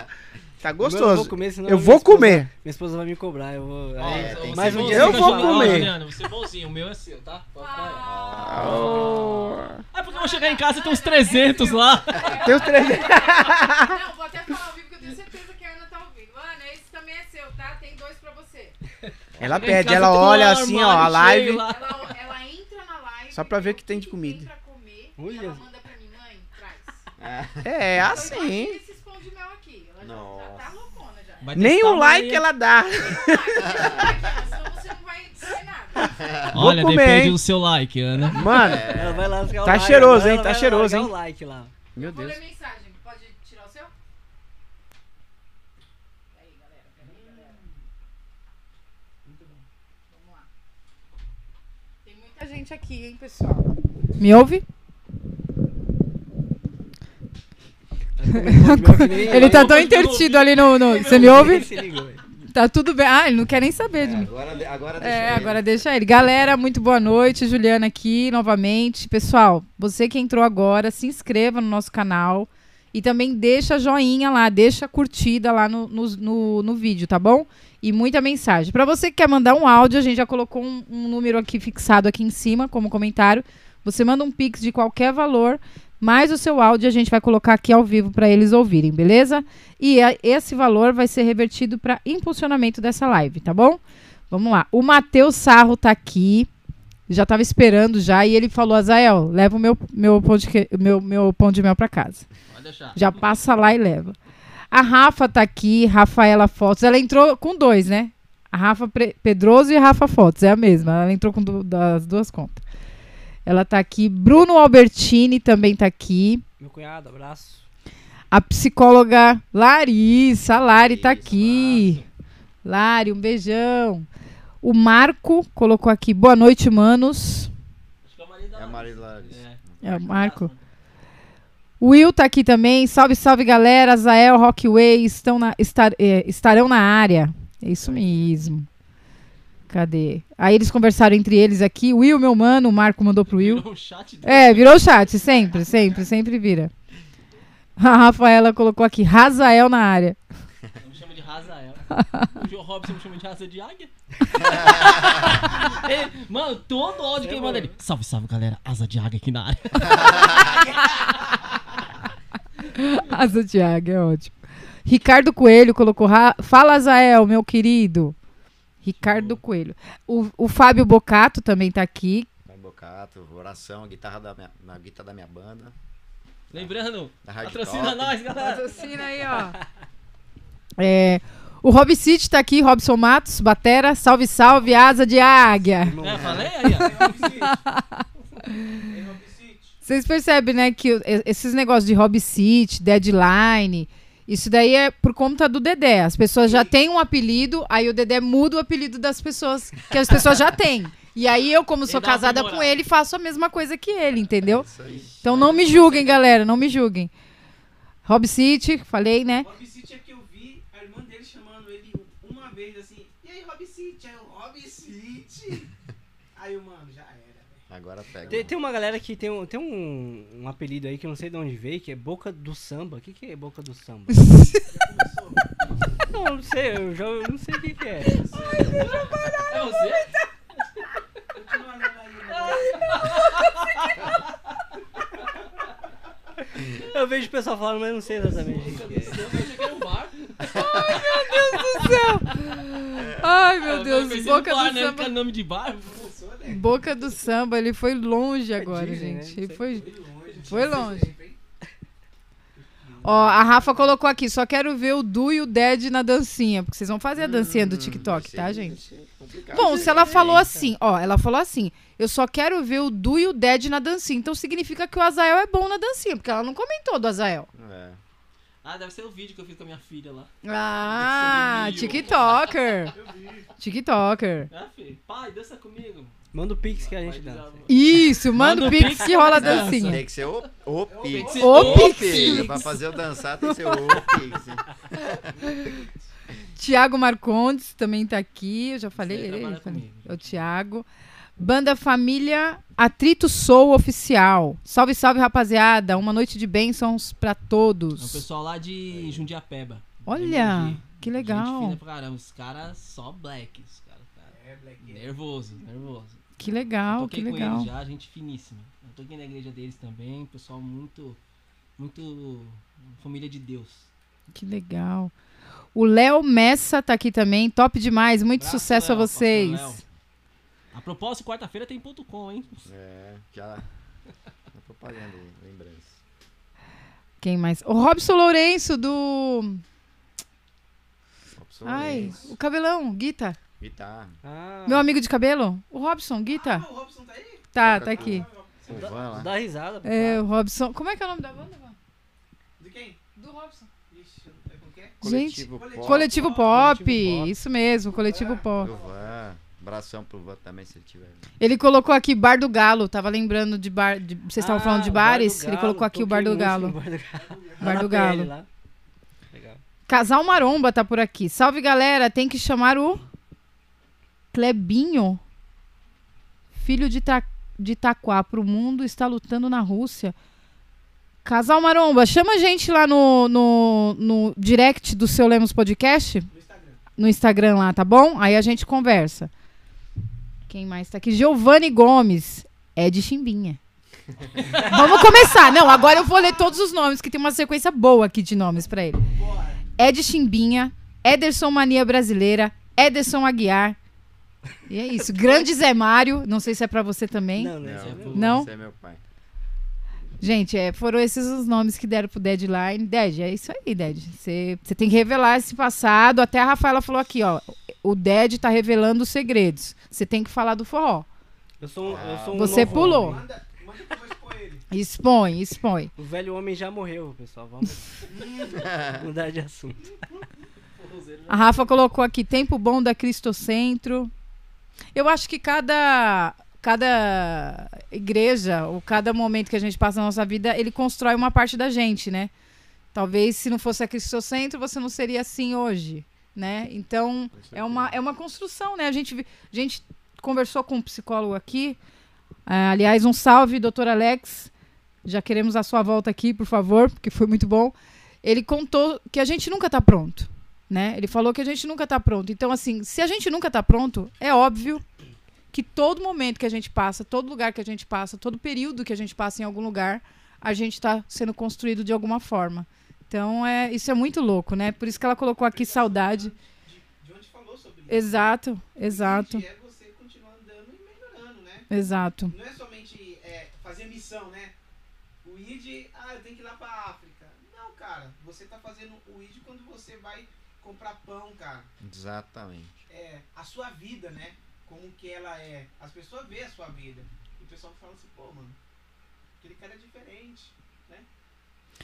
tá Eu vou gostoso. comer, senão Eu minha vou esposa- comer. Minha esposa vai me cobrar. Eu vou. Aí- você- mais um é dia Eu vou comer. Juliana, você é bonzinho, o meu é seu, tá? Pode aí. Oh. Ah, porque eu vou chegar em casa e tem uns 300 lá. Tem os três. Não, vou até falar ao vivo que eu tenho certeza que a Ana tá ouvindo. Ana, esse também é seu, tá? Tem dois pra você. Ela pede, ela olha assim, ó, a live. Ela, ela entra na live. Só pra ver o que tem de comida. Tem pra comer, e Olha. ela manda pra mim, mãe, traz. É, Então, assim. Já, tá loucona já. Vai Nem um like amanhã. ela dá. Vou Olha, comer, depende hein? do seu like, Ana. Mano, Ela vai lá Tá like, cheiroso, hein? Tá vai cheiroso, hein? o like lá. meu Vou Deus. ler mensagem. Pode tirar o seu? Aí, galera. Peraí, galera. Vamos lá. Tem muita gente aqui, hein, pessoal. Me ouve? Ele tá tão intertido ali no. no- Você me ouve? Se ligou, hein? Tá tudo bem. Ah, ele não quer nem saber de mim. Agora, agora É, agora deixa ele. Galera, muito boa noite. Juliana aqui novamente. Pessoal, você que entrou agora, se inscreva no nosso canal. E também deixa joinha lá, deixa curtida lá no, no, no, no vídeo, tá bom? E muita mensagem. Pra você que quer mandar um áudio, a gente já colocou um, um número aqui fixado aqui em cima, como comentário. Você manda um pix de qualquer valor, mais o seu áudio a gente vai colocar aqui ao vivo pra eles ouvirem, beleza? E a- esse valor vai ser revertido para impulsionamento dessa live, tá bom? Vamos lá. O Matheus Sarro tá aqui. Já tava esperando já. E ele falou, Azael, leva o meu, meu, pão de, que- meu, meu pão de mel pra casa. Pode deixar. Já passa lá e leva. A Rafa tá aqui, Rafaela Fotos. Ela entrou com dois, né? A Rafa Pedroso e a Rafa Fotos, é a mesma. Ela entrou com du- das duas contas. Ela tá aqui. Bruno Albertini também tá aqui. Meu cunhado, abraço. A psicóloga Larissa, a Lari tá Larissa, aqui. Lari, um beijão. O Marco colocou aqui, boa noite, manos. Acho que é o marido da É Larissa. É. É o Marco. O Will tá aqui também. Salve, salve, galera. Zael, Rockway estão na, estar- é, estarão na área. É isso mesmo. Cadê? Aí eles conversaram entre eles aqui. O Will, meu mano, o Marco mandou pro Will. Virou um chat dele. É, virou chat, sempre, sempre, sempre vira. A Rafaela colocou aqui, Razael na área. Eu me chamo de Razael. o Joe Robson me chama de Raza de Águia. Ele- mano, todo áudio que ele manda ele. Salve, salve, galera. Asa de águia aqui na área. Asa de águia, é ótimo. Ricardo Coelho colocou, "Ra- fala Zael, meu querido. Ricardo Coelho. O, o Fábio Bocato também tá aqui. Vai Bocato, oração, guitarra da minha, na guitarra da minha banda. Lembrando, patrocina nós, galera. Patrocina aí, ó. É, o Rob City tá aqui, Robson Matos, Batera. Salve, salve, asa de águia. É, falei aí, ó. Vocês percebem, né, que esses negócios de Hobby City, Deadline, isso daí é por conta do Dedé. As pessoas já têm um apelido, aí o Dedé muda o apelido das pessoas que as pessoas já têm. E aí eu, como sou casada com ele, faço a mesma coisa que ele, entendeu? Aí. Então não me julguem, galera, não me julguem. Hobby City, falei, né? Rob City é que eu vi a irmã dele chamando ele uma vez assim. E aí, Rob City? Aí eu, Rob City. Aí o mano, já era. Agora pega. Tem, tem uma galera que tem, um, tem um, um apelido aí que eu não sei de onde veio, que é Boca do Samba. O que, que é Boca do Samba? não, eu não sei, eu já eu não sei o que, que é. É você? Continua aí, né? Eu vejo o pessoal falando, mas eu não sei exatamente o que, que é. Eu achei que era um bar. Ai, meu Eu Deus, boca no bar, do né? samba. Fica nome de bar. Boca do samba, ele foi longe agora, Disney, né? gente. Ele sei. foi, longe. foi longe. Ó, a Rafa colocou aqui, só quero ver o Du e o Dead na dancinha, porque vocês vão fazer a dancinha do TikTok, tá, gente? Bom, se ela falou assim, ó, ela falou assim, eu só quero ver o Du e o Dead na dancinha, então significa que o Azael é bom na dancinha, porque ela não comentou do Azael. É. Ah, deve ser o vídeo que eu fiz com a minha filha lá. Ah. TikToker. TikToker. Ah, filho, pai, dança comigo. Manda o Pix que a gente dá. Isso, manda o pix que rola a dancinha. Tem que ser o, o Pix. O Pix. filho. Pra fazer eu dançar tem que ser o Pix. Tiago Marcondes também tá aqui, eu já falei Ele ele, comigo, É o Tiago. Banda Família Atrito Soul Oficial. Salve, salve, rapaziada. Uma noite de bênçãos pra É o todos. pessoal lá de Jundiapeba. Olha, Mogi. que Gente legal. fina pra caramba. Os caras só black. Os caras, cara. Nervoso, nervoso. Que legal, Toquei que com legal. eles já, gente finíssima. Eu toquei na igreja deles também, pessoal muito, muito família de Deus. Que legal. O Léo Messa tá aqui também. Top demais. Muito Abraço, sucesso a Léo, vocês. pastor Léo. A propósito, quarta-feira tem ponto .com, hein? É, já. Propaganda aí, lembrança. Quem mais? O Robson Lourenço do. Opção Ai, Lens, o cabelão, Guita. Guitarra. Ah, Meu amigo de cabelo? O Robson, Guita. Ah, o Robson tá aí? Tá, tá aqui. O Van lá. dá risada. É, o Robson. Como é que é o nome da banda? Van? De quem? Do Robson. Ixi, é com quem? Gente, Coletivo Pop. Coletivo Pop. Coletivo Pop. Isso mesmo, Coletivo Pop. Do Van. Abração pro Van também, se ele tiver. Ele colocou aqui Bar do Galo. Tava lembrando de bar. de- vocês estavam Ah, falando de do bares? Ele colocou aqui o Bar do Galo. Bar do Galo. Bar do Galo. Casal Maromba tá por aqui. Salve, galera. Tem que chamar o Clebinho, filho de, Ta... de Itaquá, pro mundo, está lutando na Rússia. Casal Maromba, chama a gente lá no, no, no direct do seu Lemos Podcast. No Instagram. No Instagram lá, tá bom? Aí a gente conversa. Quem mais tá aqui? Giovanni Gomes. É de Chimbinha. Vamos começar. Não, agora eu vou ler todos os nomes, que tem uma sequência boa aqui de nomes pra ele. Ed Chimbinha, Ederson Mania Brasileira, Ederson Aguiar. E é isso. Grande Zé Mário. Não sei se é pra você também. Não? Não, Não? Não? Esse é meu pai. Gente, é, foram esses os nomes que deram pro Deadline. Ded, é isso aí, Ded. Você você tem que revelar esse passado. Até a Rafaela falou aqui, ó. O Ded tá revelando os segredos. Você tem que falar do forró. Eu sou, um- eu sou um Você novo pulou. homem. Manda, manda que eu vou expor ele. Expõe, expõe. O velho homem já morreu, pessoal. Vamos mudar de assunto. A Rafa colocou aqui tempo bom da Cristocentro. Eu acho que cada cada igreja ou cada momento que a gente passa na nossa vida, ele constrói uma parte da gente, né? Talvez se não fosse a Cristocentro, você não seria assim hoje, né? Então, é uma, é uma construção, né? A gente, a gente conversou com um psicólogo aqui. Ah, aliás, um salve, doutor Alex. Já queremos a sua volta aqui, por favor, porque foi muito bom. Ele contou que a gente nunca está pronto né? Ele falou que a gente nunca tá pronto. Então, assim, se a gente nunca tá pronto, é óbvio que todo momento que a gente passa, todo lugar que a gente passa, todo período que a gente passa em algum lugar, a gente tá sendo construído de alguma forma. Então, é, isso é muito louco, né? Por isso que ela colocou aqui saudade. De onde falou sobre isso. Exato, exato, É você continuar andando e melhorando, né? exato. Não é somente é, fazer missão, né? O ID, ah, eu tenho que ir lá pra África. Não, cara. Você tá fazendo o ID quando você vai comprar pão, cara. Exatamente. É, a sua vida, né? Como que ela é. As pessoas veem a sua vida. E o pessoal fala assim, pô, mano, aquele cara é diferente, né?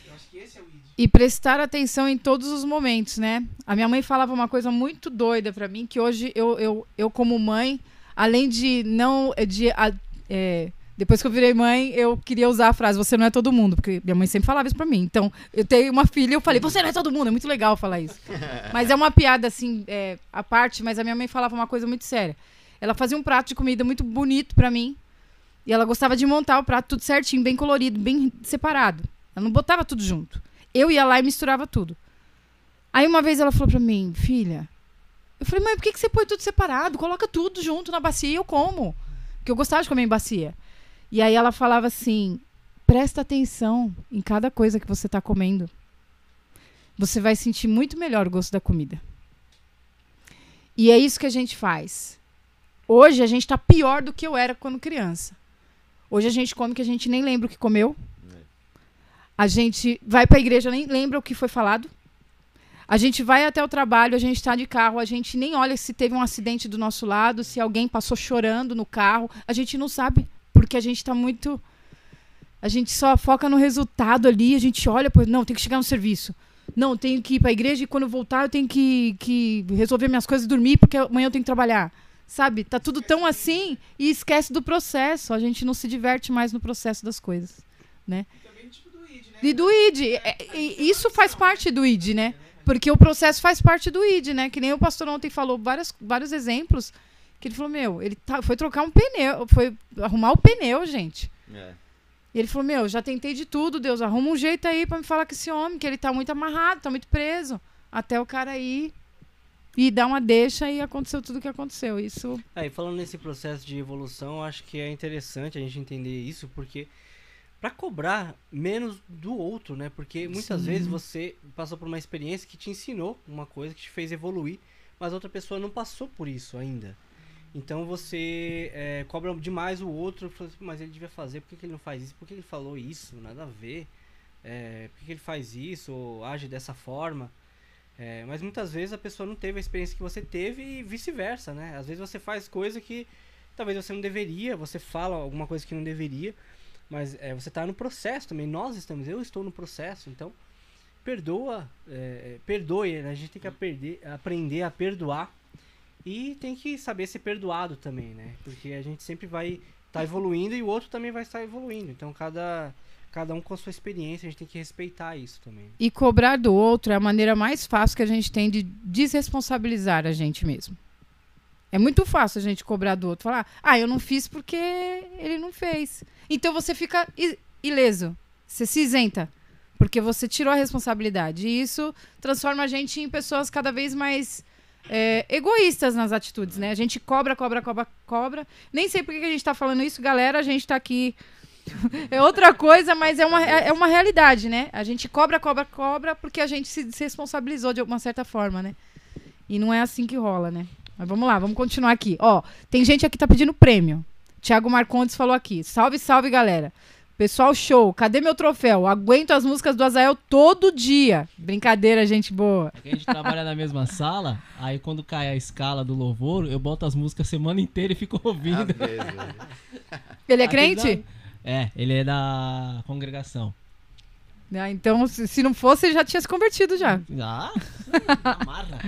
Eu acho que esse é o ID. E prestar atenção em todos os momentos, né? A minha mãe falava uma coisa muito doida pra mim, que hoje eu, eu, eu como mãe, além de não. De, a- é, depois que eu virei mãe, eu queria usar a frase, você não é todo mundo, porque minha mãe sempre falava isso pra mim. Então, eu tenho uma filha eu falei, você não é todo mundo, é muito legal falar isso. mas é uma piada, assim, é, à parte, mas a minha mãe falava uma coisa muito séria. Ela fazia um prato de comida muito bonito pra mim, e ela gostava de montar o prato tudo certinho, bem colorido, bem separado. Ela não botava tudo junto. Eu ia lá e misturava tudo. Aí uma vez ela falou pra mim, filha. Eu falei, mãe, por que, que você põe tudo separado? Coloca tudo junto na bacia e eu como. Porque eu gostava de comer em bacia. E aí ela falava assim: presta atenção em cada coisa que você tá comendo. Você vai sentir muito melhor o gosto da comida. E é isso que a gente faz. Hoje a gente tá pior do que eu era quando criança. Hoje a gente come que a gente nem lembra o que comeu. A gente vai para a igreja, nem lembra o que foi falado. A gente vai até o trabalho, a gente está de carro, a gente nem olha se teve um acidente do nosso lado, se alguém passou chorando no carro. A gente não sabe, porque a gente está muito. A gente só foca no resultado ali, a gente olha, pô, não, tem que chegar no serviço. Não, tenho que ir para a igreja e quando eu voltar eu tenho que, que resolver minhas coisas e dormir, porque amanhã eu tenho que trabalhar. Sabe? Tá tudo tão assim e esquece do processo. A gente não se diverte mais no processo das coisas, né? E do ID. É, e isso faz parte do ID, né? Porque o processo faz parte do ID, né? Que nem o pastor ontem falou vários, vários exemplos. Que ele falou, meu, ele tá, foi trocar um pneu, foi arrumar o pneu, gente. É. E ele falou, meu, já tentei de tudo, Deus, arruma um jeito aí pra me falar com esse homem, que ele tá muito amarrado, tá muito preso. Até o cara ir e dar uma deixa e aconteceu tudo o que aconteceu. Isso Aí, falando nesse processo de evolução, eu acho que é interessante a gente entender isso, porque pra cobrar menos do outro, né? Porque muitas Sim. vezes você passou por uma experiência que te ensinou uma coisa, que te fez evoluir, mas outra pessoa não passou por isso ainda. Então você é, cobra demais o outro, assim, mas ele devia fazer, por que, que ele não faz isso? Por que ele falou isso? Nada a ver. É, por que, que ele faz isso? Ou age dessa forma? É, mas muitas vezes a pessoa não teve a experiência que você teve e vice-versa, né? Às vezes você faz coisa que talvez você não deveria, você fala alguma coisa que não deveria, mas é, você está no processo também. Nós estamos, eu estou no processo, então perdoa, é, perdoe, né? A gente tem que aprender, aprender a perdoar e tem que saber ser perdoado também, né? Porque a gente sempre vai estar evoluindo e o outro também vai estar evoluindo. Então cada cada um com a sua experiência, a gente tem que respeitar isso também. E cobrar do outro é a maneira mais fácil que a gente tem de desresponsabilizar a gente mesmo. É muito fácil a gente cobrar do outro. Falar, ah, eu não fiz porque ele não fez. Então você fica ileso. Você se isenta. Porque você tirou a responsabilidade. E isso transforma a gente em pessoas cada vez mais é, egoístas nas atitudes, né? A gente cobra, cobra, cobra, cobra. Nem sei por que a gente tá falando isso, galera. A gente tá aqui é outra coisa, mas é uma, é é uma realidade, né? A gente cobra, cobra, cobra porque a gente se desresponsabilizou de alguma certa forma, né? E não é assim que rola, né? Mas vamos lá, vamos continuar aqui. Ó, tem gente aqui que tá pedindo prêmio. Tiago Marcondes falou aqui. Salve, salve, galera. Pessoal, show. Cadê meu troféu? Aguento as músicas do Azael todo dia. Brincadeira, gente boa. É que a gente trabalha na mesma sala, aí quando cai a escala do louvor, eu boto as músicas a semana inteira e fico ouvindo. Ele é crente? É, ele é da congregação. Ah, então, se não fosse, ele já tinha se convertido já. Ah, amarra.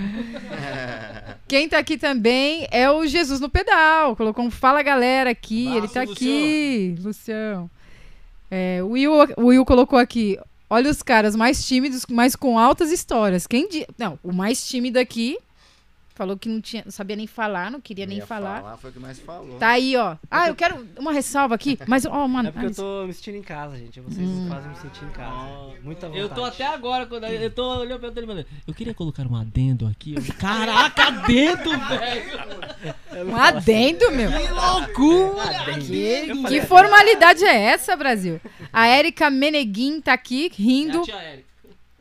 Quem tá aqui também é o Jesus no Pedal. Colocou um Fala Galera aqui. Ele tá aqui. Lucião. É, o, Will, o Will colocou aqui. Olha os caras mais tímidos, mas com altas histórias. Quem di... Não, o mais tímido aqui falou que não, tinha, não sabia nem falar, não queria nem falar. falar, Foi o que mais falou. Tá aí, ó. Ah, eu quero uma ressalva aqui. Mas, ó, mano. É porque eu tô me sentindo em casa, gente. Vocês fazem me sentir em casa. Muita vontade. Eu tô até agora, quando eu tô olhando pra ele, mano. Eu queria colocar um adendo aqui. Eu, Caraca, adendo, velho! Um adendo, meu. Que loucura! Que, que formalidade é essa, Brasil? A Érica Meneguin tá aqui rindo. É a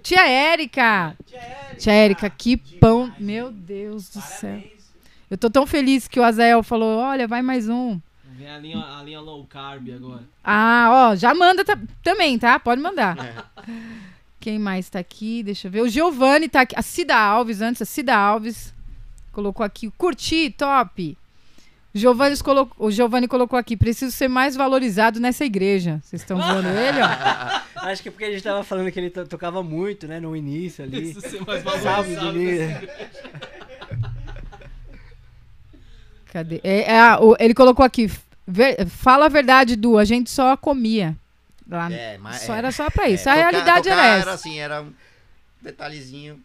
tia Érica. Tia Érica! Que pão. Meu Deus do céu. Eu tô tão feliz que o Azael falou: olha, vai mais um. Vem a linha, a linha low carb agora. Ah, ó, já manda ta- também, tá? Pode mandar. Quem mais tá aqui? Deixa eu ver. O Giovanni tá aqui. A Cida Alves, antes, a Cida Alves colocou aqui. Curti, top. O Giovanni, colocou, o Giovanni colocou aqui. Preciso ser mais valorizado nessa igreja. Vocês estão vendo ele, ó? Acho que é porque a gente tava falando que ele to- tocava muito, né? No início ali. Isso ser mais valorizado. Cadê? É, é, ah, o- ele colocou aqui. ver- fala a verdade, Du. A gente só comia. Lá, É, mas só é. era só pra isso. É, a tocar- realidade tocar era essa. Era assim, era um detalhezinho.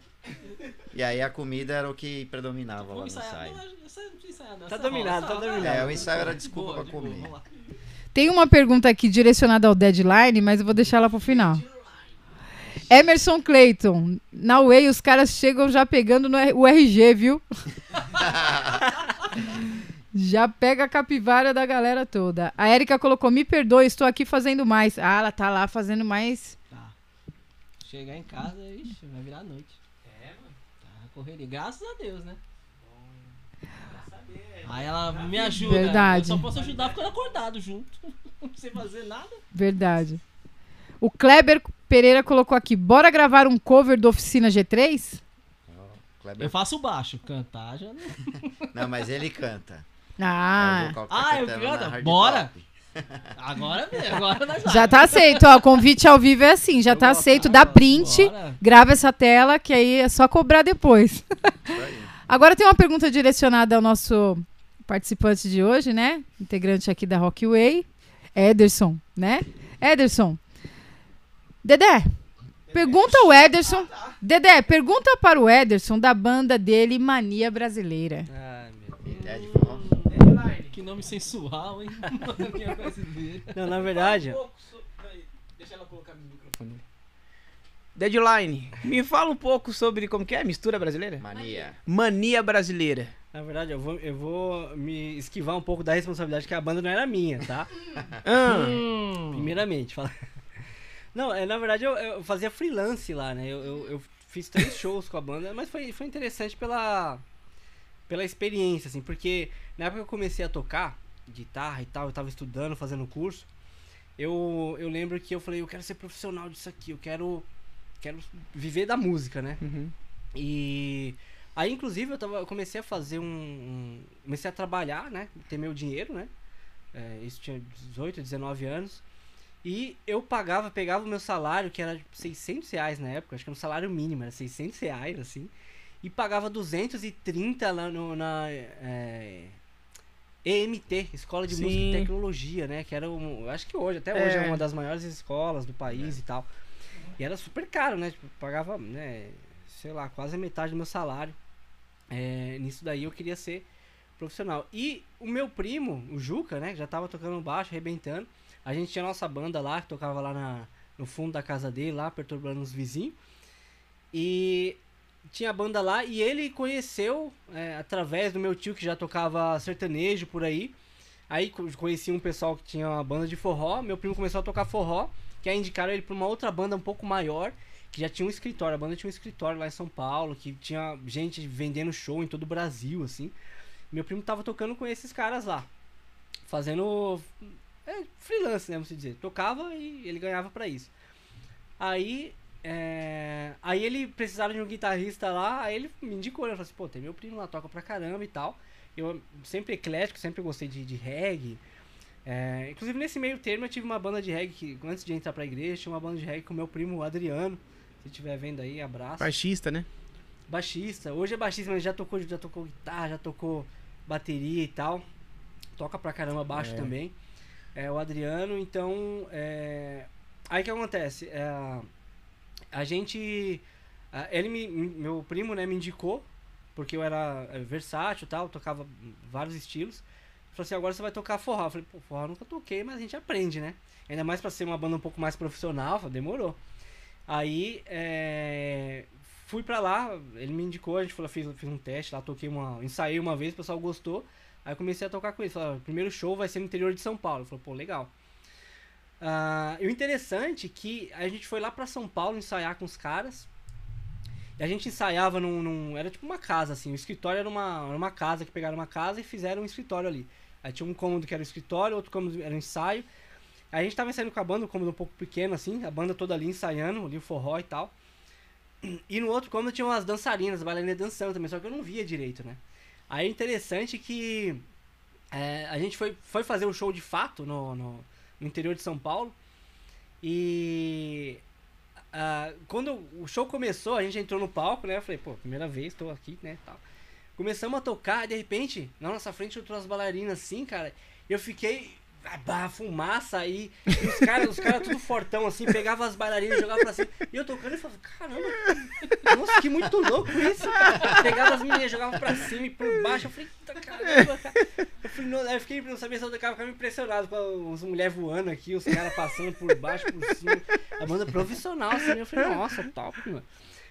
E aí a comida era o que predominava lá no ensaio. Não. Tá dominado, tá dominado. É, o ensaio era desculpa Boa, pra boa, comer. lá. Tem uma pergunta aqui direcionada ao deadline, mas eu vou deixar ela pro final. Emerson Clayton. Na Way, os caras chegam já pegando no R- o RG, viu? já pega a capivara da galera toda. A Erika colocou: Me perdoe, estou aqui fazendo mais. Ah, ela tá lá fazendo mais. Tá. Chegar em casa, ixi, vai virar noite. É, mano. Tá, correria. Graças a Deus, né? Aí ela me ajuda. Verdade. Eu só posso ajudar ficando acordado junto. Sem fazer nada. Verdade. O Kleber Pereira colocou aqui: Bora gravar um cover do Oficina G3? Kleber- Eu faço baixo, cantar já não. Não, mas ele canta. Ah, Ah, eu? Hard Bora. Top. Agora mesmo, agora nós já tá aceito, ó. O convite ao vivo é assim, já Eu tá aceito. eu Dá print, Bora. grava essa tela, que aí é só cobrar depois. Agora tem uma pergunta direcionada ao nosso participante de hoje, né? Integrante aqui da Rockway, Ederson, né? Ederson. Dedé, pergunta o Ederson. Dedé, pergunta para o Ederson da banda dele, Mania Brasileira. Ai, meu Deus. Que nome sensual, hein? Brasileira. Não, na verdade, Deixa ela colocar no microfone. Deadline, me fala um pouco sobre como que é a mistura brasileira? Mania. Mania brasileira. na verdade, eu vou, eu vou me esquivar um pouco da responsabilidade que a banda não era minha, tá? Ah, Hum. Primeiramente, fala. Não, é, na verdade eu, eu fazia freelance lá, né? Eu, eu, eu fiz três shows com a banda, mas foi, foi interessante pela, pela experiência, assim, porque na época que eu comecei a tocar guitarra e tal, eu tava estudando, fazendo curso, eu, eu lembro que eu falei, eu quero ser profissional disso aqui, eu quero, quero viver da música, né? uhum. E aí, inclusive, eu, tava, eu comecei a fazer um, um- Comecei a trabalhar, né? Ter meu dinheiro, né? É, isso tinha 18, 19 anos. E eu pagava, pegava o meu salário, que era tipo, 600 reais na época, acho que era um salário mínimo, era 600 reais, assim. E pagava 230 lá no, na é, EMT, Escola de Música Sim. e Tecnologia, né? Que era, um, acho que hoje, até hoje, é É. uma das maiores escolas do país e tal. E era super caro, né? Tipo, pagava, né? Sei lá, quase a metade do meu salário. É, nisso daí eu queria ser profissional. E o meu primo, o Juca, né? que Já tava tocando baixo, arrebentando. A gente tinha nossa banda lá, que tocava lá na, no fundo da casa dele, lá, perturbando os vizinhos. E tinha banda lá e ele conheceu é, através do meu tio que já tocava sertanejo por aí. Aí co- conheci um pessoal que tinha uma banda de forró. Meu primo começou a tocar forró, que aí indicaram ele pra uma outra banda um pouco maior, que já tinha um escritório. A banda tinha um escritório lá em São Paulo, que tinha gente vendendo show em todo o Brasil, assim. Meu primo tava tocando com esses caras lá, fazendo é, freelance, né, vamos dizer. Tocava e ele ganhava pra isso. Aí, é, aí ele precisava de um guitarrista lá, aí ele me indicou, né? Falou assim, pô, tem meu primo lá, toca pra caramba e tal. Eu sempre eclético, sempre gostei de, de reggae. É, inclusive nesse meio termo eu tive uma banda de reggae que, antes de entrar pra igreja, tinha uma banda de reggae com meu primo Adriano. Se estiver vendo aí, abraço. Baixista, né? Baixista. Hoje é baixista, mas já tocou, já tocou guitarra, já tocou bateria e tal. Toca pra caramba baixo É. também. É o Adriano, então. é, Aí o que acontece? É, A gente. Ele me. Meu primo, né, me indicou, porque eu era é, versátil tal, tocava vários estilos. Falou assim, agora você vai tocar forró. Eu falei, pô, forró nunca toquei, mas a gente aprende, né? Ainda mais pra ser uma banda um pouco mais profissional, falei, demorou. Aí, é, fui pra lá, ele me indicou, a gente falou, fiz, fiz um teste lá, toquei uma, ensaiei uma vez, o pessoal gostou. Aí comecei a tocar com ele, falou, "Ó, o primeiro show vai ser no interior de São Paulo. Falou, pô, legal. Ah, e o interessante é que a gente foi lá pra São Paulo ensaiar com os caras. E a gente ensaiava num, num- Era tipo uma casa, assim. O escritório era uma, era uma casa que pegaram uma casa e fizeram um escritório ali. Aí tinha um cômodo que era o escritório, outro cômodo era o ensaio. Aí a gente tava ensaiando com a banda, um cômodo um pouco pequeno, assim, a banda toda ali ensaiando, ali o forró e tal. E no outro cômodo tinha umas dançarinas, bailarinas dançando também, só que eu não via direito, né? Aí é interessante que é, a gente foi, foi fazer o show de fato no, no, no interior de São Paulo. E ah, quando o show começou, a gente entrou no palco, né? Eu falei, pô, primeira vez, tô aqui, né? Tal. Começamos a tocar, e de repente, na nossa frente entrou as bailarinas assim, cara. Eu fiquei. Bah, fumaça aí. E os caras, os caras tudo fortão, assim, pegavam as bailarinas e jogavam pra cima. E eu tocando e falava, caramba, nossa, que muito louco isso. Pegava as meninas, jogava pra cima e por baixo. Eu falei, "Eita, caramba, cara. Eu, fui, não, eu fiquei, não sabia se eu tocava, ficava impressionado com as mulheres voando aqui, os caras passando por baixo, por cima. A banda profissional, assim. Eu falei, nossa, top, mano.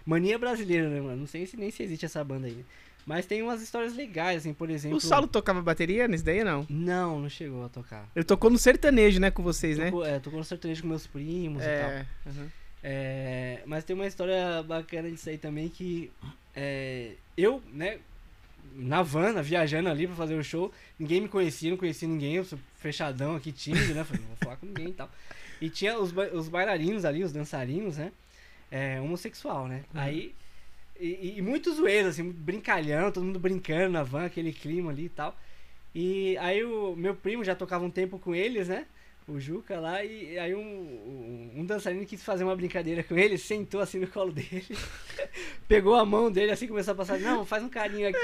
Mania brasileira, né, mano? Não sei se nem se existe essa banda aí. Né? Mas tem umas histórias legais, assim, por exemplo. O Saulo tocava bateria nesse daí, não? Não, não chegou a tocar. Ele tocou no sertanejo, né, com vocês, né? Tocou, é, tocou no sertanejo com meus primos e tal. É. uhum. É, mas tem uma história bacana disso aí também que é, eu, né, na van, viajando ali pra fazer o show, ninguém me conhecia, não conhecia ninguém, eu sou fechadão aqui, tímido, né? Falei, não vou falar com ninguém e tal. E tinha os, ba- os bailarinos ali, os dançarinos, né? É, homossexual, né? Aí. E, e muito zoeiro, assim, muito brincalhão, todo mundo brincando na van, aquele clima ali e tal. E aí o meu primo já tocava um tempo com eles, né? O Juca lá, e aí um, um, um dançarino quis fazer uma brincadeira com ele, sentou assim no colo dele, pegou a mão dele assim, começou a passar, não, faz um carinho aqui,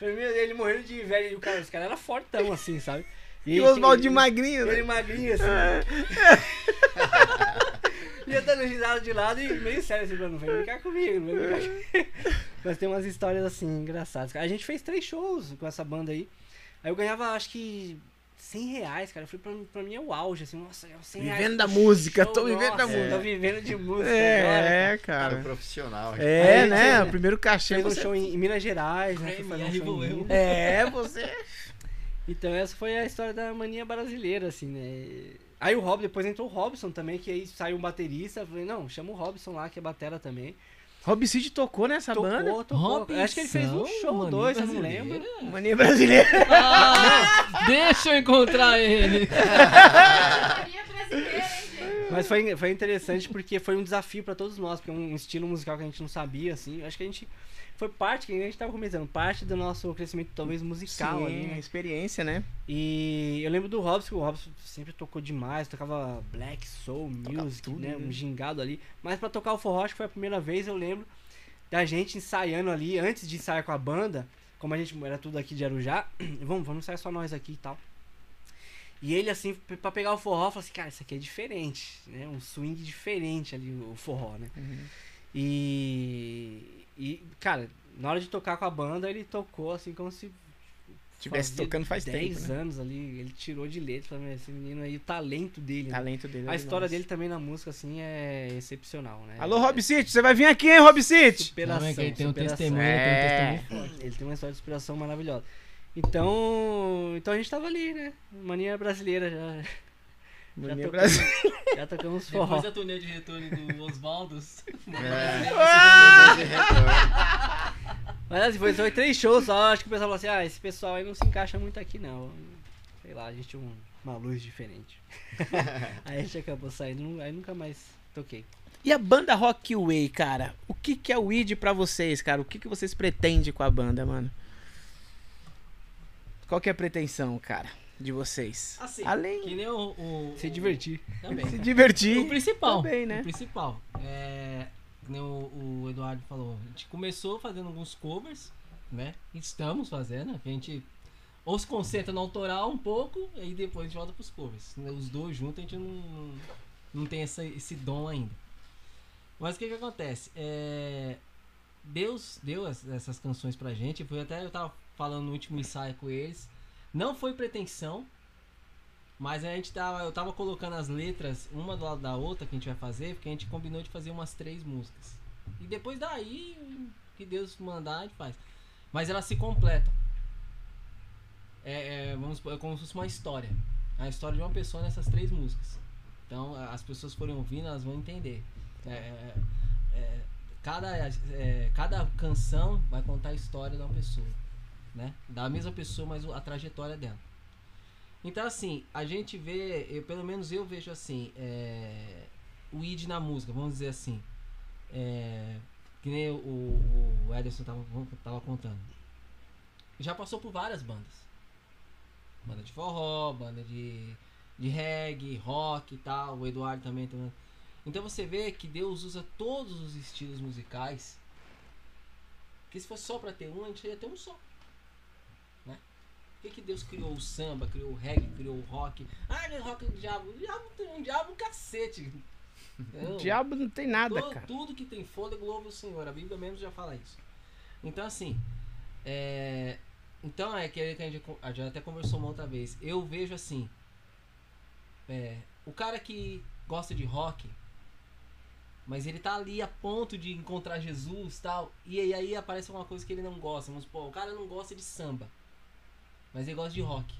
ele morrendo de velho e o cara, os caras eram fortão, assim, sabe? E o Oswaldinho ele- magrinho, Ele né? magrinho, assim. e eu dando risada de lado e meio sério, assim, não vem brincar comigo, não vem brincar comigo. Mas tem umas histórias, assim, engraçadas. A gente fez três shows com essa banda aí. Aí eu ganhava, acho que... 100 reais, cara. Foi pra, pra mim é o auge, assim. Nossa, 100 reais. Vivendo da música, show, tô vivendo da nossa, música. Tô vivendo de música agora, cara. É, Cara, cara. profissional. É, Aí, né? você- O primeiro cachê Fez um você... show em, em Minas Gerais, né? Foi fazer um show em. É, você... Então essa foi a história da mania brasileira, assim, né? Aí o Rob, depois entrou o Robson também, que aí saiu um baterista. Eu falei, não, chama o Robson lá, que é batera também. Rob Cid tocou nessa tocou, banda? tocou. Robson, Acho que ele fez um show, mania dois, eu não lembro. Mania brasileira. Ah, deixa eu encontrar ele. Maria brasileira, hein, gente? Mas foi, foi interessante porque foi um desafio pra todos nós, porque é um estilo musical que a gente não sabia, assim. Acho que a gente. Foi parte, que a gente tava começando, parte do nosso crescimento, talvez, musical ali, Sim, né? experiência, né? E eu lembro do Robson, que o Robson sempre tocou demais, tocava black soul Tocava music, tudo, né? né? Um gingado ali. Mas pra tocar o forró, acho que foi a primeira vez, eu lembro da gente ensaiando ali, antes de ensaiar com a banda, como a gente era tudo aqui de Arujá, vamos, vamos ensaiar só nós aqui e tal. E ele, assim, pra pegar o forró, falou assim, cara, isso aqui é diferente, né? Um swing diferente ali, o forró, né? E, e, cara, na hora de tocar com a banda, ele tocou assim como se Tivesse tocando faz 10 tempo, né? anos ali, ele tirou de letra, "Meu, esse menino aí, o talento dele. né?" Talento dele. é A história demais. dele também na música, assim, é excepcional, né? Alô, Rob City, você vai vir aqui, hein, Rob City? Superação, Sabe que ele tem um superação. testemunho, É. tem um testemunho forte. Ele tem uma história de inspiração maravilhosa. Então, então a gente tava ali, né? Mania brasileira já. Mania tocamos- brasileira. Já tocamos forró. Depois da turnê de retorno do Oswaldo. Mas assim, foi, foi três shows só, acho que o pessoal falou assim, ah, esse pessoal aí não se encaixa muito aqui não. Sei lá, a gente tinha um- uma luz diferente. aí a gente acabou saindo, aí nunca mais toquei. E a banda Rock Way, cara? O que, que é o ID pra vocês, cara? O que, que vocês pretendem com a banda, mano? Qual que é a pretensão, cara, de vocês? Assim, Além que nem o. o Se divertir. Também. se divertir. O principal. Também, né? O principal. É. Que nem o, o Eduardo falou. A gente começou fazendo alguns covers, né? Estamos fazendo. A gente ou se concentra no autoral um pouco, e aí depois a gente volta pros covers. né? Os dois juntos a gente não, não tem essa, esse dom ainda. Mas o que que acontece? É, Deus deu es- essas canções pra gente. Foi até eu tava falando no último ensaio com eles. Não foi pretensão, mas a gente tava, eu tava colocando as letras uma do lado da outra que a gente vai fazer, porque a gente combinou de fazer umas três músicas. E depois daí, que Deus mandar, a gente faz. Mas elas se completam. É, é, vamos é como se fosse uma história. A história de uma pessoa nessas três músicas. Então, as pessoas forem ouvindo, elas vão entender. É, é, é, cada, é, cada canção vai contar a história de uma pessoa. Né? Da mesma pessoa, mas a trajetória dela. Então, assim, a gente vê, eu, pelo menos eu vejo assim, é, o id na música, vamos dizer assim. É, que nem o, o, Ederson tava, tava contando. Já passou por várias bandas. Banda de forró, banda de, de reggae, rock e tal. O Eduardo também. também. Então você vê que Deus usa todos os estilos musicais. Que se fosse só pra ter um, a gente ia ter um só. Por que, que Deus criou o samba, criou o reggae, criou o rock? Ah, ele é rock do diabo. O diabo tem um diabo cacete. Entendeu? O diabo não tem nada, To- cara. Tudo que tem fôlego louva o Senhor. A Bíblia mesmo já fala isso. Então, assim, é, então é aquele que a gente a gente até conversou uma outra vez. Eu vejo assim, é, o cara que gosta de rock, mas ele tá ali a ponto de encontrar Jesus tal, e aí, aí aparece uma coisa que ele não gosta. Vamos supor, o cara não gosta de samba, mas ele gosta de rock.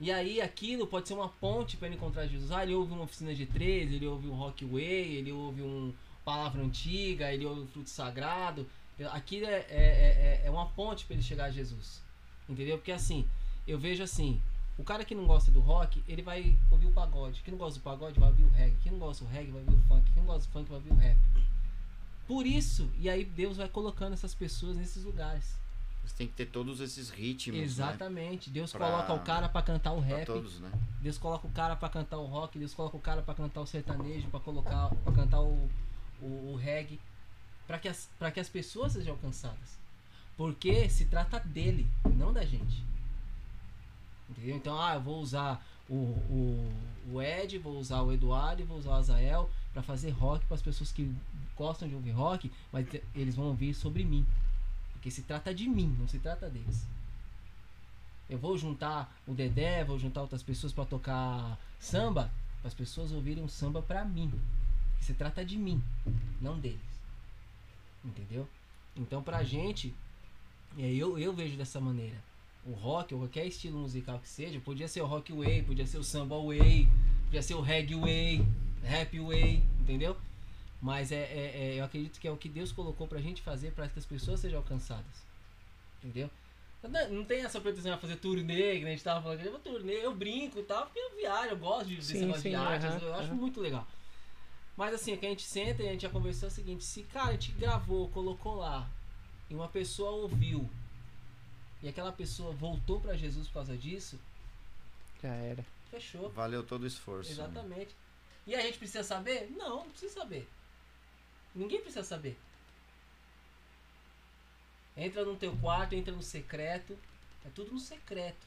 E aí aquilo pode ser uma ponte para ele encontrar Jesus. Ah, ele ouve uma oficina de 13, ele ouve um Rockway, ele ouve um Palavra Antiga, ele ouve o Fruto Sagrado. Aquilo é, é, é, é uma ponte para ele chegar a Jesus. Entendeu? Porque assim, eu vejo assim, o cara que não gosta do rock, ele vai ouvir o pagode. Quem não gosta do pagode vai ouvir o reggae. Quem não gosta do reggae vai ouvir o funk. Quem não gosta do funk vai ouvir o rap. Por isso, e aí Deus vai colocando essas pessoas nesses lugares. Você tem que ter todos esses ritmos, né? Exatamente. Deus Pra- coloca o cara para cantar o rap. todos, né? Deus coloca o cara pra cantar o rock, Deus coloca o cara pra cantar o sertanejo, pra colocar, para cantar o, o, o reggae, para que as para que as pessoas sejam alcançadas. Porque se trata dele, não da gente. Entendeu? Então, ah, eu vou usar o, o, o Ed, vou usar o Eduardo e vou usar o Azael para fazer rock para as pessoas que gostam de ouvir rock, mas eles vão ouvir sobre mim. Porque se trata de mim, não se trata deles. Eu vou juntar o Dedé, vou juntar outras pessoas para tocar samba, para as pessoas ouvirem um samba para mim. Se trata de mim, não deles. Entendeu? Então pra gente, é, eu, eu vejo dessa maneira. O rock, ou qualquer estilo musical que seja, podia ser o rock way, podia ser o samba way, podia ser o reggae way, rap way, entendeu? Mas é, é- é- eu acredito que é o que Deus colocou pra gente fazer para que as pessoas sejam alcançadas. Entendeu? Não, tem essa pretensão de fazer turnê, que a gente tava falando, eu vou turnê, eu brinco e tal, porque eu viajo, eu gosto de, desse Sim, negócio sim, de arte, aham, eu acho aham. muito legal. Mas assim, o que a gente senta e a gente já conversou é o seguinte, se cara, a gente gravou, colocou lá, e uma pessoa ouviu, e aquela pessoa voltou pra Jesus por causa disso, Já era. fechou. Valeu todo o esforço. né? Exatamente. E a gente precisa saber? Não, não precisa saber. Ninguém precisa saber. Entra no teu quarto, entra no secreto. É tudo no secreto.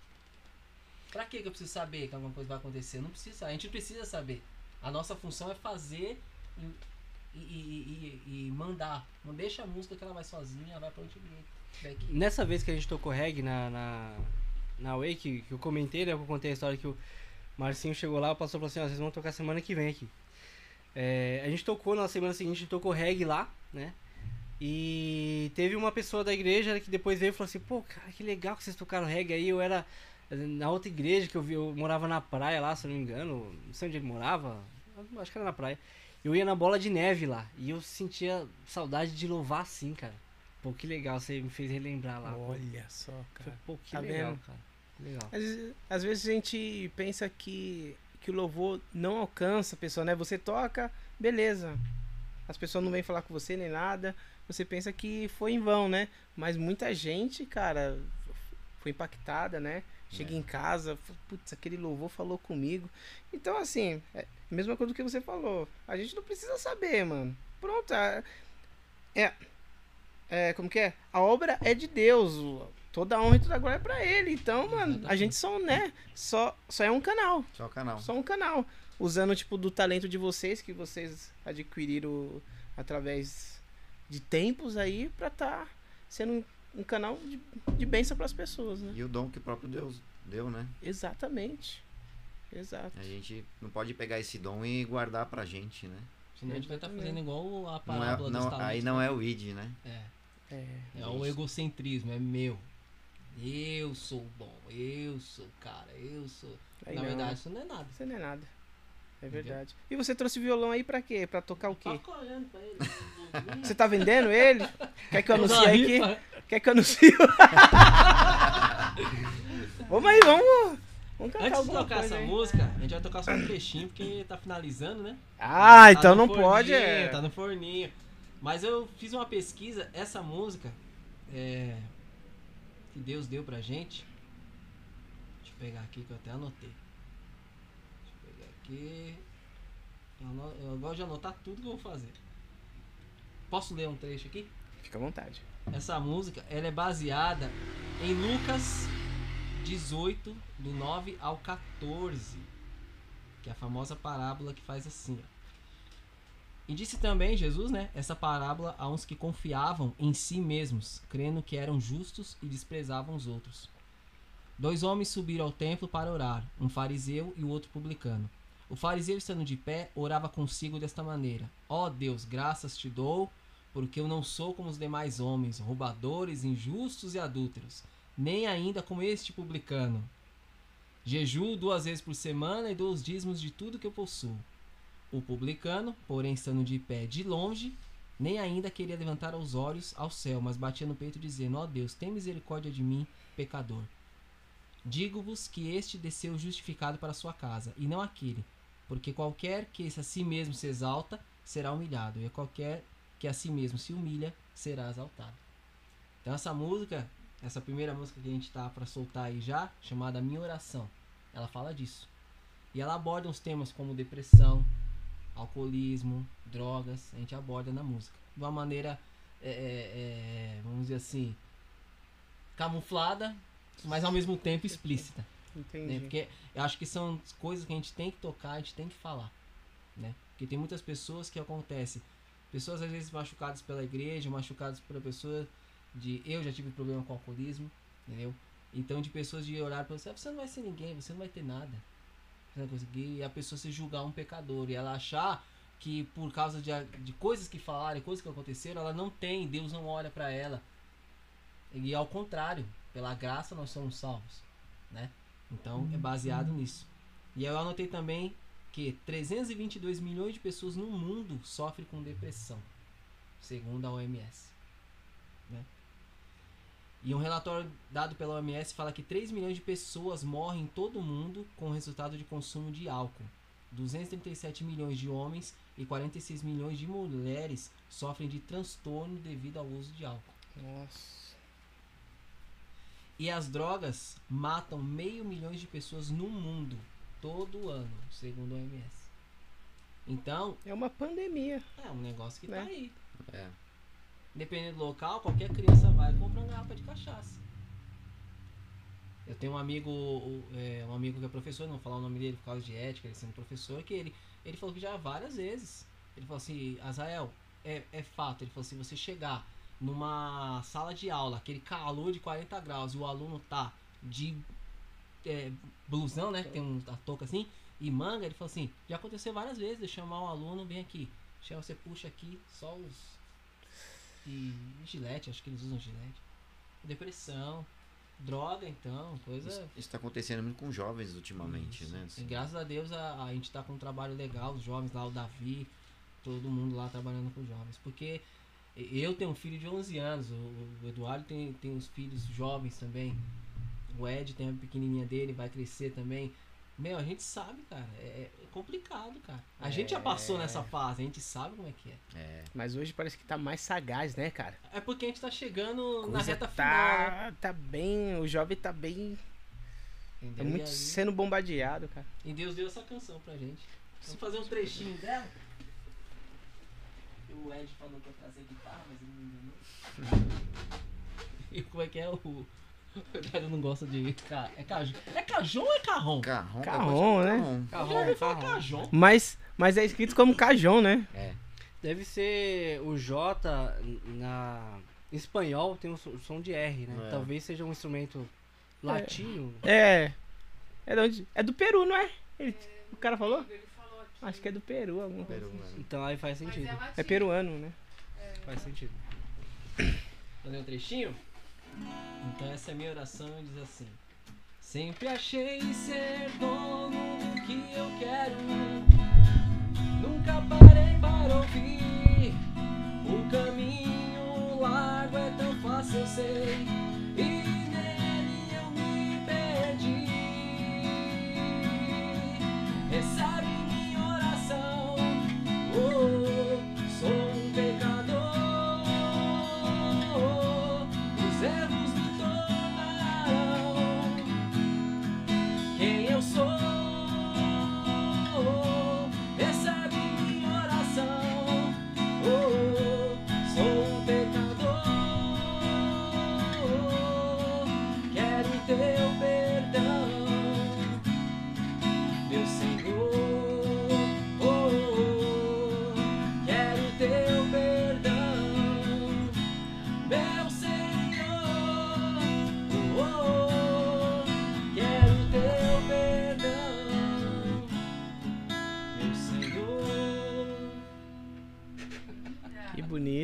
Pra que eu preciso saber que alguma coisa vai acontecer? Não precisa. A gente precisa saber. A nossa função é fazer e, e, e- e- mandar. Não deixa a música que ela vai sozinha, vai pra onde ir. Nessa vez que a gente tocou reggae na, na, na Way, que, que eu comentei, né? Que eu contei a história que o Marcinho chegou lá, passou e falou assim, ó, vocês vão tocar semana que vem aqui. É, a gente tocou na semana seguinte, a gente tocou reggae lá, né? E teve uma pessoa da igreja que depois veio e falou assim, pô, cara, que legal que vocês tocaram reggae aí. Eu era na outra igreja que eu vi, eu morava na praia lá, se eu não me engano. Não sei onde ele morava. Acho que era na praia. Eu ia na bola de neve lá. E eu sentia saudade de louvar assim, cara. Pô, que legal, você me fez relembrar lá. pô. Olha só, cara. Pô, que Tá legal, vendo? cara. Legal. Às, às vezes a gente pensa que, que o louvor não alcança a pessoa, né? Você toca, beleza. As pessoas não vêm falar com você nem nada. Você pensa que foi em vão, né? Mas muita gente, cara, foi impactada, né? Chega É. em casa, putz, aquele louvor falou comigo. Então, assim, é a mesma coisa que você falou. A gente não precisa saber, mano. Pronto. É, é como que é? A obra é de Deus. Toda a honra e toda a glória é pra ele. Então, mano, a gente só, né? Só, só é um canal. Só o canal. Só um canal. Usando, tipo, do talento de vocês, que vocês adquiriram através de tempos aí, pra tá sendo um, um canal de, de bênção pras pessoas, né? E o dom que o próprio Deus deu, né? Exatamente. Exato. A gente não pode pegar esse dom e guardar pra gente, né? Senão a gente vai estar fazendo igual a Não parábola é, dos não, talentos. aí não é o id, né? É, É. é o egocentrismo, é meu. Eu sou bom, eu sou cara, eu sou. Aí Na não, verdade, isso não é nada. Isso não é nada. É Entendeu? verdade. E você trouxe violão aí pra quê? Pra tocar o Tá quê? olhando pra ele. Você tá vendendo ele? Quer que eu anuncie aqui? Quer que eu anuncie? vamos aí, vamos. Vamos cantar Antes de tocar essa aí. música, a gente vai tocar só um trechinho, porque tá finalizando, né? Ah, Tá então não pode. forninho, É... Tá no forninho. Mas eu fiz uma pesquisa, essa música é, que Deus deu pra gente. Deixa eu pegar aqui que eu até anotei. Deixa eu pegar aqui. Eu, eu gosto de anotar tudo que eu vou fazer. Posso ler um trecho aqui? Fica à vontade. Essa música ela é baseada em Lucas 18, do 9 ao 14, que é a famosa parábola que faz assim. ó. E disse também Jesus, né, essa parábola a uns que confiavam em si mesmos, crendo que eram justos e desprezavam os outros. Dois homens subiram ao templo para orar, um fariseu e o outro publicano. O fariseu, estando de pé, orava consigo desta maneira: Ó Deus, graças te dou porque eu não sou como os demais homens, roubadores, injustos e adúlteros, nem ainda como este publicano. Jejuo duas vezes por semana e dou os dízimos de tudo que eu possuo. O publicano, porém, estando de pé de longe, nem ainda queria levantar os olhos ao céu, mas batia no peito, dizendo: Ó Deus, tem misericórdia de mim, pecador. Digo-vos que este desceu justificado para sua casa, e não aquele, porque qualquer que a si mesmo se exalta, será humilhado, e qualquer que a si mesmo se humilha, será exaltado. Então essa música, essa primeira música que a gente tá para soltar aí já, chamada Minha Oração, ela fala disso. E ela aborda uns temas como depressão, alcoolismo, drogas, a gente aborda na música. De uma maneira, é, é, é, vamos dizer assim, camuflada, mas ao mesmo tempo explícita. né? Entendi. Porque eu acho que são coisas que a gente tem que tocar, a gente tem que falar, né? Porque tem muitas pessoas que acontece, pessoas às vezes machucadas pela igreja, machucadas por pessoa de eu já tive problema com alcoolismo, entendeu? Então de pessoas de orar para você, "Ah, você não vai ser ninguém, você não vai ter nada. Você não conseguir e a pessoa se julgar um pecador e ela achar que por causa de, de coisas que falaram, coisas que aconteceram, ela não tem, Deus não olha para ela. E ao contrário, pela graça nós somos salvos, né? Então é baseado nisso. E eu anotei também que 322 milhões de pessoas no mundo sofrem com depressão, segundo a OMS. E um relatório dado pela OMS fala que 3 milhões de pessoas morrem em todo o mundo com o resultado de consumo de álcool. 237 milhões de homens e 46 milhões de mulheres sofrem de transtorno devido ao uso de álcool. Nossa. E as drogas matam meio milhão de pessoas no mundo todo ano, segundo a OMS. Então, É uma pandemia. é um negócio que Né? tá aí. É. Dependendo do local, qualquer criança vai comprar uma garrafa de cachaça. Eu tenho um amigo, é, um amigo que é professor, não vou falar o nome dele por causa de ética, ele sendo professor, que ele, ele falou que já várias vezes. Ele falou assim, Azael, é, é fato, ele falou assim, você chegar numa sala de aula, aquele calor de 40 graus, e o aluno tá de é, blusão, né? Que tem um, a touca assim, e manga, ele falou assim, já aconteceu várias vezes de chamar um aluno, vem aqui. Você puxa aqui, só os. E gilete, acho que eles usam gilete. Depressão, droga então, coisa. Isso, isso tá acontecendo muito com jovens ultimamente, Isso. né? Assim, graças a Deus a, a gente tá com um trabalho legal, os jovens lá, o Davi, todo mundo lá trabalhando com jovens. Porque eu tenho um filho de 11 anos, o, o Eduardo tem, tem os filhos jovens também. O Ed tem a pequenininha dele, vai crescer também. Meu, a gente sabe, cara, é, é complicado, cara. A gente já passou nessa fase, a gente sabe como é que é. é. Mas hoje parece que tá mais sagaz, né, cara? É porque a gente tá chegando na Coisa reta final, né? tá, tá bem. O jovem tá bem. Tá Entendeu? muito E aí- sendo bombardeado, cara. E Deus deu essa canção pra gente. Vamos fazer um trechinho dela? O Ed falou que ia trazer guitarra, mas ele não enganou. E como é que é o. Eduardo não gosta de. ca- É cajão? É cajão ou é carrão? Carrom, Carrom, né? Carrom. Eu já ouvi falar cajão. Mas, mas é escrito como Cajon, né? É. Deve ser o J na em espanhol tem o so- som de R, né? É. Talvez seja um instrumento latino. É. É, de onde? é do Peru, não é? Ele- o cara falou? Acho que é do Peru, alguma coisa. Peru, né? Então aí faz sentido. É peruano, né? Faz sentido. Fazer um trechinho? Então essa é a minha oração e diz assim. Sempre achei ser dono do que eu quero. Nunca parei para ouvir. O caminho largo é tão fácil, eu sei. E nele eu me perdi. Recebe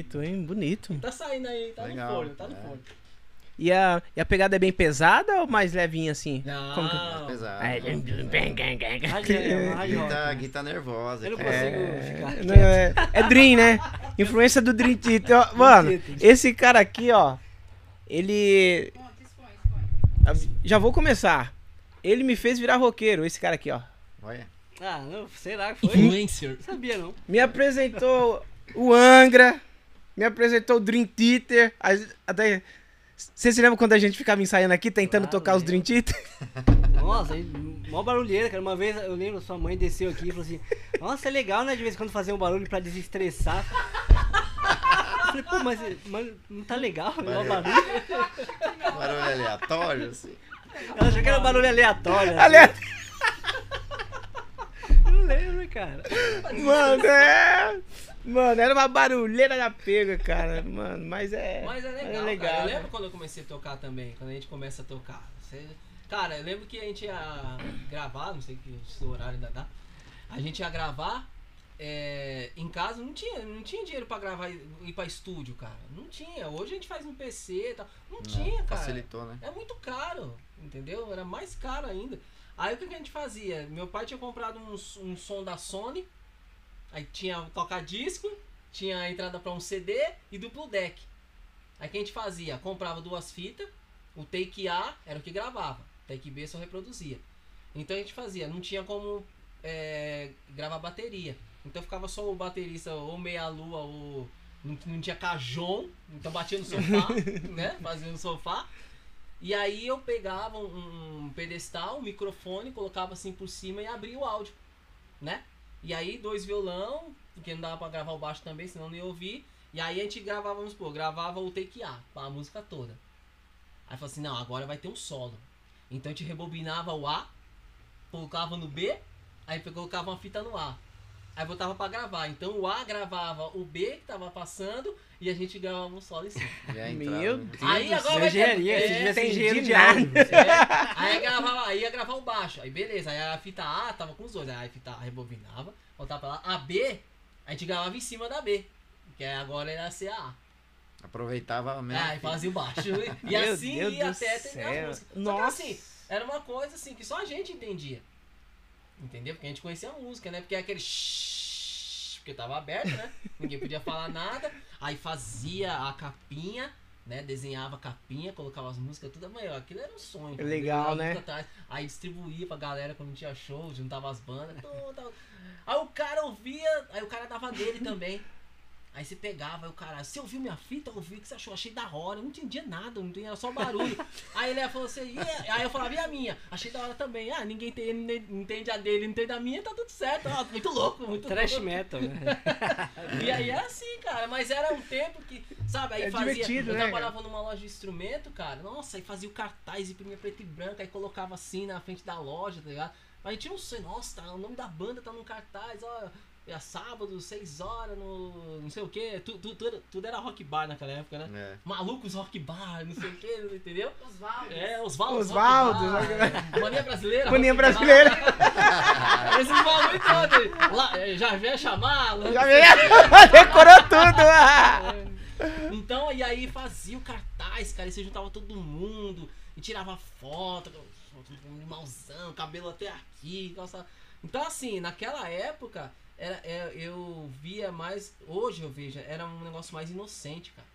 bonito, hein? Bonito. Tá saindo aí, tá Legal, no folho, tá no é. folho. E a, e a pegada é bem pesada ou mais levinha assim? Não, Como que-. É. Rádio- é Guita, guita nervosa. Eu não cara. consigo É, ficar não, é, é Dream, né? Influência do Dream Theater. Ó, Mano, esse cara aqui, ó. Ele. Já vou começar. Ele me fez virar roqueiro, esse cara aqui, ó. Olha. Ah, não, sei lá, foi. influencer. Não sabia não. Me apresentou o Angra, me apresentou o Dream Theater. Até. Você se lembra quando a gente ficava ensaiando aqui, tentando Claro, tocar os Dream. Theater? Nossa, aí, mó barulheira, cara. Uma vez eu lembro, sua mãe desceu aqui e falou assim: Nossa, é legal, né? De vez em quando fazer um barulho pra desestressar. falei, pô, mas, mas não tá legal, né? O Valeu. barulho. Barulho aleatório, assim. Eu achei que era barulho aleatório. assim. Aleatório. Não lembro, cara. Mano, é. Mano, era uma barulheira da pega, cara. Mano, mas é. Mas é legal, é cara. legal, Eu né? lembro quando eu comecei a tocar também, quando a gente começa a tocar. Você- Cara, eu lembro que a gente ia gravar, não sei que se o horário ainda dá. A gente ia gravar é, em casa, não tinha, não tinha dinheiro pra gravar e ir pra estúdio, cara. Não tinha. Hoje a gente faz no PC e tal. Não tinha, cara. Facilitou, né? É muito caro, entendeu? Era mais caro ainda. Aí o que, que a gente fazia? Meu pai tinha comprado um, um som da Sony, aí tinha o toca-disco, tinha a entrada para um CD e duplo deck. Aí o que a gente fazia? Comprava duas fitas, o take A era o que gravava, take B só reproduzia. Então a gente fazia, não tinha como é, gravar bateria. Então ficava só o baterista ou meia lua ou não, não tinha cajon, então batia no sofá, né? Fazia no sofá. E aí eu pegava um, um pedestal, um microfone, colocava assim por cima e abria o áudio, né? E aí dois violão, porque não dava pra gravar o baixo também, senão não ia ouvir. E aí a gente gravava, vamos supor, gravava o take A, com a música toda. Aí falou assim, não, agora vai ter um solo. Então a gente rebobinava o A, colocava no B, aí colocava uma fita no A. Aí botava pra gravar. Então o A gravava o B que tava passando e a gente gravava um solo em cima. Já Meu entrava, né? Deus. Aí agora é vai ter- engenharia, é, se tivesse entendi engenheiro de nada. É. Aí gravava, aí ia gravar o baixo. Aí beleza, aí a fita A tava com os dois. Aí a fita A rebobinava, voltava pra lá. A B, a gente gravava em cima da B. Que aí agora era a CA. Aproveitava mesmo. É, aí fazia o baixo. E assim Deus ia até terminar céu. as músicas. Só que Nossa. assim, era uma coisa assim que só a gente entendia. Entendeu? Porque a gente conhecia a música, né? Porque é aquele shhh, porque tava aberto, né? Ninguém podia falar nada. Aí fazia a capinha, né? Desenhava a capinha, colocava as músicas, tudo. Mas aquilo era um sonho. Legal, né? atrás, Aí distribuía pra galera quando tinha show, juntava as bandas. tudo, tal. Aí o cara ouvia, aí o cara dava dele também. Aí você pegava, aí o cara, você ouviu minha fita? Ouvi, o que você achou? Achei da hora. Eu não entendia nada, não entendia, era só barulho. aí ele falou assim, e a- aí eu falava, e a minha? Achei da hora também. Ah, ninguém tem, entende a dele, não entende a minha, tá tudo certo. Ó, muito louco, muito Trash louco. metal, né? E aí era assim, cara, mas era um tempo que, sabe, aí É fazia. eu né, trabalhava numa loja de instrumento, cara. Nossa, aí fazia o cartaz, imprimia preto e branco, aí colocava assim na frente da loja, tá ligado? Aí tinha um sonho, nossa, tá, o nome da banda tá no cartaz, ó. É sábado, 6 horas, no. não sei o que. Tu, tu- tudo, tudo era rock bar naquela época, né? É. Malucos rock bar, não sei o que, entendeu? Osvaldo. É, Osvaldo. Osvaldo, Rock Bar, Mania brasileira. Mania brasileira. Esses bagulho todo. Lá, Já vem chamar. Já veio. Decorou tudo. ah. Então, e aí fazia o cartaz, cara, e você juntava todo mundo, e tirava foto, um animalzão, cabelo até aqui, calça... Então, assim, naquela época, era, é, eu via mais, hoje eu vejo, era um negócio mais inocente, cara.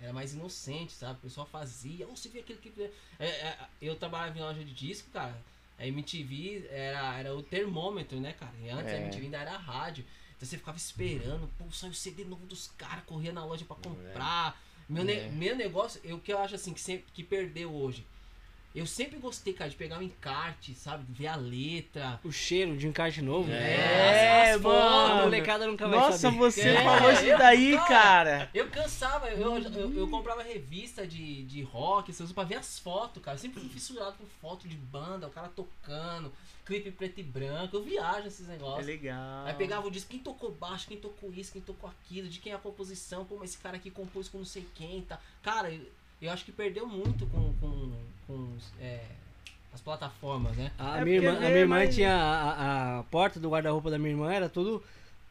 Era mais inocente, sabe? O pessoal fazia, ou você via aquele que... É, é, eu trabalhava em loja de disco, cara, a MTV era, era o termômetro, né, cara? E antes É. a MTV ainda era rádio. Então você ficava esperando, pô, saiu o CD novo dos caras, corria na loja pra comprar. Meu, ne- É. meu negócio, eu que eu acho assim, que sempre que perdeu hoje. Eu sempre gostei, cara, de pegar um encarte, sabe? Ver a letra. O cheiro de um encarte novo. É, as mano. A molecada nunca vai Nossa, saber. você É, falou isso eu- daí, cara, cara. Eu cansava, eu, eu, eu comprava revista de, de rock, essas coisas, pra ver as fotos, cara. Eu sempre fui fissurado por foto de banda, o cara tocando, clipe preto e branco. Eu viajo esses É negócios. legal. Aí pegava o disco, quem tocou baixo, quem tocou isso, quem tocou aquilo, de quem é a composição, pô, mas esse cara aqui compôs com não sei quem, tá. Cara, eu, eu acho que perdeu muito com, com, com é, as plataformas, né? A, É minha irmã, a minha irmã tinha a, a- a porta do guarda-roupa da minha irmã era tudo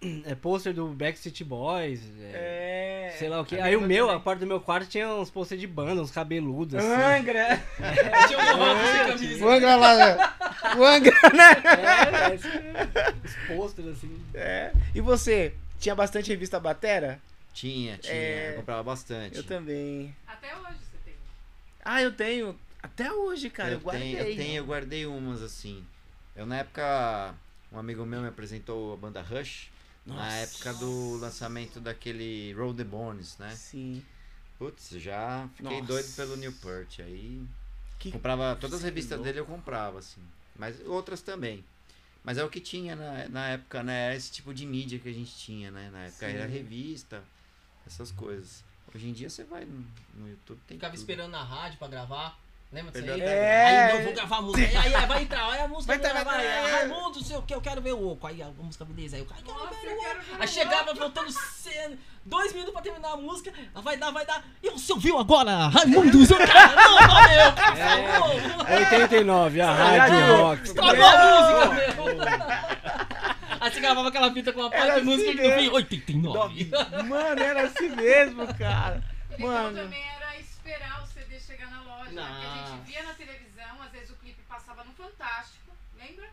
é, pôster do Backstreet Boys, é, É. sei lá o que. A Aí o meu, também. a porta do meu quarto tinha uns pôster de banda, uns cabeludos assim. Angra. Tinha um sem camisa. O Angra lá. né? O Angra, né? É, é, os pôsteres assim. É. E você? Tinha bastante revista Batera? Tinha, tinha. É. Eu comprava bastante. Eu também. Até hoje. Ah, eu tenho. Até hoje, cara. Eu, eu, guardei. tenho, eu tenho, eu guardei umas assim. Eu na época, um amigo meu me apresentou a banda Rush. Na Nossa. época do lançamento daquele Roll the Bones, né? Sim. Putz, já fiquei Nossa. doido pelo Newport. Aí Que comprava todas as revistas dele eu comprava, assim. Mas outras também. Mas é o que tinha na, na época, né? Esse tipo de mídia que a gente tinha, né? Na época era Sim. revista. essas coisas. Hoje em dia você vai no, no YouTube, tem Ficava tudo. esperando na rádio pra gravar. Lembra disso aí? A É. Aí eu vou gravar a música. Aí, aí, aí, vai entrar, aí a música Vai vai, entrar, vai, vai, vai, vai. Raimundo, não sei o que, eu quero ver o Oco. Aí a música beleza, aí cara quero Nossa, ver eu o Oco. Aí chegava faltando dois minutos pra terminar a música, ela vai dar, vai dar. E você ouviu agora, Raimundo, seu cara? Não, valeu, cara, É. falou. 89, a Rádio Rádio Rock. Estragou a música, meu. Aí você gravava aquela fita com a parte de música assim que no fim, mesmo. 89. Mano, era assim mesmo, cara. Legal Mano. também era esperar o CD chegar na loja. Não. Que a gente via na televisão, às vezes o clipe passava no Fantástico, lembra?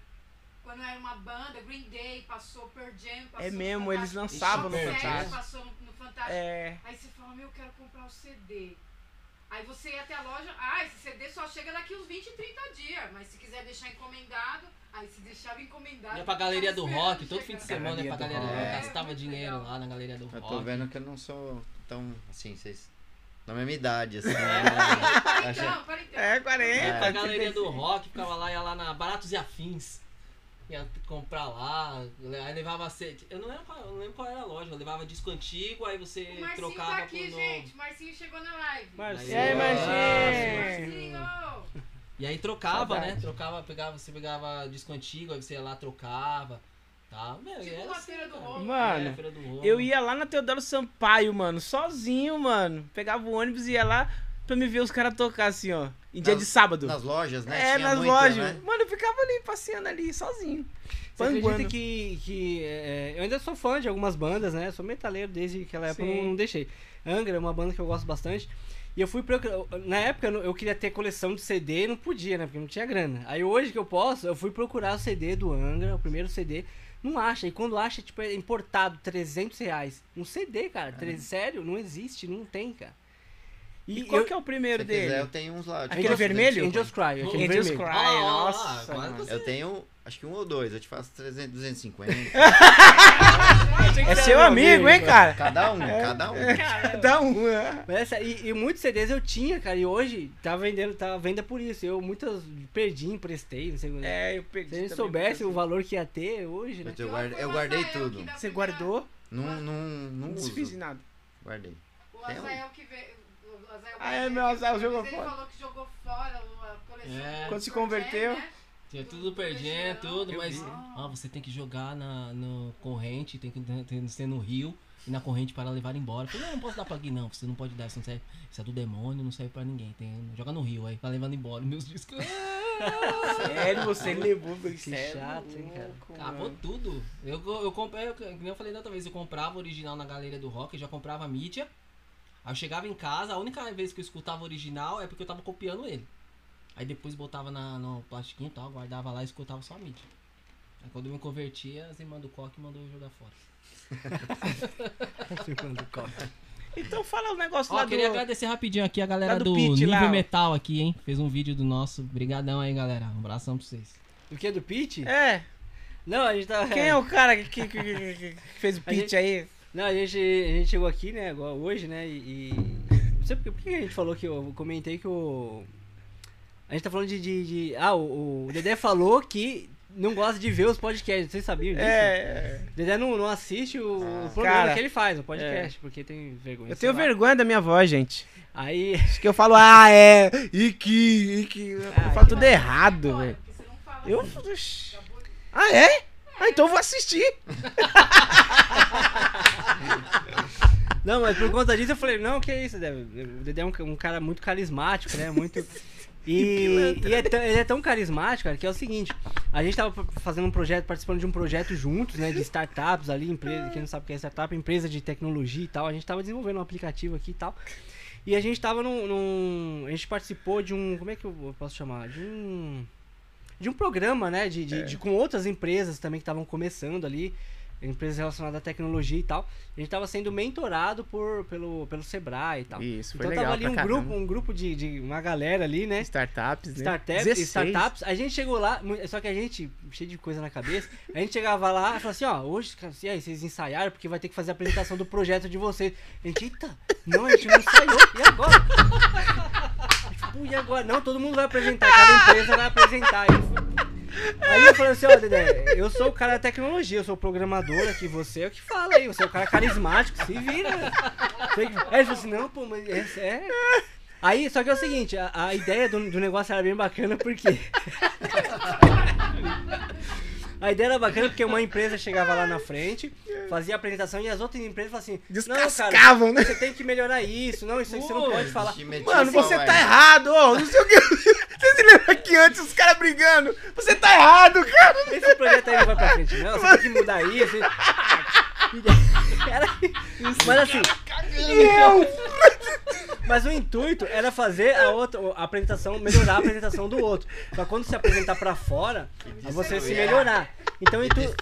Quando era uma banda, Green Day passou, Pearl Jam passou É no mesmo, eles lançavam no Fantástico. passou no, no Fantástico. É. Aí você fala, meu, eu quero comprar o CD. Aí você ia até a loja, ah, esse CD só chega daqui uns 20, 30 dias. Mas se quiser deixar encomendado, aí se deixava encomendado. Ia pra galeria do ficava rock, todo fim de semana ia pra Galeria do galeria do rock, gastava É, muito dinheiro legal. lá na galeria do Eu rock. tô vendo que eu não sou tão, assim, vocês... Na mesma idade, assim. Para Acha- então, para então. É, 40. Ia pra É. galeria do rock, ficava lá, ia lá na Baratos e Afins. Ia comprar lá, aí levava sede. Eu não lembro qual, eu não lembro qual era a loja, eu levava disco antigo, aí você O Marcinho trocava tá aqui, por novo. gente. Marcinho chegou na live. Marcinho. E aí, Marcinho! Marcinho? E aí trocava, Saudade. né? Trocava, pegava, você pegava disco antigo, aí você ia lá, trocava. Tá? Meu, Tipo era uma assim, feira do cara. rolo. Mano, É, do rolo. Eu ia lá na Teodoro Sampaio, mano, sozinho, mano. Pegava o ônibus e ia lá pra me ver os caras tocar assim, ó. Em dia Nas- de sábado. Nas lojas, né? é, Tinha nas muita, lojas. né? Mano, eu ficava ali, passeando ali, sozinho. Você acredita Panguando. que, que é, eu ainda sou fã de algumas bandas, né? Sou metaleiro desde aquela época, não, não deixei. Angra é uma banda que eu gosto bastante. E eu fui procurar. Na época eu queria ter coleção de CD e não podia, né? Porque não tinha grana. Aí hoje que eu posso, eu fui procurar o CD do Angra, o primeiro CD. Não acha. E quando acha, tipo, é importado, 300 reais. Um CD, cara. tre- Sério, não existe, não tem, cara. E qual eu- que é o primeiro você quiser, dele? eu tenho uns lá. Aquele vermelho? Angels Cry. aquele Angels vermelho. Cry, Ah, nossa. você- Eu tenho, acho que um ou dois. Eu te faço 300, 250. É seu amigo, hein, cara? cada um, cada um. Cada um, né? Mas essa- e, e muitos CDs eu tinha, cara, e hoje tá vendendo, tá venda por isso. Eu muitas perdi, emprestei, não sei o É, eu perdi. Se a gente soubesse o valor que ia ter hoje, né? Eu, fui eu guardei tudo. Você guardou? Não, não, não Não uso. desfiz em nada. Guardei. O Azael que veio. Azael Ah, é, meu Azael ele jogou Ele fora. falou que jogou fora a coleção. É. do Quando se converteu. né? Tinha tudo perdendo, tudo, Eu mas vi. ah, você tem que jogar na no corrente, tem que tem que ser no rio e na corrente para levar embora. Eu falei, não, não posso dar pra aqui não, você não pode dar, isso não serve. Isso é do demônio, não serve pra ninguém. Tem, joga no rio aí, tá levando embora meus discos. Sério, você levou, Que sério, chato, hein, cara. Acabou mano. tudo. Eu, eu comprei, eu, que nem eu falei da outra vez, eu comprava o original na galeria do rock, eu já comprava a mídia. Aí eu chegava em casa, a única vez que eu escutava o original é porque eu tava copiando ele. Aí depois botava na, no plastiquinho e tal, guardava lá e escutava só a mídia. Aí quando eu me convertia, as irmãs do coque mandou eu jogar fora. Então fala o negócio Ó, lá queria do... agradecer rapidinho aqui a galera lá do do, Pit, Nível lá. Metal aqui, hein? Fez um vídeo do nosso. Brigadão aí, galera. Um abração pra vocês. O que é do Pete? É, Não, a gente tá. quem é o cara que, que, que- que- fez o pitch gente- aí? Não, a gente, a gente chegou aqui, né, agora, hoje, né, e... Não sei por que, por que a gente falou que eu comentei que o... A gente tá falando de... de, de- ah, o, o Dedé falou que não gosta de ver os podcasts, vocês sabiam disso? É, O Dedé não, não assiste o, Ah. o programa Cara, que ele faz, o podcast, porque tem vergonha. eu tenho lá. vergonha da minha voz, gente. Aí... Acho que eu falo, ah, é, e que, e que. Eu Ah, falo tudo errado, velho. porque você não fala Eu. assim. Ah, é? Ah, então eu vou assistir. Não, mas por conta disso eu falei, não, que isso, Dedé? O Dedé é um, um cara muito carismático, né, muito... E, e é tão- ele é tão carismático, cara, que é o seguinte, a gente tava fazendo um projeto, participando de um projeto juntos, né, de startups ali, empresa, quem não sabe o que é startup, empresa de tecnologia e tal, a gente tava desenvolvendo um aplicativo aqui e tal, e a gente tava num, num- a gente participou de um, como é que eu posso chamar, de um, de um programa, né, de, de, de- com outras empresas também que estavam começando ali, empresas relacionadas à tecnologia e tal, a gente tava sendo mentorado por, pelo, pelo Sebrae e tal. Isso, foi Então legal tava ali um caramba. grupo, um grupo de, de uma galera ali, né? Startups, né? Startups, 16. startups, a gente chegou lá, só que a gente, cheio de coisa na cabeça, a gente chegava lá e falava assim, ó, hoje, e aí, vocês ensaiaram porque vai ter que fazer a apresentação do projeto de vocês. A gente, eita, não, a gente não ensaiou, e agora? Tipo, e agora? Não, todo mundo vai apresentar, cada empresa vai apresentar. Fui- aí eu falei assim, ó, Dedé, eu sou o cara da tecnologia, eu sou o programador aqui, você é o que fala aí, você é o cara carismático, se vira. Aí ele falou assim, não, pô, mas é... é... Aí, só que é o seguinte, a, a ideia do, do negócio era bem bacana porque... A ideia era bacana porque uma empresa chegava lá na frente, fazia a apresentação e as outras empresas falavam assim, não, cara, Descascavam, né? você tem que melhorar isso, não, isso aí você não pode falar. Mano, você tá errado, ô, não sei o que. Você se lembra que antes os caras brigando? Você tá errado, cara. Esse projeto aí não vai pra frente, não. Você tem que mudar isso. Era... Mas assim, mas o intuito era fazer a outra a apresentação, melhorar a apresentação do outro. Pra quando se apresentar pra fora, você se melhorar. Então o, intu-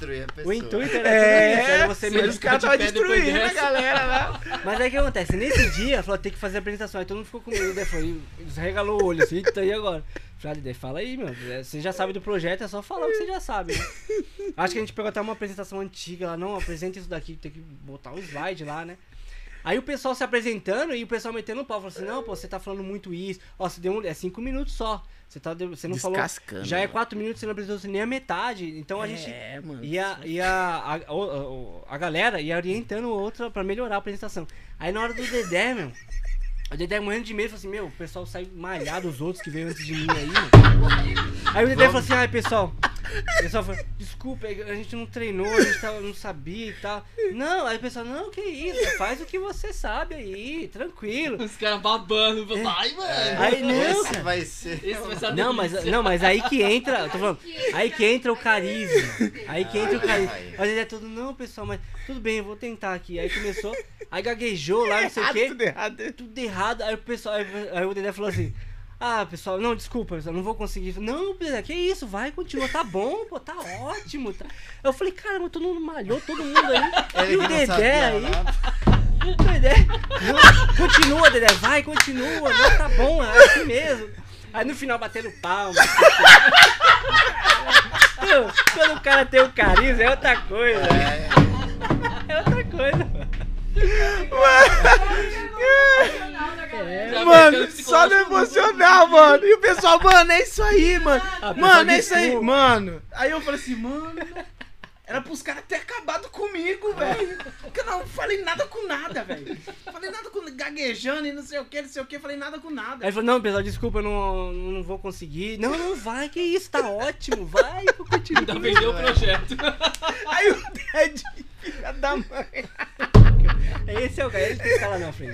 o intuito era É, isso, era você melhorar. os caras estavam destruindo a galera lá. Mas aí o que acontece? Nesse dia, falou, tem que fazer a apresentação. Aí todo mundo ficou com medo, né? Foi, regalou o olho assim, eita, e agora? Falei, ah, fala aí, meu. é, Você já sabe do projeto, é só falar o que você já sabe, né? Acho que a gente pegou até uma apresentação antiga lá, não, apresenta isso daqui, tem que botar o slide lá, né? Aí o pessoal se apresentando e o pessoal metendo o pau, falou assim, não, pô, você tá falando muito isso. Ó, você deu um, é cinco minutos só. Você, tá, você não falou. Já é quatro minutos, você não apresentou nem a metade. Então a gente. É, mano. E a, e a, a, o- a galera ia orientando outra pra melhorar a apresentação. Aí na hora do Dedé, meu, o Dedé morrendo de medo, falou assim, meu, o pessoal sai malhado, os outros que veio antes de mim aí, mano. Aí o Dedé falou assim, ai pessoal, o pessoal falou, desculpa, a gente não treinou, a gente tava- não sabia e tal. Não, aí o pessoal, não, que isso, faz o que você sabe aí, tranquilo. Os caras babando. Ai, mano. Aí não, Esse cara. vai ser. Esse vai ser a Não, mas, não, mas aí que entra, eu tô falando, aí que entra o carisma. Aí que entra o carisma. Mas ele é tudo, não, pessoal, mas tudo bem, eu vou tentar aqui. Aí começou, aí gaguejou lá, não sei o quê. Tudo errado. Tudo errado. Aí o pessoal, aí, aí o Dedé falou assim. Ah, pessoal, não, desculpa, pessoal, não vou conseguir. Não, que isso, vai, continua, tá bom, pô, tá ótimo. Tá. Eu falei, caramba, todo mundo malhou, todo mundo aí. E o Dedé aí, o Dedé, continua, Dedé, vai, continua, não, tá bom, é assim mesmo. Aí no final batendo palma. Meu, Quando o cara tem o carisma é outra coisa. É, É outra coisa. Já Mano, só no emocional, mano. E o pessoal, mano, é isso aí, mano. Mano, é isso aí, mano. Aí eu falei assim, mano. Era pros caras ter acabado comigo, velho. Porque eu não falei nada com nada, velho. Falei nada com gaguejando e não sei o que, não sei o que. Falei nada com Aí nada. ele falou, não, pessoal, desculpa, eu não, não vou conseguir. Não, não, vai, que isso, tá ótimo, vai, eu continuo. Ainda vendeu o projeto. Aí o Ted, filha da mãe. Esse é o cara, ele tem que lá na frente.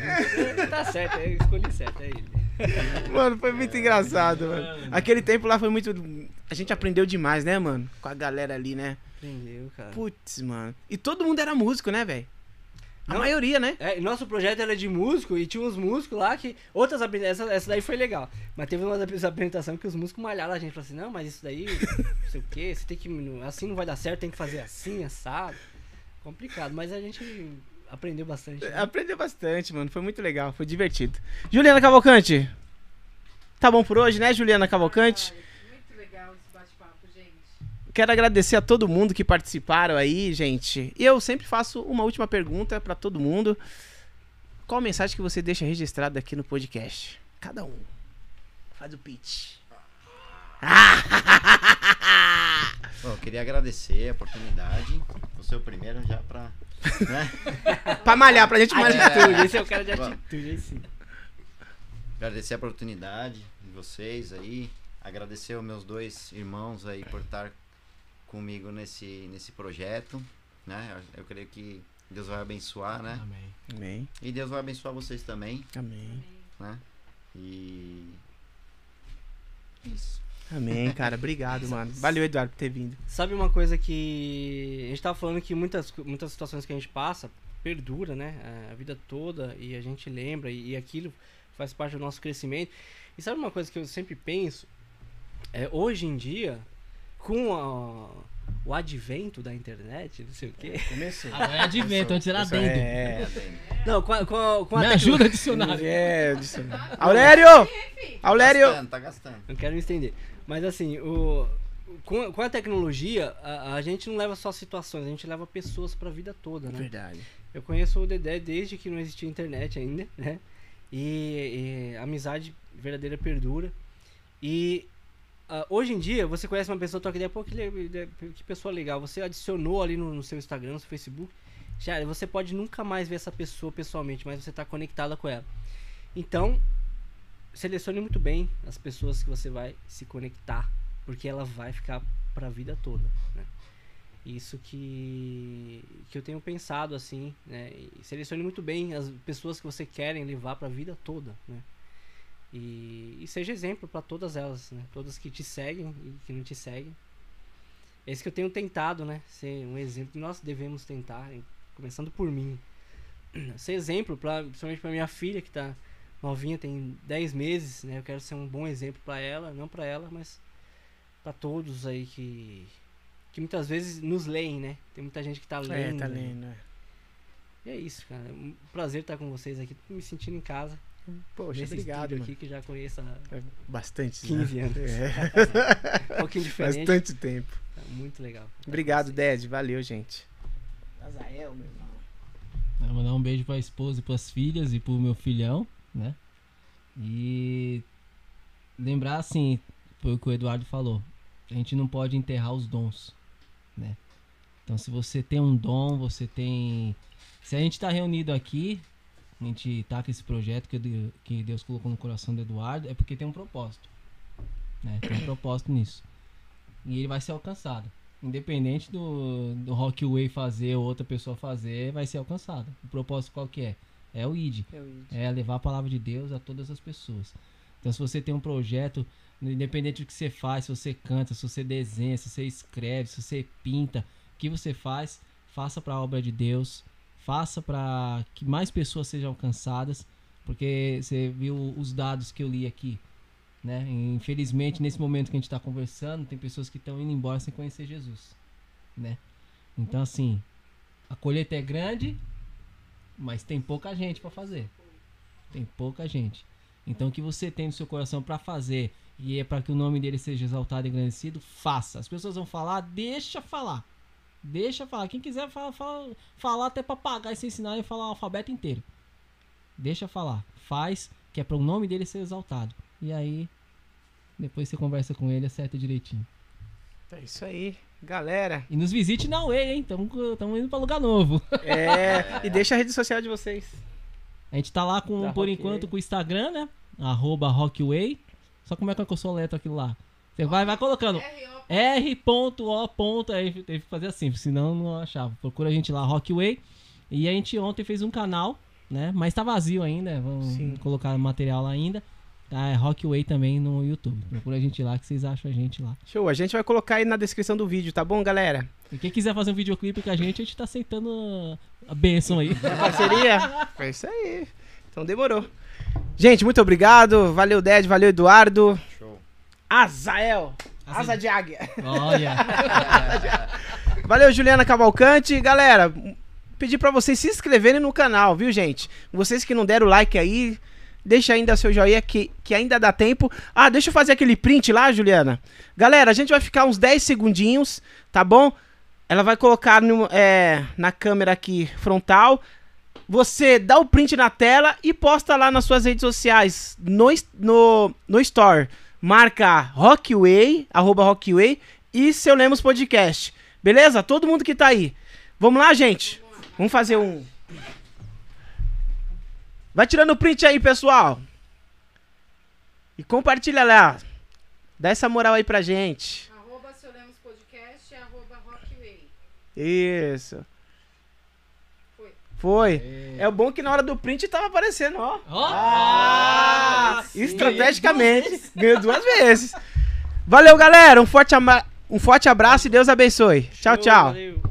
Tá certo, eu escolhi certo, é ele. Mano, foi muito engraçado, mano. Aquele tempo lá foi muito. A gente aprendeu demais, né, mano? Com a galera ali, né? Entendeu, cara? Putz, mano. E todo mundo era músico, né, velho? A Não. maioria, né? É, nosso projeto era de músico e tinha uns músicos lá que. Outras apresentações. Essa, essa daí foi legal. Mas teve umas apre- apresentações que os músicos malharam a gente. Falaram assim: não, mas isso daí, não sei o que, você tem que. Assim não vai dar certo, tem que fazer assim, assado. Complicado, mas a gente aprendeu bastante. né? Aprendeu bastante, mano. Foi muito legal, foi divertido. Juliana Cavalcante. Tá bom por hoje, né, Juliana Cavalcante? Muito legal esse bate-papo, gente. Quero agradecer a todo mundo que participaram aí, gente. E eu sempre faço uma última pergunta pra todo mundo. Qual mensagem que você deixa registrada aqui no podcast? Cada um. Faz o pitch. Bom, eu queria agradecer a oportunidade. Você é o primeiro já pra. Né? pra malhar, pra gente malhar. Atitude, esse é o cara de Bom. atitude, aí sim. Agradecer a oportunidade de vocês aí. Agradecer aos meus dois irmãos aí por estar comigo nesse, nesse projeto. Né? Eu creio que Deus vai abençoar, né? Amém. Amém, E Deus vai abençoar vocês também, amém. né? E. Isso. Amém, cara. Obrigado, mano. Valeu, Eduardo, por ter vindo. Sabe uma coisa que a gente tava falando que muitas, muitas situações que a gente passa perdura, né? A vida toda e a gente lembra e, e aquilo faz parte do nosso crescimento. E sabe uma coisa que eu sempre penso? É, hoje em dia, com a- o advento da internet, não sei o quê. Começou. Agora é advento, antes era adendo. É, Não, com a, com a, com a Me tecno- ajuda, dicionário. é. dicionário. Aulério! Aulério! Gastando, tá gastando. Não quero me estender. Mas assim, o, com, a- com a tecnologia, a, a gente não leva só situações, a gente leva pessoas pra vida toda, né? Verdade. Eu conheço o Dedé desde que não existia internet ainda, né? E, e a amizade verdadeira perdura. E ah, hoje em dia, você conhece uma pessoa, troca ideia, pô, que, que pessoa legal. Você adicionou ali no, no seu Instagram, no seu Facebook, Já, você pode nunca mais ver essa pessoa pessoalmente, mas você tá conectada com ela. Então, selecione muito bem as pessoas que você vai se conectar, porque ela vai ficar para a vida toda, né? Isso que, que eu tenho pensado assim, né? Selecione muito bem as pessoas que você querem levar para a vida toda, né? E, e seja exemplo para todas elas, né? Todas que te seguem e que não te seguem. Esse que eu tenho tentado, né? Ser um exemplo que nós devemos tentar, começando por mim. Ser exemplo, pra, principalmente para minha filha que tá novinha, tem 10 meses, né? Eu quero ser um bom exemplo para ela, não para ela, mas para todos aí que que muitas vezes nos leem, né? Tem muita gente que tá lendo. É, tá né? lendo. é. E é isso, cara. É um prazer estar com vocês aqui, tô me sentindo em casa. Poxa, nesse obrigado, aqui que já conheço há É bastante, 15 né? anos. É. um pouquinho diferente. Bastante tempo. Tá muito legal. Obrigado, Ded. Valeu, gente. Azael, meu irmão. Eu mandar um beijo pra esposa e pras filhas e pro meu filhão, né? E lembrar assim, foi o que o Eduardo falou. A gente não pode enterrar os dons, né? Então se você tem um dom, você tem. Se a gente tá reunido aqui, a gente tá com esse projeto que, que Deus colocou no coração do Eduardo, é porque tem um propósito. Né? Tem um propósito nisso. E ele vai ser alcançado. Independente do, do Rockway fazer ou outra pessoa fazer, vai ser alcançado. O propósito qual que é? É o ID. É levar a palavra de Deus a todas as pessoas. Então, se você tem um projeto, independente do que você faz, se você canta, se você desenha, se você escreve, se você pinta, o que você faz, faça para a obra de Deus, faça para que mais pessoas sejam alcançadas, porque você viu os dados que eu li aqui. Né? Infelizmente, nesse momento que a gente está conversando, tem pessoas que estão indo embora sem conhecer Jesus. Né? Então, assim, a colheita é grande, mas tem pouca gente para fazer. Tem pouca gente. Então, o que você tem no seu coração para fazer e é para que o nome dele seja exaltado e engrandecido, faça. As pessoas vão falar, deixa falar. Deixa falar. Quem quiser falar, falar, falar até para pagar e se ensinar e falar o alfabeto inteiro. Deixa falar. Faz, que é para o nome dele ser exaltado. E aí, depois você conversa com ele, acerta direitinho. É isso aí, galera. E nos visite na Way, hein? Estamos indo para lugar novo. É, e deixa a rede social de vocês. A gente tá lá com, Da por Rockway. enquanto, com o Instagram, né? Arroba Rockway. Só como é que eu sou letra aquilo lá? Você vai, vai colocando. R.O. Aí teve que fazer assim, senão não achava. Procura a gente lá, Rockway. E a gente ontem fez um canal, né? Mas tá vazio ainda. Vamos Sim. colocar material lá ainda. Tá, é Rockway também no YouTube. Procura a gente lá que vocês acham a gente lá. Show, a gente vai colocar aí na descrição do vídeo, tá bom, galera? E quem quiser fazer um videoclipe com a gente, a gente tá aceitando a benção aí. Parceria? É isso aí. Então demorou. Gente, muito obrigado. Valeu, Ded, valeu, Eduardo. Show. Azael. Asa de águia. Olha. Valeu, Juliana Cavalcante. Galera, pedir pra vocês se inscreverem no canal, viu, gente? Vocês que não deram like aí, deixa ainda seu joinha que, que ainda dá tempo. Ah, deixa eu fazer aquele print lá, Juliana. Galera, a gente vai ficar uns 10 segundinhos, tá bom? Ela vai colocar no, é, na câmera aqui frontal. Você dá o print na tela e posta lá nas suas redes sociais, no, no, no Store. Marca Rockway, arroba Rockway e seu Lemos Podcast. Beleza? Todo mundo que tá aí. Vamos lá, gente? Vamos fazer um. Vai tirando o print aí, pessoal. E compartilha lá. Dá essa moral aí pra gente. Arroba seu Lemos Podcast e arroba Rockway. Isso. Foi. Foi. É o bom que na hora do print tava aparecendo, ó. Ó. Ah, sim. estrategicamente. Ganhou duas vezes. Valeu, galera. Um forte, ama- um forte abraço e Deus abençoe. Tchau, Show, tchau. valeu.